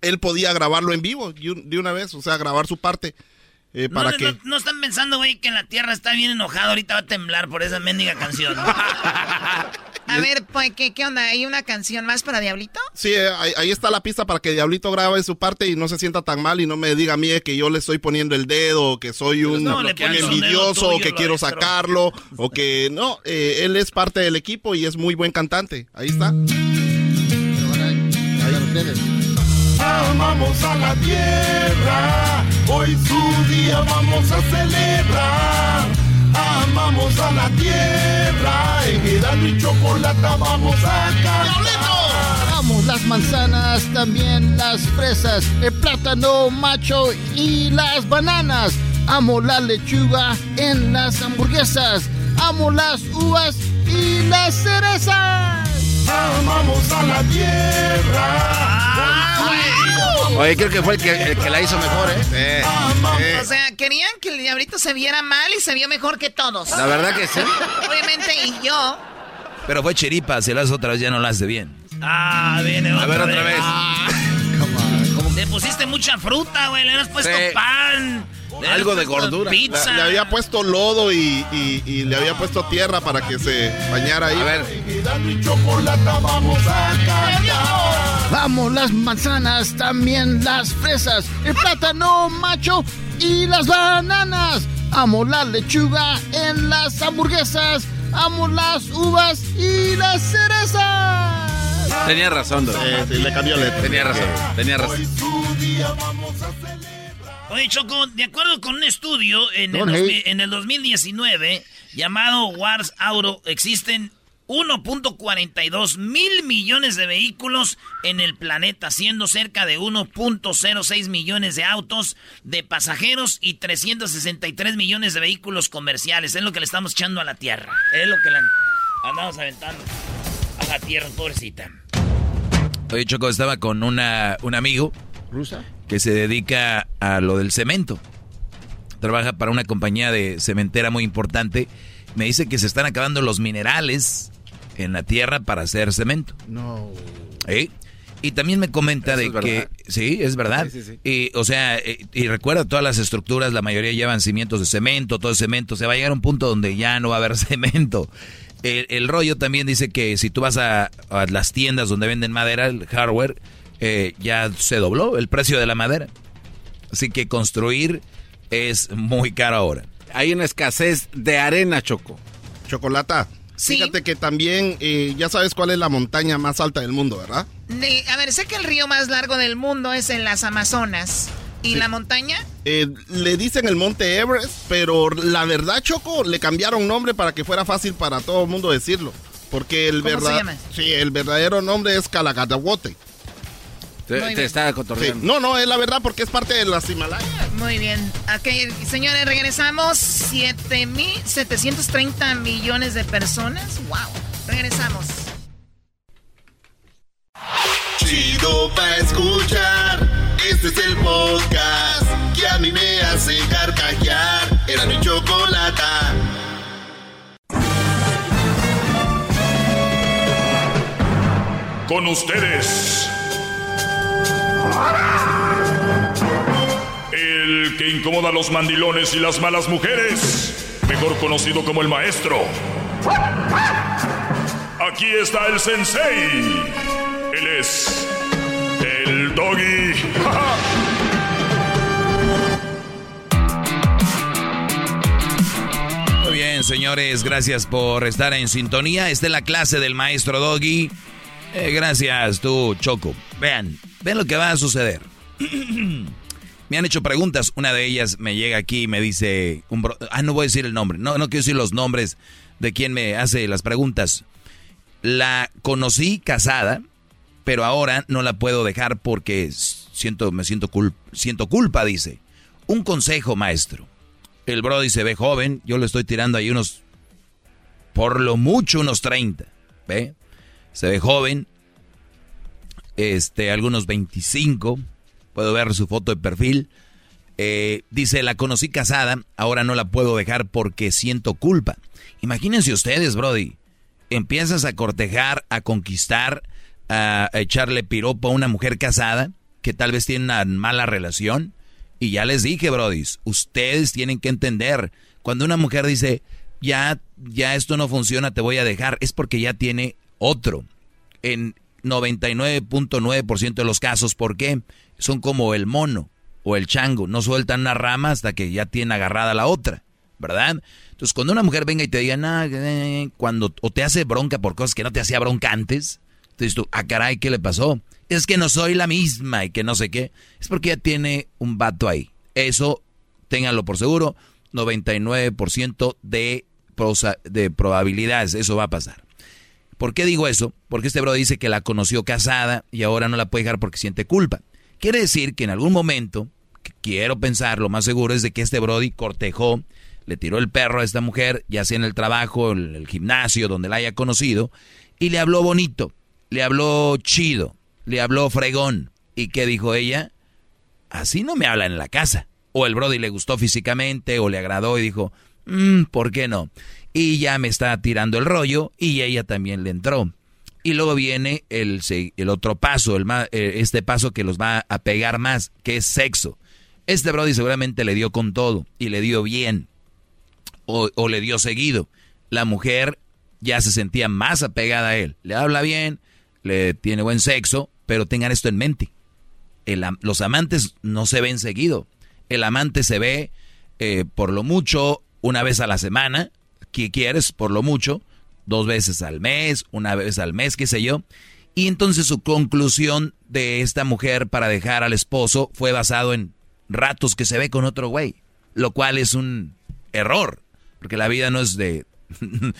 él podía grabarlo en vivo de un- de una vez, o sea, grabar su parte. eh, No, para no, que no, no están pensando, güey, que la tierra está bien enojada. Ahorita va a temblar por esa mendiga canción. A ver, pues, ¿qué, ¿qué onda? ¿Hay una canción más para Diablito? Sí, eh, ahí, ahí está la pista para que Diablito grabe su parte y no se sienta tan mal y no me diga a mí eh, que yo le estoy poniendo el dedo, o que soy un, No, envidioso, o que quiero sacarlo, o que no, eh, él es parte del equipo y es muy buen cantante. Ahí está. Amamos a la tierra, hoy su día vamos a celebrar. Amamos a la tierra, en Erasmo y Chocolata vamos a cantar. Amo las manzanas, también las fresas, el plátano macho y las bananas. Amo la lechuga en las hamburguesas. Amo las uvas y las cerezas. Amamos a la tierra. Oye, creo que fue el que, el que la hizo mejor, ¿eh? O sea, querían que el diablito se viera mal y se vio mejor que todos. La verdad que sí. Obviamente, y yo. Pero fue chiripa, si lo haces otra vez ya no lo hace bien. Ah, viene otra A ver, otra vez. Le pusiste mucha fruta, güey. Le has puesto Sí. pan. Algo de gordura. Pizza. Le, le había puesto lodo y, y- y le había puesto tierra para que se bañara ahí. A ver. Vamos las manzanas, también las fresas, el plátano macho y las bananas. Amo la lechuga en las hamburguesas. Amo las uvas y las cerezas. Tenía razón. Sí, sí, le cambió letra. Tenía razón, tenía razón. Oye, Choco, de acuerdo con un estudio en el, Don't 2000 hate. en el 2019 llamado Wars Auto, existen 1.42 mil millones de vehículos en el planeta, siendo cerca de 1.06 millones de autos de pasajeros y 363 millones de vehículos comerciales. Es lo que le estamos echando a la Tierra. Es lo que le andamos aventando a la Tierra, pobrecita. Oye, Choco, estaba con una, un amigo ¿Rusa? Que se dedica a lo del cemento. Trabaja para una compañía de cementera muy importante. Me dice que se están acabando los minerales en la tierra para hacer cemento. No. ¿Eh? Y también me comenta Eso de es que... verdad. Sí, es verdad. Sí, sí, sí. Y, o sea, eh, y recuerda, todas las estructuras, la mayoría llevan cimientos de cemento, todo es cemento. Se va a llegar a un punto donde ya no va a haber cemento. El, el rollo también dice que si tú vas a, a las tiendas donde venden madera, el hardware, eh, ya se dobló el precio de la madera. Así que construir es muy caro ahora. Hay una escasez de arena, Choco. Chocolata. Sí. Fíjate que también eh, ya sabes cuál es la montaña más alta del mundo, ¿verdad? De- a ver, sé que el río más largo del mundo es en las Amazonas. ¿Y Sí. la montaña? Eh, le dicen el monte Everest, pero la verdad, Choco, le cambiaron nombre para que fuera fácil para todo el mundo decirlo. Porque el ¿Cómo se verdad, llama? sí, el verdadero nombre es Calacatahuote. Te, te está Sí. No, no, es la verdad porque es parte de las Himalayas. Muy bien. Ok, señores, regresamos. 7.730 millones de personas. ¡Wow! Regresamos. Chido pa' escuchar. Este es el podcast que a mí me hace carcajear. Era mi chocolata. Con ustedes. El que incomoda a los mandilones y las malas mujeres. Mejor conocido como el maestro. Aquí está el sensei. Él es el doggy. Muy bien, señores, gracias por estar en sintonía. Esta es la clase del maestro Doggy. Eh, gracias, tú, Choco. Vean, vean lo que va a suceder. me han hecho preguntas. Una de ellas me llega aquí y me dice... Un bro- ah, no voy a decir el nombre. No, no quiero decir los nombres de quien me hace las preguntas. La conocí casada, pero ahora no la puedo dejar porque siento, me siento, cul- siento culpa, dice. Un consejo, maestro. El Brody se ve joven, yo le estoy tirando ahí unos, por lo mucho unos 30, ¿ve? Se ve joven, este, algunos 25, puedo ver su foto de perfil. Eh, dice, la conocí casada, ahora no la puedo dejar porque siento culpa. Imagínense ustedes, Brody, empiezas a cortejar, a conquistar, a, a echarle piropo a una mujer casada que tal vez tiene una mala relación. Y ya les dije, brodis, ustedes tienen que entender, cuando una mujer dice, ya, ya esto no funciona, te voy a dejar, es porque ya tiene otro. En 99.9% de los casos, ¿por qué? Son como el mono o el chango, no sueltan una rama hasta que ya tiene agarrada la otra, ¿verdad? Entonces, cuando una mujer venga y te diga, "Nah, eh", cuando o te hace bronca por cosas que no te hacía bronca antes, entonces tú, ah, caray, ¿qué le pasó? Es que no soy la misma y que no sé qué. Es porque ya tiene un vato ahí. Eso, ténganlo por seguro, 99% de, prosa- de probabilidades, eso va a pasar. ¿Por qué digo eso? Porque este bro dice que la conoció casada y ahora no la puede dejar porque siente culpa. Quiere decir que en algún momento, quiero pensar, lo más seguro es de que este Brody cortejó, le tiró el perro a esta mujer, ya sea en el trabajo, en el gimnasio, donde la haya conocido, y le habló bonito, le habló chido, le habló fregón. ¿Y qué dijo ella? Así no me habla en la casa. O el Brody le gustó físicamente, o le agradó y dijo, mmm, ¿por qué no? Y ya me está tirando el rollo, y ella también le entró. Y luego viene el, el otro paso, el, eh, este paso que los va a pegar más, que es sexo. Este Brody seguramente le dio con todo y le dio bien o, le dio seguido. La mujer ya se sentía más apegada a él. Le habla bien, le tiene buen sexo, pero tengan esto en mente. Los amantes no se ven seguido. El amante se ve eh, por lo mucho una vez a la semana, que quieres, por lo mucho, dos veces al mes, una vez al mes, qué sé yo. Y entonces su conclusión de esta mujer para dejar al esposo fue basado en ratos que se ve con otro güey, lo cual es un error, porque la vida no es de...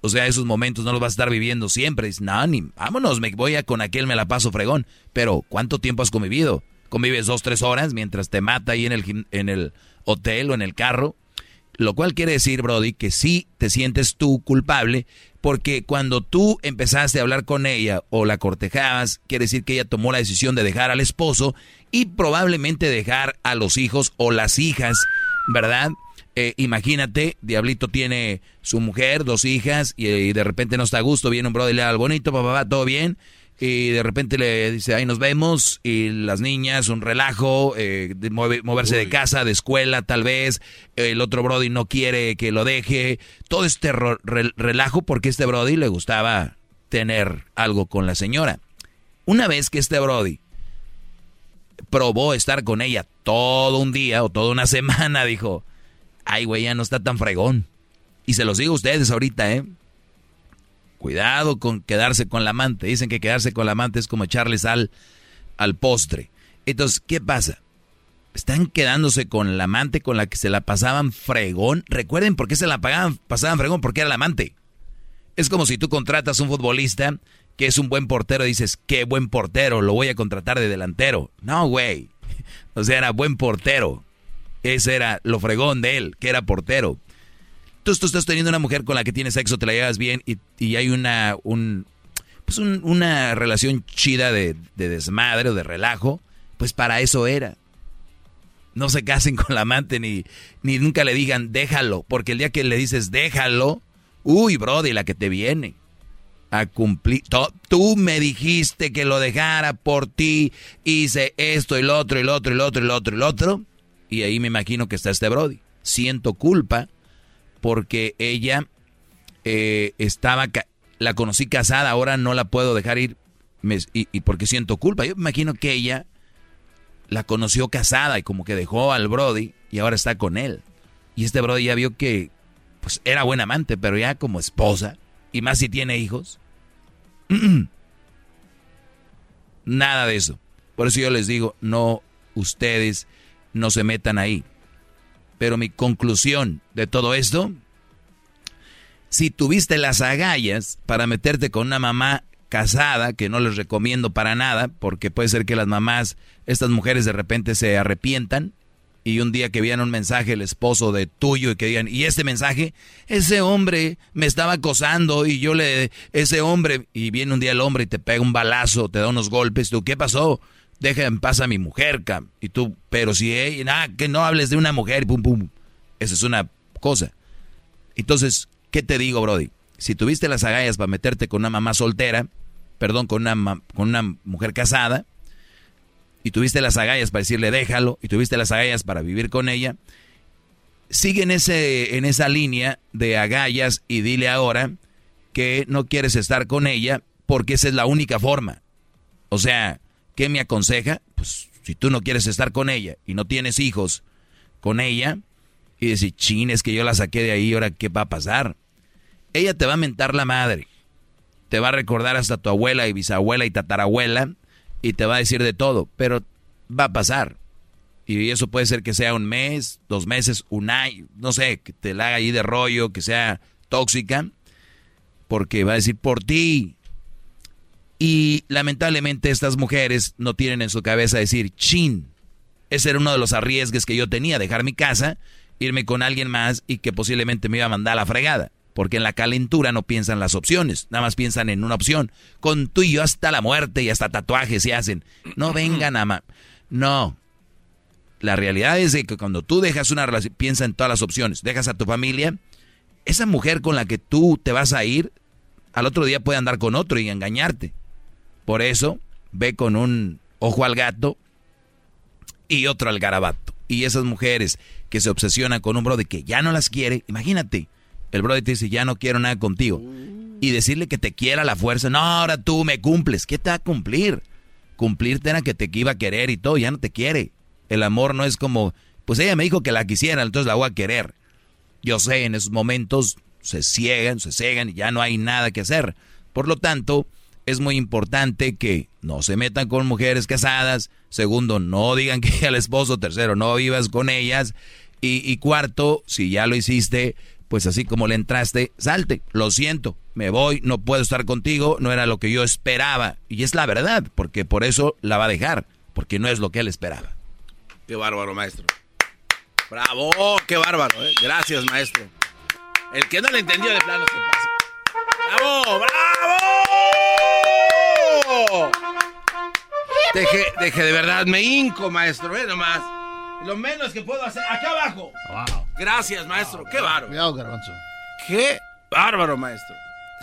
o sea, esos momentos no los vas a estar viviendo siempre. Dices, no, ni, vámonos, me voy a con aquel, me la paso fregón. Pero, ¿cuánto tiempo has convivido? Convives dos, tres horas mientras te mata ahí en el, en el hotel o en el carro. Lo cual quiere decir, Brody, que sí te sientes tú culpable, porque cuando tú empezaste a hablar con ella o la cortejabas, quiere decir que ella tomó la decisión de dejar al esposo y probablemente dejar a los hijos o las hijas, ¿verdad? Eh, imagínate, Diablito tiene su mujer, dos hijas, y, de repente no está a gusto, viene un brother y le da al bonito, papá, todo bien, y de repente le dice, ahí nos vemos, y las niñas, un relajo, eh, de moverse de casa, de escuela tal vez, el otro Brody no quiere que lo deje, todo este relajo porque este Brody le gustaba tener algo con la señora. Una vez que este Brody probó estar con ella todo un día o toda una semana, dijo, ay güey, ya no está tan fregón. Y se los digo a ustedes ahorita, ¿eh? Cuidado con quedarse con la amante. Dicen que quedarse con la amante es como echarle sal al postre. Entonces, ¿qué pasa? Están quedándose con la amante con la que se la pasaban fregón. Recuerden por qué se la pagaban, pasaban fregón, porque era la amante. Es como si tú contratas un futbolista que es un buen portero y dices, qué buen portero, lo voy a contratar de delantero. No, güey. O sea, era buen portero. Ese era lo fregón de él, que era portero. Tú estás teniendo una mujer con la que tienes sexo, te la llevas bien y, hay una, un, pues una relación chida de, desmadre o de relajo, pues para eso era. No se casen con la amante ni, ni nunca le digan déjalo, porque el día que le dices déjalo, uy, brody, la que te viene a cumplir. Tú me dijiste que lo dejara por ti, hice esto y lo otro y otro y otro y otro y otro. Y ahí me imagino que está este Brody. Siento culpa porque ella eh, estaba, la conocí casada, ahora no la puedo dejar ir y, porque siento culpa. Yo me imagino que ella la conoció casada y como que dejó al Brody y ahora está con él. Y este Brody ya vio que pues era buen amante, pero ya como esposa, y más si tiene hijos. Nada de eso. Por eso yo les digo, no, ustedes no se metan ahí. Pero mi conclusión de todo esto, si tuviste las agallas para meterte con una mamá casada, que no les recomiendo para nada, porque puede ser que las mamás, estas mujeres de repente se arrepientan y un día que vean un mensaje el esposo de tuyo y que digan, y este mensaje, ese hombre me estaba acosando y yo le, ese hombre, y viene un día el hombre y te pega un balazo, te da unos golpes, tú, ¿qué pasó? Deja en paz a mi mujer, cam. Y tú, pero si, ella, nada, que no hables de una mujer, pum, pum. Esa es una cosa. Entonces, ¿qué te digo, Brody? Si tuviste las agallas para meterte con una mamá soltera, perdón, con una, con una mujer casada, y tuviste las agallas para decirle déjalo, y tuviste las agallas para vivir con ella, sigue en, ese, en esa línea de agallas y dile ahora que no quieres estar con ella porque esa es la única forma. O sea, ¿Qué me aconseja? Pues si tú no quieres estar con ella y no tienes hijos con ella, y decir, chin, es que yo la saqué de ahí, ahora qué va a pasar. Ella te va a mentar la madre, te va a recordar hasta tu abuela y bisabuela y tatarabuela, y te va a decir de todo, pero va a pasar. Y eso puede ser que sea un mes, dos meses, un año, no sé, que te la haga ahí de rollo, que sea tóxica. porque va a decir por ti. Y lamentablemente estas mujeres no tienen en su cabeza decir, chin, ese era uno de los arriesgues que yo tenía, dejar mi casa, irme con alguien más y que posiblemente me iba a mandar a la fregada. Porque en la calentura no piensan las opciones, nada más piensan en una opción. Con tú y yo hasta la muerte y hasta tatuajes se hacen. No vengan a... no. La realidad es que cuando tú dejas una relación, piensa en todas las opciones. Dejas a tu familia, esa mujer con la que tú te vas a ir, al otro día puede andar con otro y engañarte. Por eso, ve con un ojo al gato y otro al garabato. Y esas mujeres que se obsesionan con un brother que ya no las quiere, imagínate, el brother te dice, ya no quiero nada contigo. Y decirle que te quiera la fuerza, no, ahora tú me cumples. ¿Qué te va a cumplir? Cumplirte era que te iba a querer y todo, ya no te quiere. El amor no es como, pues ella me dijo que la quisiera, entonces la voy a querer. Yo sé, en esos momentos se ciegan, se cegan y ya no hay nada que hacer. Por lo tanto, es muy importante que no se metan con mujeres casadas. Segundo, no digan que al esposo. Tercero, no vivas con ellas. Y, cuarto, si ya lo hiciste, pues así como le entraste, salte. Lo siento, me voy, no puedo estar contigo, no era lo que yo esperaba. Y es la verdad, porque por eso la va a dejar, porque no es lo que él esperaba. Qué bárbaro, maestro. Bravo, qué bárbaro. ¿eh? Gracias, maestro. El que no le entendió de plano se pasa. ¡Bravo, bravo! Deje, deje de verdad, me hinco, maestro, ve nomás. Lo menos que puedo hacer, acá abajo. Gracias, maestro, qué bárbaro. Cuidado, garbanzo. Qué bárbaro, maestro.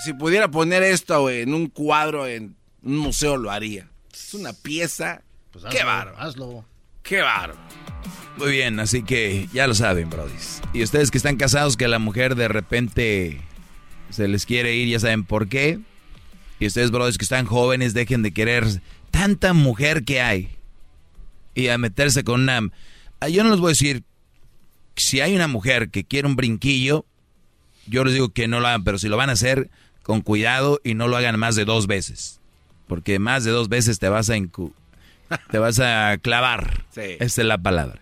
Si pudiera poner esto en un cuadro en un museo, lo haría. Es una pieza. Pues qué bárbaro. Hazlo. Qué bárbaro. Muy bien, así que ya lo saben, brodis. Y ustedes que están casados, que la mujer de repente se les quiere ir, ya saben por qué. Y ustedes, brodis, que están jóvenes, dejen de querer tanta mujer que hay. Y a meterse con una... Ah, Yo no les voy a decir, si hay una mujer que quiere un brinquillo, yo les digo que no lo hagan, pero si lo van a hacer, con cuidado y no lo hagan más de dos veces. Porque más de dos veces te vas a incu te vas a clavar. Sí. Esa es la palabra.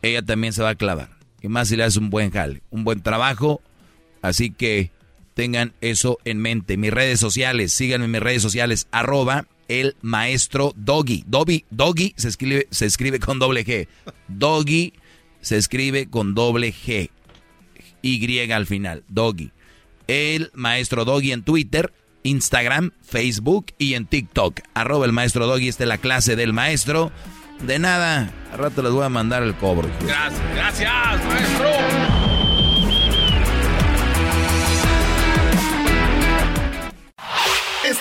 Ella también se va a clavar. Y más si le haces un buen jale, un buen trabajo. Así que tengan eso en mente. Mis redes sociales, síganme en mis redes sociales, arroba el maestro Doggy. Doggy, Doggy se escribe, se escribe con doble G. Doggy se escribe con doble G. Y al final, Doggy. El maestro Doggy en Twitter, Instagram, Facebook y en TikTok. Arroba el maestro Doggy, esta es la clase del maestro. De nada, al rato les voy a mandar el cobro. Gracias, gracias, maestro.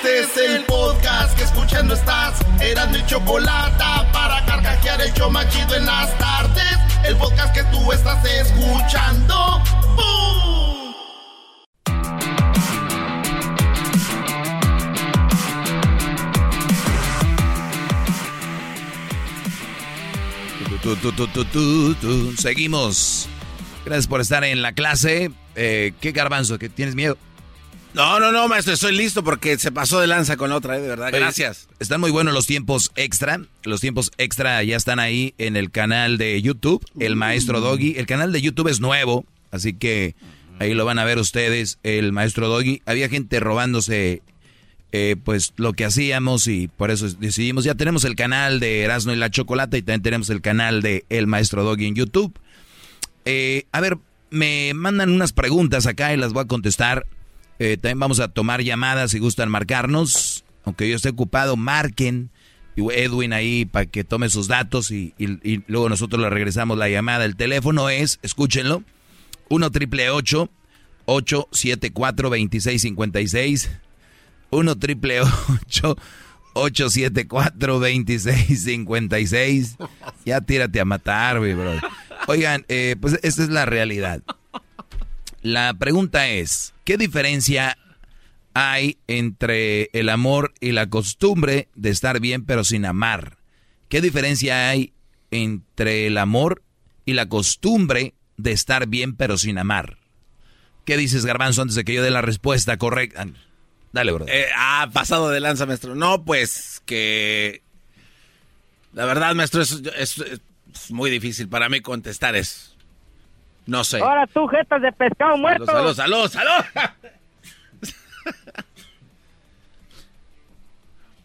Este es el podcast que escuchando estás. Eran mi chocolate para carcajear el show machido en las tardes. El podcast que tú estás escuchando. ¡Bum! Tu, tu, tu. Seguimos. Gracias por estar en la clase. Eh, ¿Qué garbanzo? ¿Que tienes miedo? No, no, no, maestro, estoy listo porque se pasó de lanza con la otra, eh, de verdad. Oye, Gracias. Están muy buenos los tiempos extra. Los tiempos extra ya están ahí en el canal de YouTube, El Maestro Doggy. El canal de YouTube es nuevo, así que ahí lo van a ver ustedes, El Maestro Doggy. Había gente robándose eh, pues lo que hacíamos y por eso decidimos, ya tenemos el canal de Erasmo y la Chocolata y también tenemos el canal de El Maestro Doggy en YouTube. Eh, a ver, me mandan unas preguntas acá y las voy a contestar. Eh, también vamos a tomar llamadas si gustan marcarnos. Aunque yo esté ocupado, marquen. Edwin ahí para que tome sus datos y, y- y luego nosotros le regresamos la llamada. El teléfono es, escúchenlo, 1 triple 874 2656 1 triple 874 2656 Ya tírate a matar, güey, bro. Oigan, eh, pues esta es la realidad. La pregunta es, ¿qué diferencia hay entre el amor y la costumbre de estar bien pero sin amar? ¿Qué diferencia hay entre el amor y la costumbre de estar bien pero sin amar? ¿Qué dices, Garbanzo, antes de que yo dé la respuesta correcta? Dale, bro. Eh, ah, pasado de lanza, maestro. No, pues que... La verdad, maestro, es, es- es muy difícil para mí contestar eso. No sé. Ahora tú, jetas de pescado muerto. Salud, salud, salud.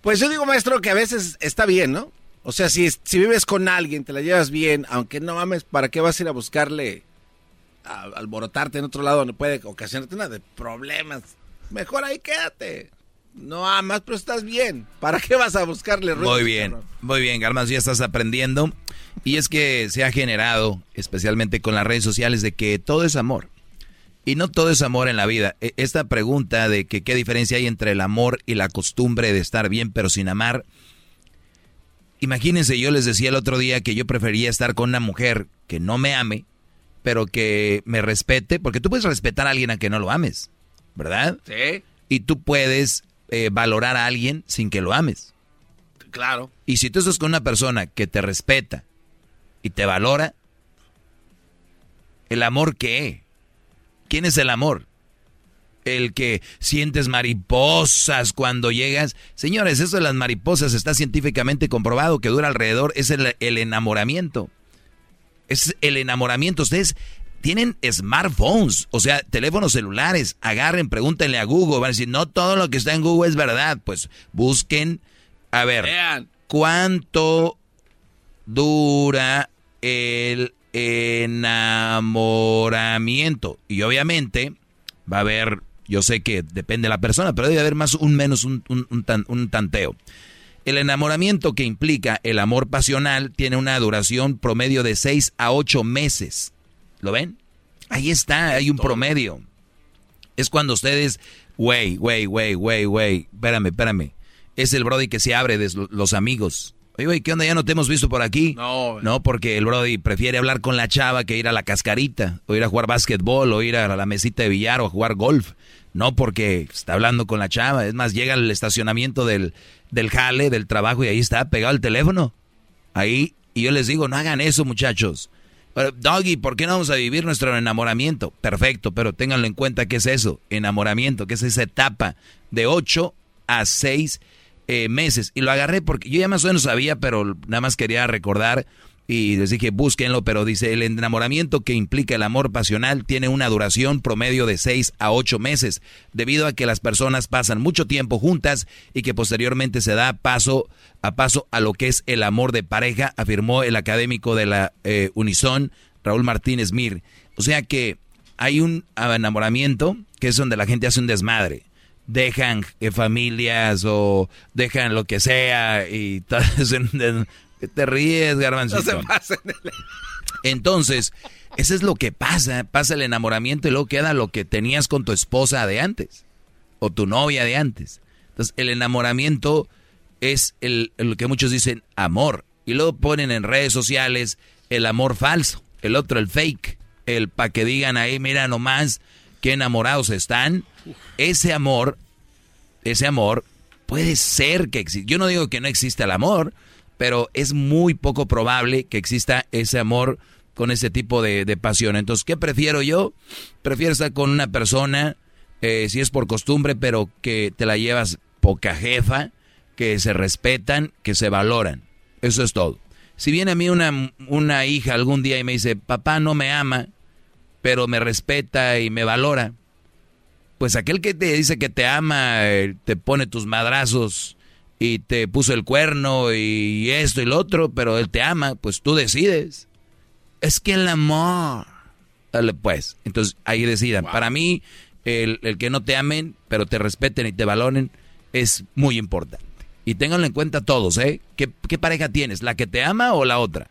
Pues yo digo, maestro, que a veces está bien, ¿no? O sea, si, si vives con alguien, te la llevas bien, aunque no mames, ¿para qué vas a ir a buscarle, a, alborotarte en otro lado donde puede ocasionarte una de problemas? Mejor ahí quédate. No amas, pero estás bien. ¿Para qué vas a buscarle ruido? Muy bien, muy bien, Garmas, ya estás aprendiendo. Y es que se ha generado, especialmente con las redes sociales, de que todo es amor. Y no todo es amor en la vida. E, esta pregunta de que qué diferencia hay entre el amor y la costumbre de estar bien pero sin amar. Imagínense, yo les decía el otro día que yo prefería estar con una mujer que no me ame, pero que me respete, porque tú puedes respetar a alguien a que no lo ames, ¿verdad? Sí. Y tú puedes eh, valorar a alguien sin que lo ames. Claro. Y si tú estás con una persona que te respeta y te valora, ¿el amor qué? ¿Quién es el amor? El que sientes mariposas cuando llegas. Señores, eso de las mariposas está científicamente comprobado que dura alrededor, es el, enamoramiento. Es el enamoramiento. Ustedes tienen smartphones, o sea, teléfonos celulares. Agarren, pregúntenle a Google. Van a decir, no todo lo que está en Google es verdad. Pues busquen, a ver, ¿cuánto dura el enamoramiento. Y obviamente va a haber, yo sé que depende de la persona, pero debe haber más un menos un, un, tanteo. El enamoramiento que implica el amor pasional tiene una duración promedio de 6 a 8 meses. ¿Lo ven? Ahí está, hay un promedio. Es cuando ustedes, güey, güey, güey, güey, güey, espérame, espérame. Es el Brody que se abre de los amigos. Oye, güey, ¿qué onda? ¿Ya no te hemos visto por aquí? No. No, porque el Brody prefiere hablar con la chava que ir a la cascarita, o ir a jugar básquetbol, o ir a la mesita de billar, o a jugar golf. No porque está hablando con la chava. Es más, llega al estacionamiento del, del jale, del trabajo, y ahí está pegado el teléfono. Ahí, y yo les digo, no hagan eso, muchachos. Doggy, ¿por qué no vamos a vivir nuestro enamoramiento? Perfecto, pero ténganlo en cuenta que es eso, enamoramiento, que es esa etapa de 8 a 6 eh, meses. Y lo agarré porque yo ya más o menos sabía, pero nada más quería recordar y les dije búsquenlo, pero dice el enamoramiento que implica el amor pasional tiene una duración promedio de 6 a 8 meses, debido a que las personas pasan mucho tiempo juntas y que posteriormente se da paso a paso a lo que es el amor de pareja, afirmó el académico de la eh, Unison, Raúl Martínez Mir. O sea que hay un enamoramiento que es donde la gente hace un desmadre dejan familias o dejan lo que sea y te ríes, garbancito. Entonces, eso es lo que pasa, pasa el enamoramiento y luego queda lo que tenías con tu esposa de antes o tu novia de antes. Entonces, el enamoramiento es el, lo que muchos dicen amor y luego ponen en redes sociales el amor falso, el otro el fake, el para que digan ahí, mira nomás qué enamorados están ese amor, ese amor puede ser que exista. Yo no digo que no exista el amor, pero es muy poco probable que exista ese amor con ese tipo de, pasión. Entonces, ¿qué prefiero yo? Prefiero estar con una persona, eh, si es por costumbre, pero que te la llevas poca jefa, que se respetan, que se valoran. Eso es todo. Si viene a mí una, una hija algún día y me dice, papá no me ama, pero me respeta y me valora, pues aquel que te dice que te ama, eh, te pone tus madrazos y te puso el cuerno y esto y lo otro, pero él te ama, pues tú decides. Es que el amor. Dale pues. Entonces ahí decidan. Para mí, el, que no te amen, pero te respeten y te valoren, es muy importante. Y ténganlo en cuenta todos, ¿eh? ¿Qué, ¿Qué pareja tienes? ¿La que te ama o la otra?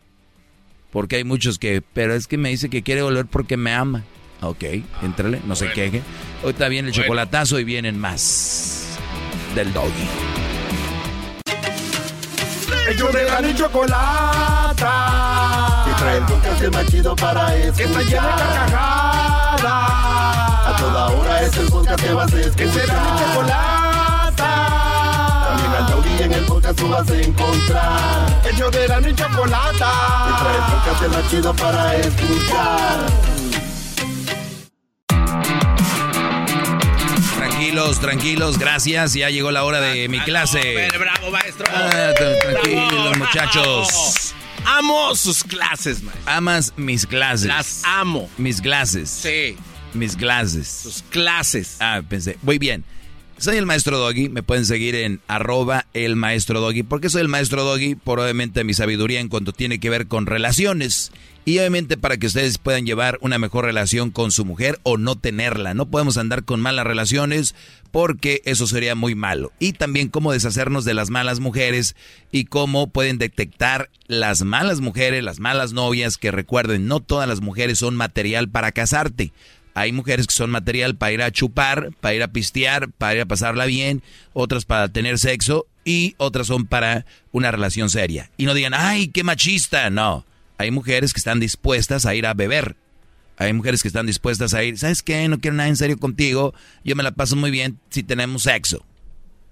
Porque hay muchos que, pero es que me dice que quiere volver porque me ama. Ok, entrale, no se queje. Ahorita viene el chocolatazo y vienen más del doggy. Ellos de la ni chocolata. Que trae el podcast más chido para escuchar. Que está llena de carcajadas. A toda hora es el podcast que vas a escuchar. Que será mi chocolata. También al taurí en el podcast tú vas a encontrar. Ellos de la ni chocolata. Que trae el podcast más chido para escuchar. Tranquilos, tranquilos, gracias. Ya llegó la hora de mi clase. bravo, maestro. Ah, tranquilos, muchachos. Amo sus clases, maestro. Amas mis clases. Las amo. Mis clases. Sí. Mis clases. Sus clases. Ah, pensé. Muy bien. Soy el maestro Doggy, me pueden seguir en arroba el maestro Doggy. ¿Por qué soy el maestro Doggy? Por obviamente mi sabiduría en cuanto tiene que ver con relaciones. Y obviamente para que ustedes puedan llevar una mejor relación con su mujer o no tenerla. No podemos andar con malas relaciones porque eso sería muy malo. Y también cómo deshacernos de las malas mujeres y cómo pueden detectar las malas mujeres, las malas novias, que recuerden, no todas las mujeres son material para casarte. Hay mujeres que son material para ir a chupar, para ir a pistear, para ir a pasarla bien, otras para tener sexo y otras son para una relación seria. Y no digan, ay, qué machista, no hay mujeres que están dispuestas a ir a beber. Hay mujeres que están dispuestas a ir, ¿sabes qué? No quiero nada en serio contigo. Yo me la paso muy bien si tenemos sexo.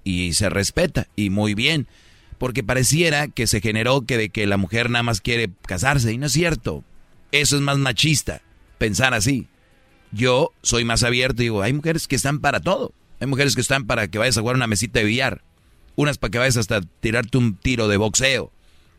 Y se respeta, y muy bien. Porque pareciera que se generó que de que la mujer nada más quiere casarse, y no es cierto. Eso es más machista, pensar así. Yo soy más abierto y digo, hay mujeres que están para todo. Hay mujeres que están para que vayas a jugar una mesita de billar. Unas para que vayas hasta tirarte un tiro de boxeo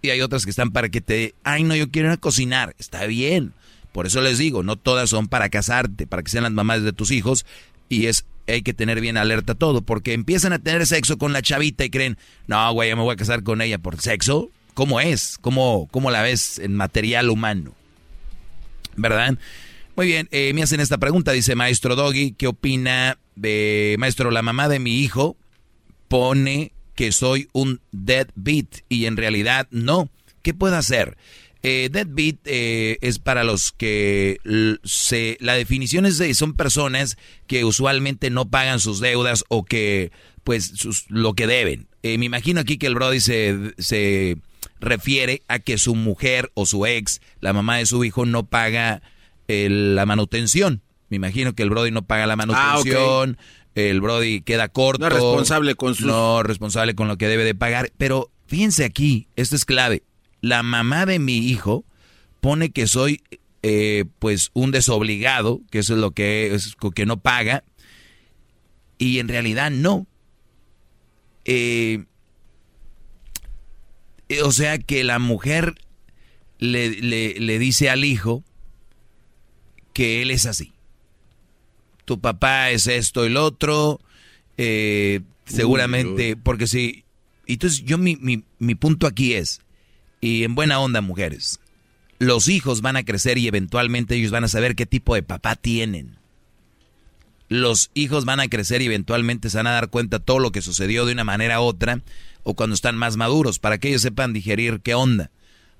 y hay otras que están para que te, ay no, yo quiero ir a cocinar, está bien. Por eso les digo, no todas son para casarte, para que sean las mamás de tus hijos y es hay que tener bien alerta todo, porque empiezan a tener sexo con la chavita y creen, no, güey, ya me voy a casar con ella por sexo. ¿Cómo es? ¿Cómo, cómo la ves en material humano? ¿Verdad? Muy bien, eh, me hacen esta pregunta, dice Maestro Doggy, ¿qué opina de, Maestro, la mamá de mi hijo pone que soy un deadbeat y en realidad no. ¿Qué puedo hacer? Eh, deadbeat eh, es para los que se, la definición es de, son personas que usualmente no pagan sus deudas o que pues lo que deben. Eh, me imagino aquí que el Brody se, se refiere a que su mujer o su ex, la mamá de su hijo, no paga la manutención. Me imagino que el Brody no paga la ah, manutención, el Brody queda corto. No responsable con su... No responsable con lo que debe de pagar. Pero fíjense aquí, esto es clave. La mamá de mi hijo pone que soy eh, pues un desobligado, que eso es lo que es que no paga. Y en realidad no. Eh, o sea que la mujer le, le dice al hijo que él es así tu papá es esto y lo otro, eh, seguramente, porque si... Entonces yo mi, mi, mi punto aquí es, y en buena onda mujeres, los hijos van a crecer y eventualmente ellos van a saber qué tipo de papá tienen. Los hijos van a crecer y eventualmente se van a dar cuenta todo lo que sucedió de una manera u otra o cuando están más maduros, para que ellos sepan digerir qué onda.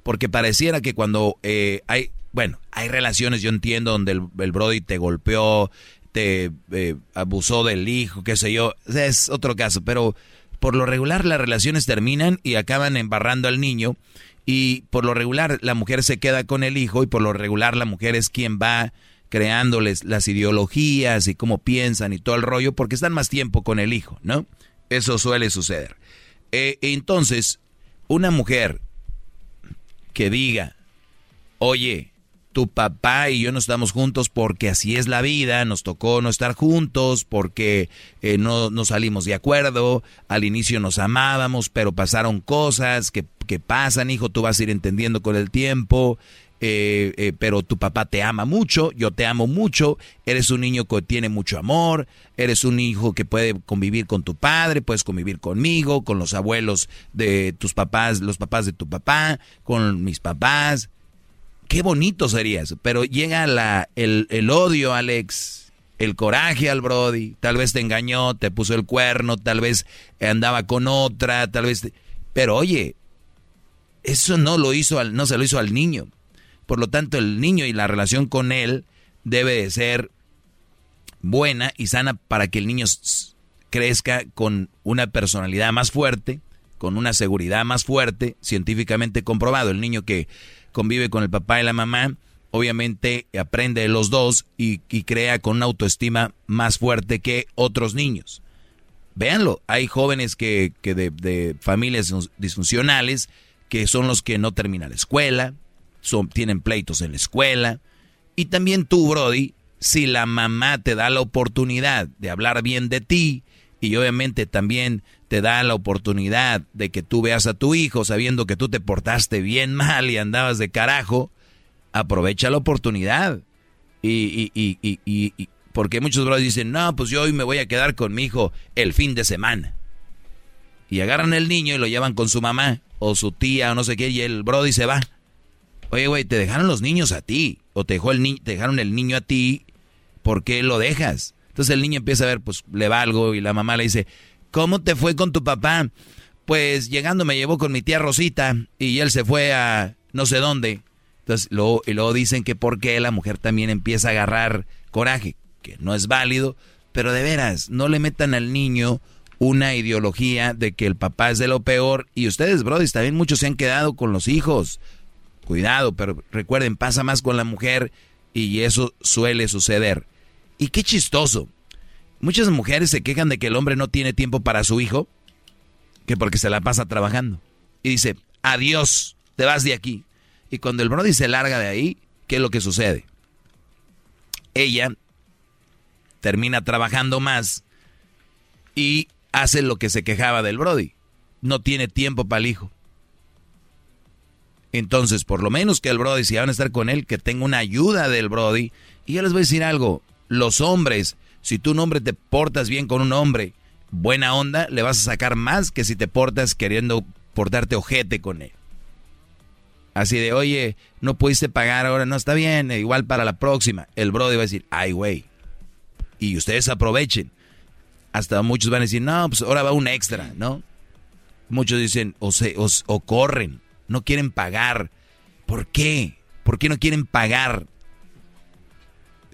Porque pareciera que cuando eh, hay, bueno, hay relaciones, yo entiendo, donde el, el Brody te golpeó, eh, abusó del hijo, qué sé yo, es otro caso, pero por lo regular las relaciones terminan y acaban embarrando al niño y por lo regular la mujer se queda con el hijo y por lo regular la mujer es quien va creándoles las ideologías y cómo piensan y todo el rollo porque están más tiempo con el hijo, ¿no? Eso suele suceder. Eh, entonces, una mujer que diga, oye, tu papá y yo no estamos juntos porque así es la vida, nos tocó no estar juntos, porque eh, no, no, salimos de acuerdo, al inicio nos amábamos, pero pasaron cosas que, que pasan, hijo, tú vas a ir entendiendo con el tiempo, eh, eh, pero tu papá te ama mucho, yo te amo mucho, eres un niño que tiene mucho amor, eres un hijo que puede convivir con tu padre, puedes convivir conmigo, con los abuelos de tus papás, los papás de tu papá, con mis papás, Qué bonito sería eso. Pero llega el odio, Alex, el coraje al Brody. Tal vez te engañó, te puso el cuerno, tal vez andaba con otra, tal vez... Pero oye, eso no lo hizo al, no se lo hizo al niño. Por lo tanto, el niño y la relación con él debe de ser buena y sana para que el niño crezca con una personalidad más fuerte, con una seguridad más fuerte, científicamente comprobado. El niño que convive con el papá y la mamá, obviamente aprende de los dos y, crea con una autoestima más fuerte que otros niños. Véanlo, hay jóvenes que, de, familias disfuncionales que son los que no terminan la escuela, son, tienen pleitos en la escuela. Y también tú, Brody, si la mamá te da la oportunidad de hablar bien de ti y obviamente también te da la oportunidad de que tú veas a tu hijo sabiendo que tú te portaste bien mal y andabas de carajo, aprovecha la oportunidad. Y, Porque muchos brothers dicen, no, pues yo hoy me voy a quedar con mi hijo el fin de semana. Y agarran el niño y lo llevan con su mamá o su tía o no sé qué y el brody se va. Oye, güey, te dejaron los niños a ti o te, dejó el ni te dejaron el niño a ti, ¿por qué lo dejas? Entonces el niño empieza a ver, pues le va algo y la mamá le dice, ¿cómo te fue con tu papá? Pues llegando me llevó con mi tía Rosita y él se fue a no sé dónde. Entonces, luego, y luego dicen que por qué la mujer también empieza a agarrar coraje, que no es válido, pero de veras, no le metan al niño una ideología de que el papá es de lo peor y ustedes, brothers, también muchos se han quedado con los hijos. Cuidado, pero recuerden, pasa más con la mujer y eso suele suceder. Y qué chistoso. Muchas mujeres se quejan de que el hombre no tiene tiempo para su hijo, que porque se la pasa trabajando. Y dice, adiós, te vas de aquí. Y cuando el Brody se larga de ahí, ¿qué es lo que sucede? Ella termina trabajando más y hace lo que se quejaba del Brody. No tiene tiempo para el hijo. Entonces, por lo menos que el Brody, si van a estar con él, que tenga una ayuda del Brody. Y yo les voy a decir algo, los hombres, si tú un hombre te portas bien con un hombre, buena onda, le vas a sacar más que si te portas queriendo portarte ojete con él. Así de, oye, no pudiste pagar ahora, no está bien, igual para la próxima. El brody va a decir, ay, güey. Y ustedes aprovechen. Hasta muchos van a decir, no, pues ahora va un extra, ¿no? Muchos dicen, o, se, o, corren, no quieren pagar. ¿Por qué? ¿Por qué no quieren pagar?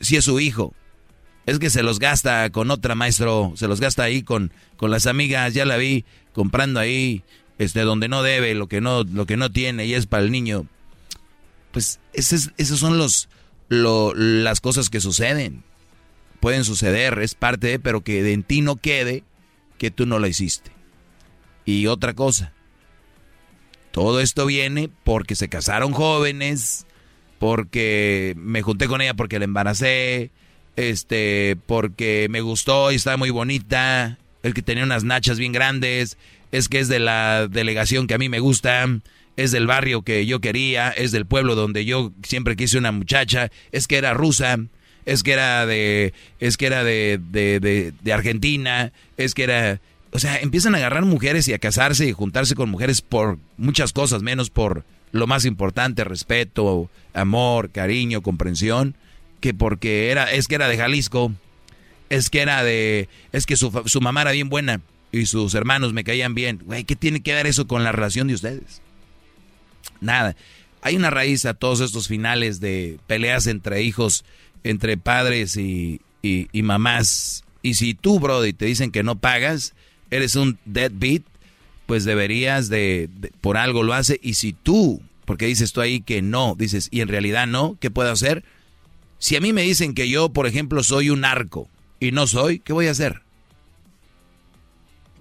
Si es su hijo. Es que se los gasta con otra maestro, se los gasta ahí con, con las amigas, ya la vi comprando ahí este, donde no debe, lo que no, lo que no tiene y es para el niño. Pues esas, son los, las cosas que suceden. Pueden suceder, es parte de, pero que en ti no quede que tú no lo hiciste. Y otra cosa, todo esto viene porque se casaron jóvenes, porque me junté con ella porque la embaracé, este, porque me gustó y estaba muy bonita, el que tenía unas nachas bien grandes, es que es de la delegación que a mí me gusta, es del barrio que yo quería, es del pueblo donde yo siempre quise una muchacha, es que era rusa, es que era de, es que era de, de, de, Argentina, es que era, o sea, empiezan a agarrar mujeres y a casarse y juntarse con mujeres por muchas cosas, menos por lo más importante, respeto, amor, cariño, comprensión, que porque era, es que era de Jalisco, es que era de, es que su, su mamá era bien buena y sus hermanos me caían bien. Güey, ¿qué tiene que ver eso con la relación de ustedes? Nada. Hay una raíz a todos estos finales de peleas entre hijos, entre padres y, y, mamás. Y si tú, Brody, te dicen que no pagas, eres un deadbeat, pues deberías de, por algo lo hace. Y si tú, porque dices tú ahí que no, dices, y en realidad no, ¿qué puedo hacer? Si a mí me dicen que yo, por ejemplo, soy un narco y no soy, ¿qué voy a hacer?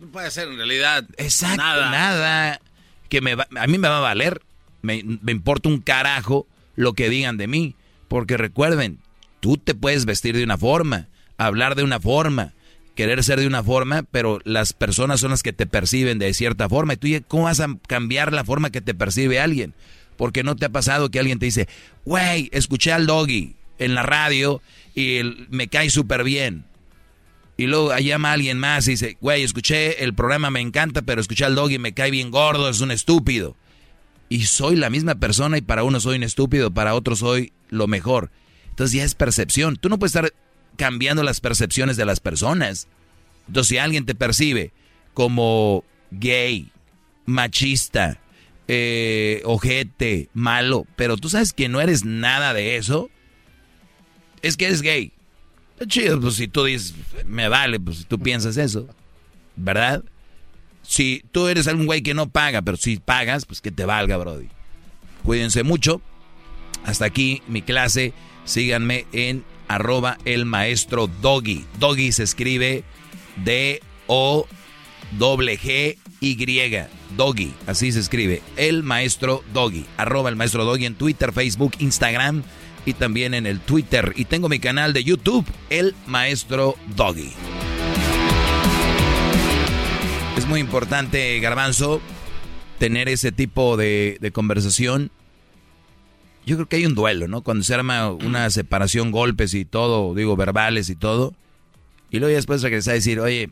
No puede ser en realidad. Exacto, nada. que me a mí me va a valer. Me, me importa un carajo lo que digan de mí. Porque recuerden, tú te puedes vestir de una forma, hablar de una forma, querer ser de una forma, pero las personas son las que te perciben de cierta forma. ¿Y tú cómo vas a cambiar la forma que te percibe alguien? Porque no te ha pasado que alguien te dice, güey, escuché al doggy en la radio y me cae súper bien y luego llama alguien más y dice, güey, escuché el programa, me encanta, pero escuché al dog y me cae bien gordo, es un estúpido. Y soy la misma persona y para uno soy un estúpido, para otro soy lo mejor. Entonces ya es percepción. Tú no puedes estar cambiando las percepciones de las personas. Entonces si alguien te percibe como gay, machista, eh, ojete, malo, pero tú sabes que no eres nada de eso, es que eres gay chido, pues si tú dices, me vale, pues si tú piensas eso, ¿verdad? Si tú eres algún güey que no paga, pero si pagas, pues que te valga, Brody. Cuídense mucho. Hasta aquí mi clase. Síganme en arroba el maestro Doggy. Doggy se escribe D-O-G-G-Y. Doggy, así se escribe. El maestro Doggy. Arroba el maestro Doggy en Twitter, Facebook, Instagram y también en el Twitter. Y tengo mi canal de YouTube, El Maestro Doggy. Es muy importante, Garbanzo, tener ese tipo de, conversación. yo creo que hay un duelo, ¿no? Cuando se arma una separación, golpes y todo, digo, verbales y todo. Y luego después regresa a decir, oye,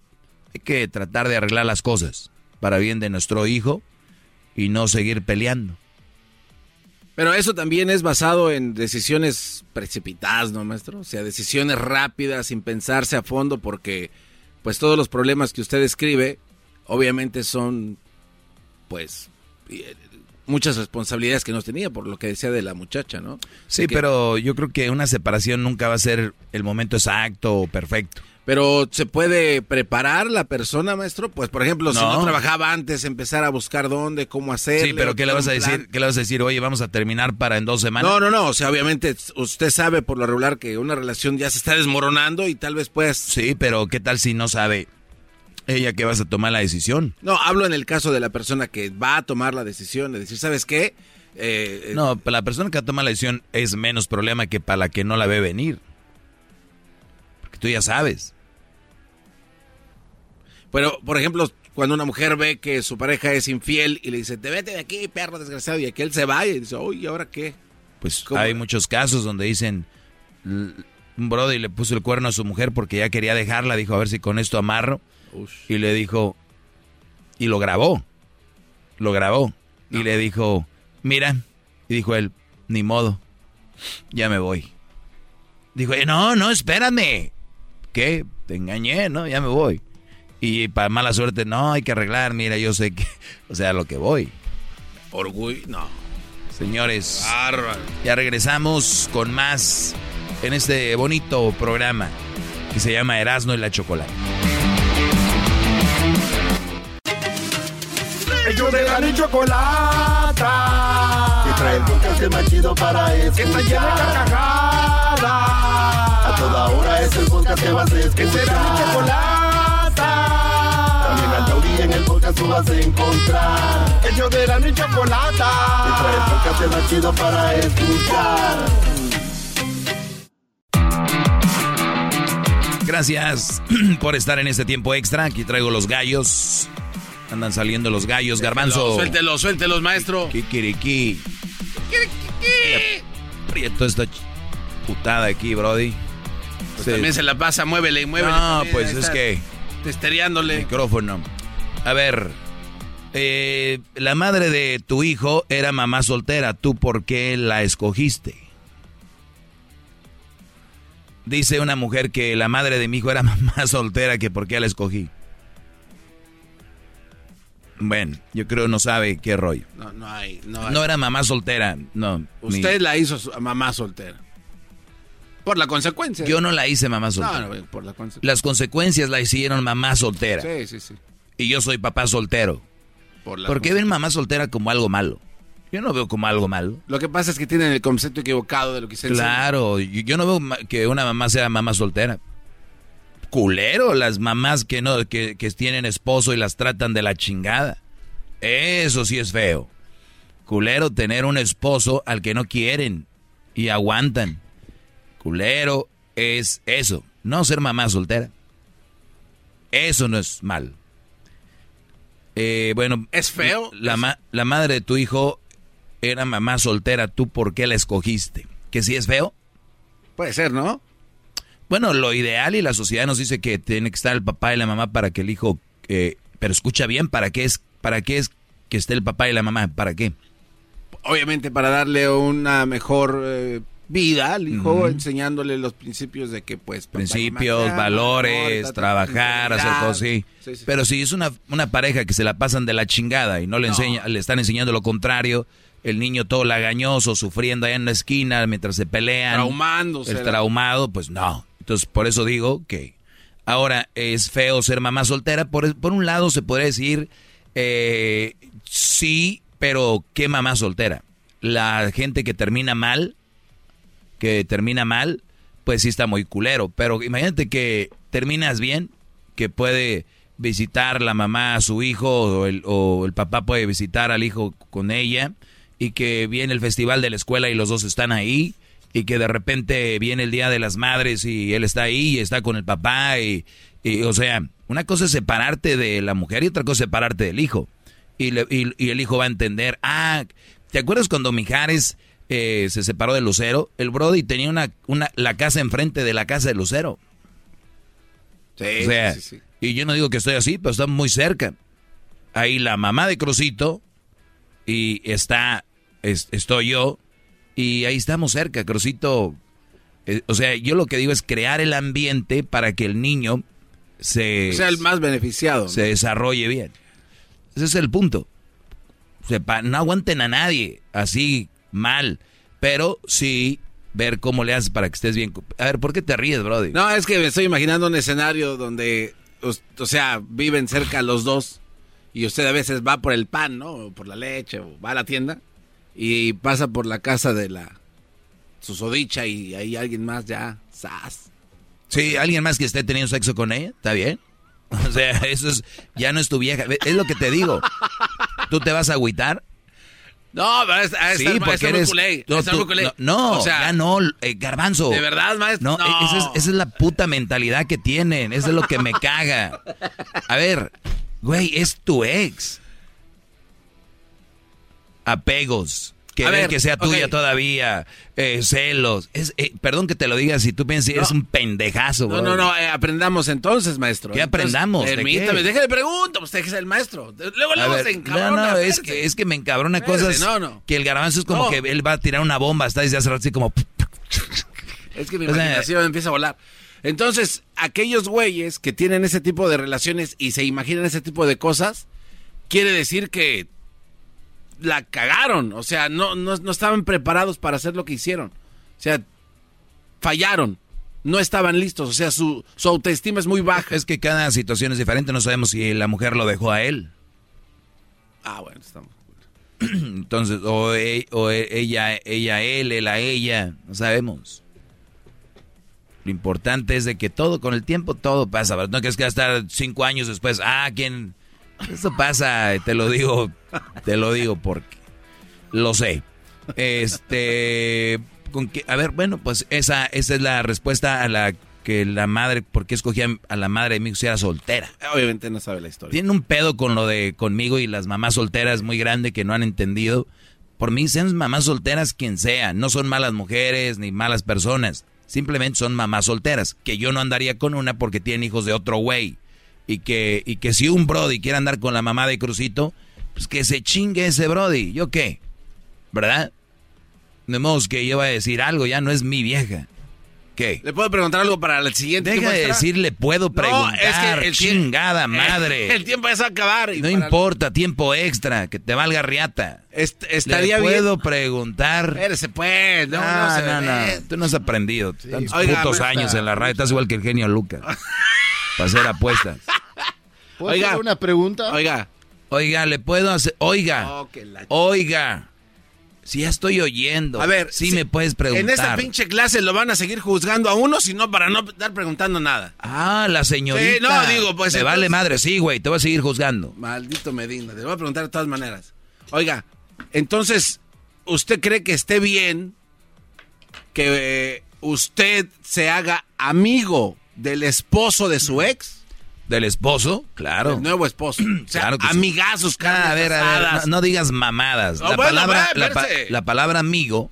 hay que tratar de arreglar las cosas para bien de nuestro hijo y no seguir peleando. Pero eso también es basado en decisiones precipitadas, ¿no, maestro? O sea, decisiones rápidas, sin pensarse a fondo, porque pues todos los problemas que usted escribe, obviamente son, pues, eh, muchas responsabilidades que no tenía, por lo que decía de la muchacha, ¿no? Sí, pero yo creo que una separación nunca va a ser el momento exacto o perfecto. Pero se puede preparar la persona, maestro. Pues, por ejemplo, si no trabajaba antes, empezar a buscar dónde, cómo hacer. Sí, pero ¿qué le vas a decir? ¿Qué le vas a decir? Oye, vamos a terminar para en dos semanas. No, no, no. O sea, obviamente usted sabe por lo regular que una relación ya se está desmoronando y tal vez pues. Sí, pero ¿qué tal si no sabe ella que vas a tomar la decisión? No, hablo en el caso de la persona que va a tomar la decisión de decir, ¿sabes qué? Eh, no, para la persona que toma la decisión es menos problema que para la que no la ve venir. Porque tú ya sabes. Pero, por ejemplo, cuando una mujer ve que su pareja es infiel y le dice, te vete de aquí, perro desgraciado, y aquel se va y dice, uy, ¿y ahora qué? Pues hay muchos casos donde dicen, un brother le puso el cuerno a su mujer porque ya quería dejarla, dijo, a ver si con esto amarro. Y le dijo, y lo grabó, lo grabó. Y le dijo, mira, y dijo él, ni modo, ya me voy. Dijo, no, no, espérame. ¿Qué? Te engañé, ¿no? Ya me voy. Y para mala suerte, no, hay que arreglar, mira, yo sé que, o sea, lo que voy. Orgullo, no. Señores, ya regresamos con más en este bonito programa que se llama Erasmo y la Chocolate. Ellos de la chocolata. Que trae el podcast más chido para escuchar. Que está llena de carcajadas. A toda hora es el podcast que vas a escuchar. Que será mi chocolate en el podcast tú vas a encontrar. El yo de la ni chocolata. Y trae el podcast más chido para escuchar. Gracias por estar en este tiempo extra. Aquí traigo los gallos. Andan saliendo los gallos, garbanzo. Suéltelos, suéltelos, maestro. Kikiriki. Kikiriki. Prieto esta putada aquí, Brody. Pues También se la pasa, muévele y muévele. No, pues es que Testereándole. Micrófono. A ver, eh, la madre de tu hijo era mamá soltera. ¿Tú por qué la escogiste? Dice una mujer que la madre de mi hijo era mamá soltera, que por qué la escogí. Bueno, yo creo no sabe qué rollo. No, no hay. No, era mamá soltera, no. Usted la hizo mamá soltera. Por la consecuencia. Yo no la hice mamá soltera. No, no, por la consecuencia. Las consecuencias la hicieron mamá soltera. Sí, sí, sí. Y yo soy papá soltero. Por, qué ven mamá soltera como algo malo? Yo no veo como algo malo. Lo que pasa es que tienen el concepto equivocado de lo que se Claro, yo no veo que una mamá sea mamá soltera. Culero, las mamás que no que, que tienen esposo y las tratan de la chingada. Eso sí es feo. Culero tener un esposo al que no quieren y aguantan culero es eso, no ser mamá soltera. Eso no es mal. Eh, bueno, es feo. La, la madre de tu hijo era mamá soltera, ¿tú por qué la escogiste? ¿Que sí es feo? Puede ser, ¿no? Bueno, lo ideal y la sociedad nos dice que tiene que estar el papá y la mamá para que el hijo... Eh, pero escucha bien, ¿para qué, es, ¿para qué es que esté el papá y la mamá? ¿Para qué? Obviamente para darle una mejor... Eh, vida al hijo, enseñándole los principios de que, pues... Principios, valores, trabajar, hacer cosas así. Pero si es una, una pareja que se la pasan de la chingada y no le, enseña, le están enseñando lo contrario, el niño todo lagañoso, sufriendo allá en la esquina mientras se pelean. Traumándose. El traumado, pues no. Entonces, por eso digo que ahora es feo ser mamá soltera. Por, por un lado, se podría decir, eh, sí, pero ¿qué mamá soltera? La gente que termina mal que termina mal, pues sí está muy culero. Pero imagínate que terminas bien, que puede visitar la mamá a su hijo o el, papá puede visitar al hijo con ella y que viene el festival de la escuela y los dos están ahí y que de repente viene el Día de las Madres y él está ahí y está con el papá y, o sea, una cosa es separarte de la mujer y otra cosa es separarte del hijo. Y, y, y, el hijo va a entender, ah, ¿te acuerdas cuando Mijares eh, se separó de Lucero, el Brody tenía una, una, la casa enfrente de la casa de Lucero. Sí, O sea, sí, sí. y yo no digo que estoy así, pero está muy cerca. Ahí la mamá de Crucito y está, es- estoy yo y ahí estamos cerca. Crucito, eh, o sea, yo lo que digo es crear el ambiente para que el niño se, sea el más beneficiado. ¿no? se desarrolle bien. Ese es el punto. O sea, pa- no aguanten a nadie así mal, pero sí ver cómo le haces para que estés bien. A ver, ¿por qué te ríes, Brody? No, es que me estoy imaginando un escenario donde, o sea, viven cerca los dos y usted a veces va por el pan, ¿no? O por la leche, o va a la tienda y pasa por la casa de la susodicha y hay alguien más ya, ¡zas! Sí, alguien más que esté teniendo sexo con ella, ¿está bien? O sea, eso es, ya no es tu vieja. Es lo que te digo. ¿Tú te vas a agüitar? No, pero es, es, Sí, porque eres... culé, no, tú- culé. o sea, ya no, eh, garbanzo. ¿De verdad, maestro? No, No. Esa, es, esa es la puta mentalidad que tienen. Eso es lo que me caga. A ver, güey, es tu ex. Apegos. Querer ver, que sea tuya todavía. eh, celos. Es, eh, perdón que te lo diga si tú piensas que eres un pendejazo, No, bro. no, no, eh, aprendamos entonces, maestro. ¿Qué aprendamos? ¿De Permítame, déjale pregunto, usted que es el maestro. Luego, luego ver, se no, encabrona. no, es espérate. que, es que me encabrona cosas no, no. que el garbanzo es como No. que él va a tirar una bomba, está desde hace rato así como... Es que mi O sea, imaginación empieza a volar. Entonces, aquellos güeyes que tienen ese tipo de relaciones y se imaginan ese tipo de cosas, quiere decir que la cagaron. O sea, no, no, no estaban preparados para hacer lo que hicieron. O sea, fallaron. No estaban listos. O sea, su, su autoestima es muy baja. Es que cada situación es diferente, no sabemos si la mujer lo dejó a él. Ah, bueno, estamos. Entonces, o, e- o e- ella, ella, él, él a ella, no sabemos. Lo importante es de que todo, con el tiempo, todo pasa. No que es que estar cinco años después, ah, ¿quién? Eso pasa, te lo digo, te lo digo porque lo sé. Este, con que, a ver, bueno, pues esa, esa es la respuesta a la que la madre, ¿por qué escogía a la madre de mi hijo si era soltera? Obviamente no sabe la historia. Tienen un pedo con lo de conmigo y las mamás solteras muy grande que no han entendido. Por mí, sean mamás solteras quien sea. No son malas mujeres ni malas personas. Simplemente son mamás solteras. Que yo no andaría con una porque tienen hijos de otro güey. Y que, y que si un Brody quiere andar con la mamá de Crucito, pues que se chingue ese Brody. ¿Yo qué? ¿Verdad? De modo que yo voy a decir algo, ya no es mi vieja. ¿Qué? ¿Le puedo preguntar algo para el siguiente? Deja de decirle puedo No, preguntar, es que el chingada madre. El tiempo a acabar. y No importa, tiempo extra, que te valga riata. Est- estaría Le bien. puedo preguntar. Espérese, pues. No, No, no, se no. Tú no has aprendido. Tantos Oiga, putos maestra. años en la radio. Estás igual que el genio Lucas. Para hacer apuestas. ¿Puedo Oiga. hacer una pregunta? Oiga. Oiga, le puedo hacer. Oiga. Oh, Oiga. Si ya estoy oyendo. A ver, Sí si- me puedes preguntar. En esta pinche clase lo van a seguir juzgando a uno, sino para no estar preguntando nada. Ah, la señorita. Sí, no, digo, pues, Me entonces- vale madre, sí, güey. Te voy a seguir juzgando. Maldito Medina, te voy a preguntar de todas maneras. Oiga, entonces, ¿usted cree que esté bien que eh, usted se haga amigo del esposo de su ex? ¿Del esposo? Claro. El nuevo esposo. O sea, Claro que sí. amigazos, carnes Ah, a ver, a ver, no, no digas mamadas. Oh, la, bueno, palabra, ve, la, pa- verse. la palabra amigo,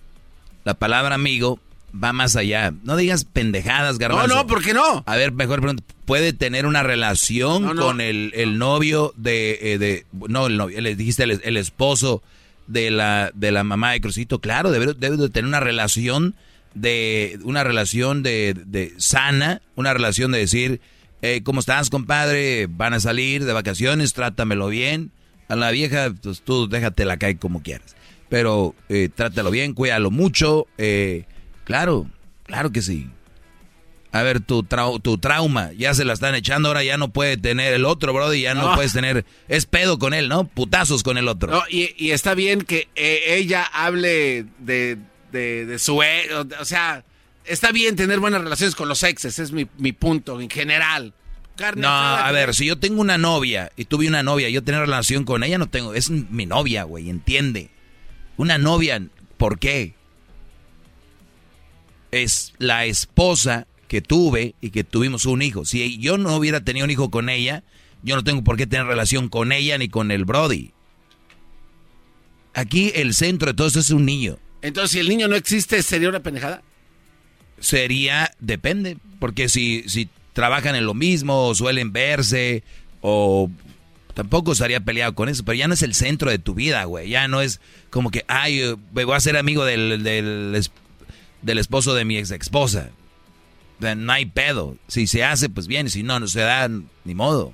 la palabra amigo va más allá. No digas pendejadas, No, garbanzo. no, ¿por qué no? A ver, mejor pregunta. ¿Puede tener una relación No, no. con el, el novio de, eh, de... No, el novio, le dijiste el, el esposo de la, de la mamá de Crucito. Claro, debe, debe de tener una relación de... Una relación de, de sana, una relación de decir... eh, ¿Cómo estás, compadre? Van a salir de vacaciones, trátamelo bien. A la vieja, pues tú déjatela caer como quieras. Pero eh, trátalo bien, cuídalo mucho. eh, claro, claro que sí. A ver, tu, trau- tu trauma, ya se la están echando, ahora ya no puede tener el otro, brody, ya no, No. puedes tener... Es pedo con él, ¿no? Putazos con el otro. No, y, y está bien que eh, ella hable de, de, de su ex, o, sea, está bien tener buenas relaciones con los exes, es mi, mi punto en general. Carne No, a ver, si yo tengo una novia y tuve una novia, yo tener relación con ella no tengo, es mi novia, güey, entiende. Una novia, ¿por qué? Es la esposa que tuve y que tuvimos un hijo. Si yo no hubiera tenido un hijo con ella, yo no tengo por qué tener relación con ella ni con el Brody. Aquí el centro de todo esto es un niño. Entonces, si el niño no existe, ¿sería una pendejada? Sería, depende, porque si, si trabajan en lo mismo, o suelen verse, o tampoco estaría peleado con eso, pero ya no es el centro de tu vida, güey. Ya no es como que, ay, voy a ser amigo del, del, del esposo de mi ex esposa. No hay pedo. Si se hace, pues bien. Si no, no se da, ni modo.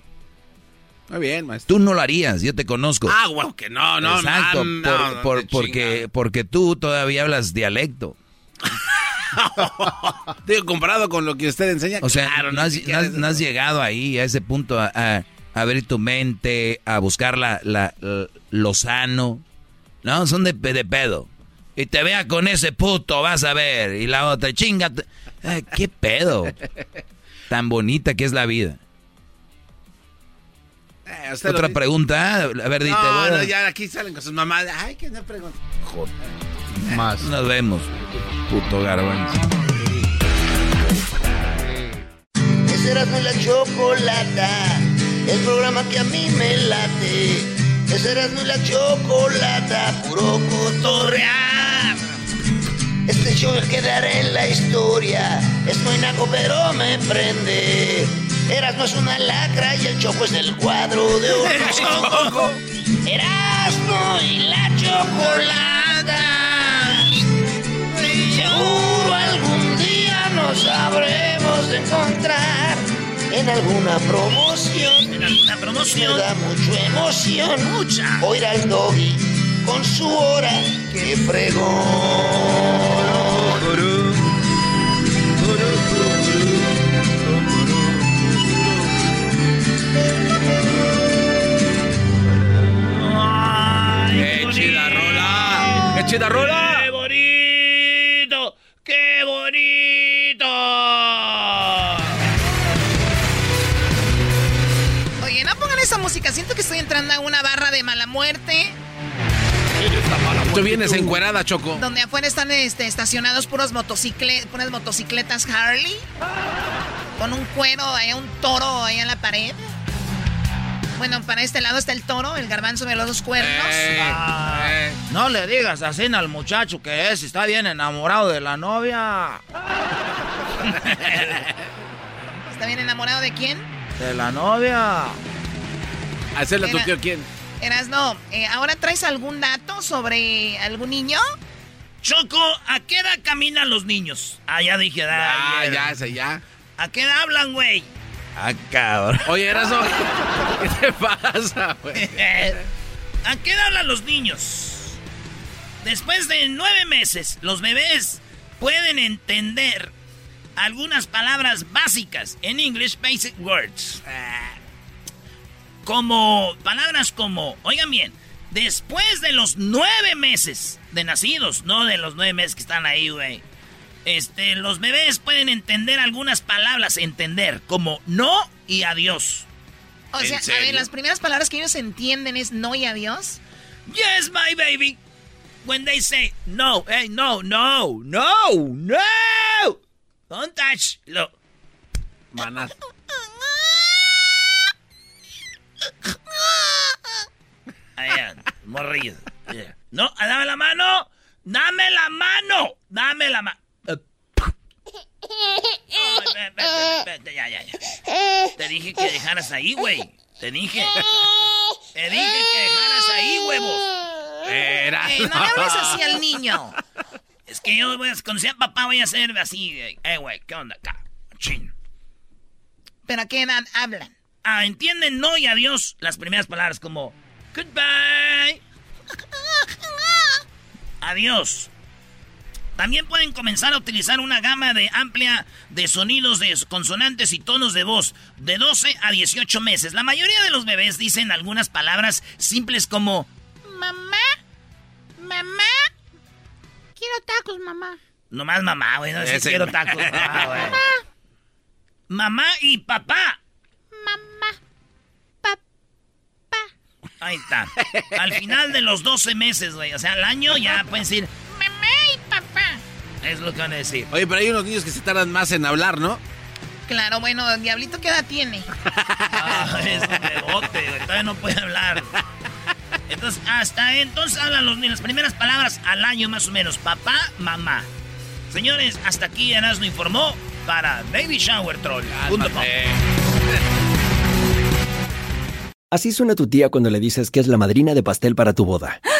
Muy bien, maestro. Tú no lo harías, yo te conozco. Ah, bueno, que no, no, Exacto, no, por- no, por- qué porque, porque tú todavía hablas dialecto. Digo, comparado con lo que usted enseña. O sea, claro, no, has, siquiera no has- es no has eso. llegado ahí, a ese punto, a, abrir tu mente, a buscar la, la- la- lo sano. No, son de, de pedo. Y te vea con ese puto, vas a ver. Y la otra, chinga. ¿Qué pedo? Tan bonita que es la vida. Eh, Otra pregunta. A ver, dite. No, no, ya aquí salen con sus mamás. Ay, que no pregunta. Más. Nos vemos. Puto garbanzo. Ese era la chocolata, el programa que a mí me late. Ese era la chocolata, puro cotorrear. Este show quedará en la historia. Estoy naco pero me prende. Erasmo es una lacra y el choco es el cuadro de oro. Erasmo y la chocolata. Seguro algún día nos habremos de encontrar en alguna promoción. En alguna promoción. Me da mucho emoción. Mucha. Oír al doggy con su hora que fregón. Chida rola! ¡Qué bonito! ¡Qué bonito! Oye, no pongan esa música. Siento que estoy entrando a una barra de mala muerte. Tú vienes encuerada, Choco. Donde afuera están este, estacionados puros motocicle, puras motocicletas Harley. Con un cuero, hay un toro ahí en la pared. Bueno, para este lado está el toro, el garbanzo de los dos cuernos. Ah, No le digas así al muchacho que es, está bien enamorado de la novia. ¿Está bien enamorado de quién? De la novia. Hacerle a tu tío quién. Eras no. eh, ¿Ahora traes algún dato sobre algún niño? Choco, ¿a qué edad caminan los niños? Ah, ya dije, Ya, ayer. ya, ese ya. ¿A qué edad hablan, güey? Ah, cabrón. Oye, Eraso, ¿qué te pasa, güey? ¿A qué edad hablan los niños? Después de nueve meses, los bebés pueden entender algunas palabras básicas en English Basic Words. Como palabras como, oigan bien, después de los nueve meses de nacidos, no de los nueve meses que están ahí, güey. Este, los bebés pueden entender algunas palabras, entender, como no y adiós. O ¿En sea, a ver, las primeras palabras que ellos entienden es no y adiós. Yes, my baby. When they say no, hey, no, no, no, no, don't touch. Lo. Manas. Allá, morrillo. Yeah. No, dame la mano. Dame la mano. Dame la mano. Ya, ya, ya. Te dije que dejaras ahí, güey. Te dije. Te dije que dejaras ahí, huevos. Era. Eh, no le hables así al niño. Es que yo voy a, cuando sea papá voy a hacer así. eh, Eh, güey, ¿qué onda acá? Chin. ¿Pero a qué edad hablan? Ah, entienden no y adiós las primeras palabras como goodbye. Adiós. También pueden comenzar a utilizar una gama de amplia de sonidos de consonantes y tonos de voz de 12 a 18 meses. La mayoría de los bebés dicen algunas palabras simples como Mamá, mamá, quiero tacos, mamá. nomás mamá, güey, no sé si quiero tacos. Ah, güey. Mamá y papá. Mamá, Ahí está. Al final de los 12 meses, güey. O sea, al año ya pueden decir, mamá papá. Es lo que van a decir. Oye, pero hay unos niños que se tardan más en hablar, ¿no? Claro, bueno, Diablito, ¿qué edad tiene? Ah, es un bebote. Todavía no puede hablar. Entonces, hasta entonces hablan los, las primeras palabras al año más o menos. Papá, mamá. Señores, hasta aquí Erasmo informó para Baby Shower Troll. Así suena tu tía cuando le dices que es la madrina de pastel para tu boda.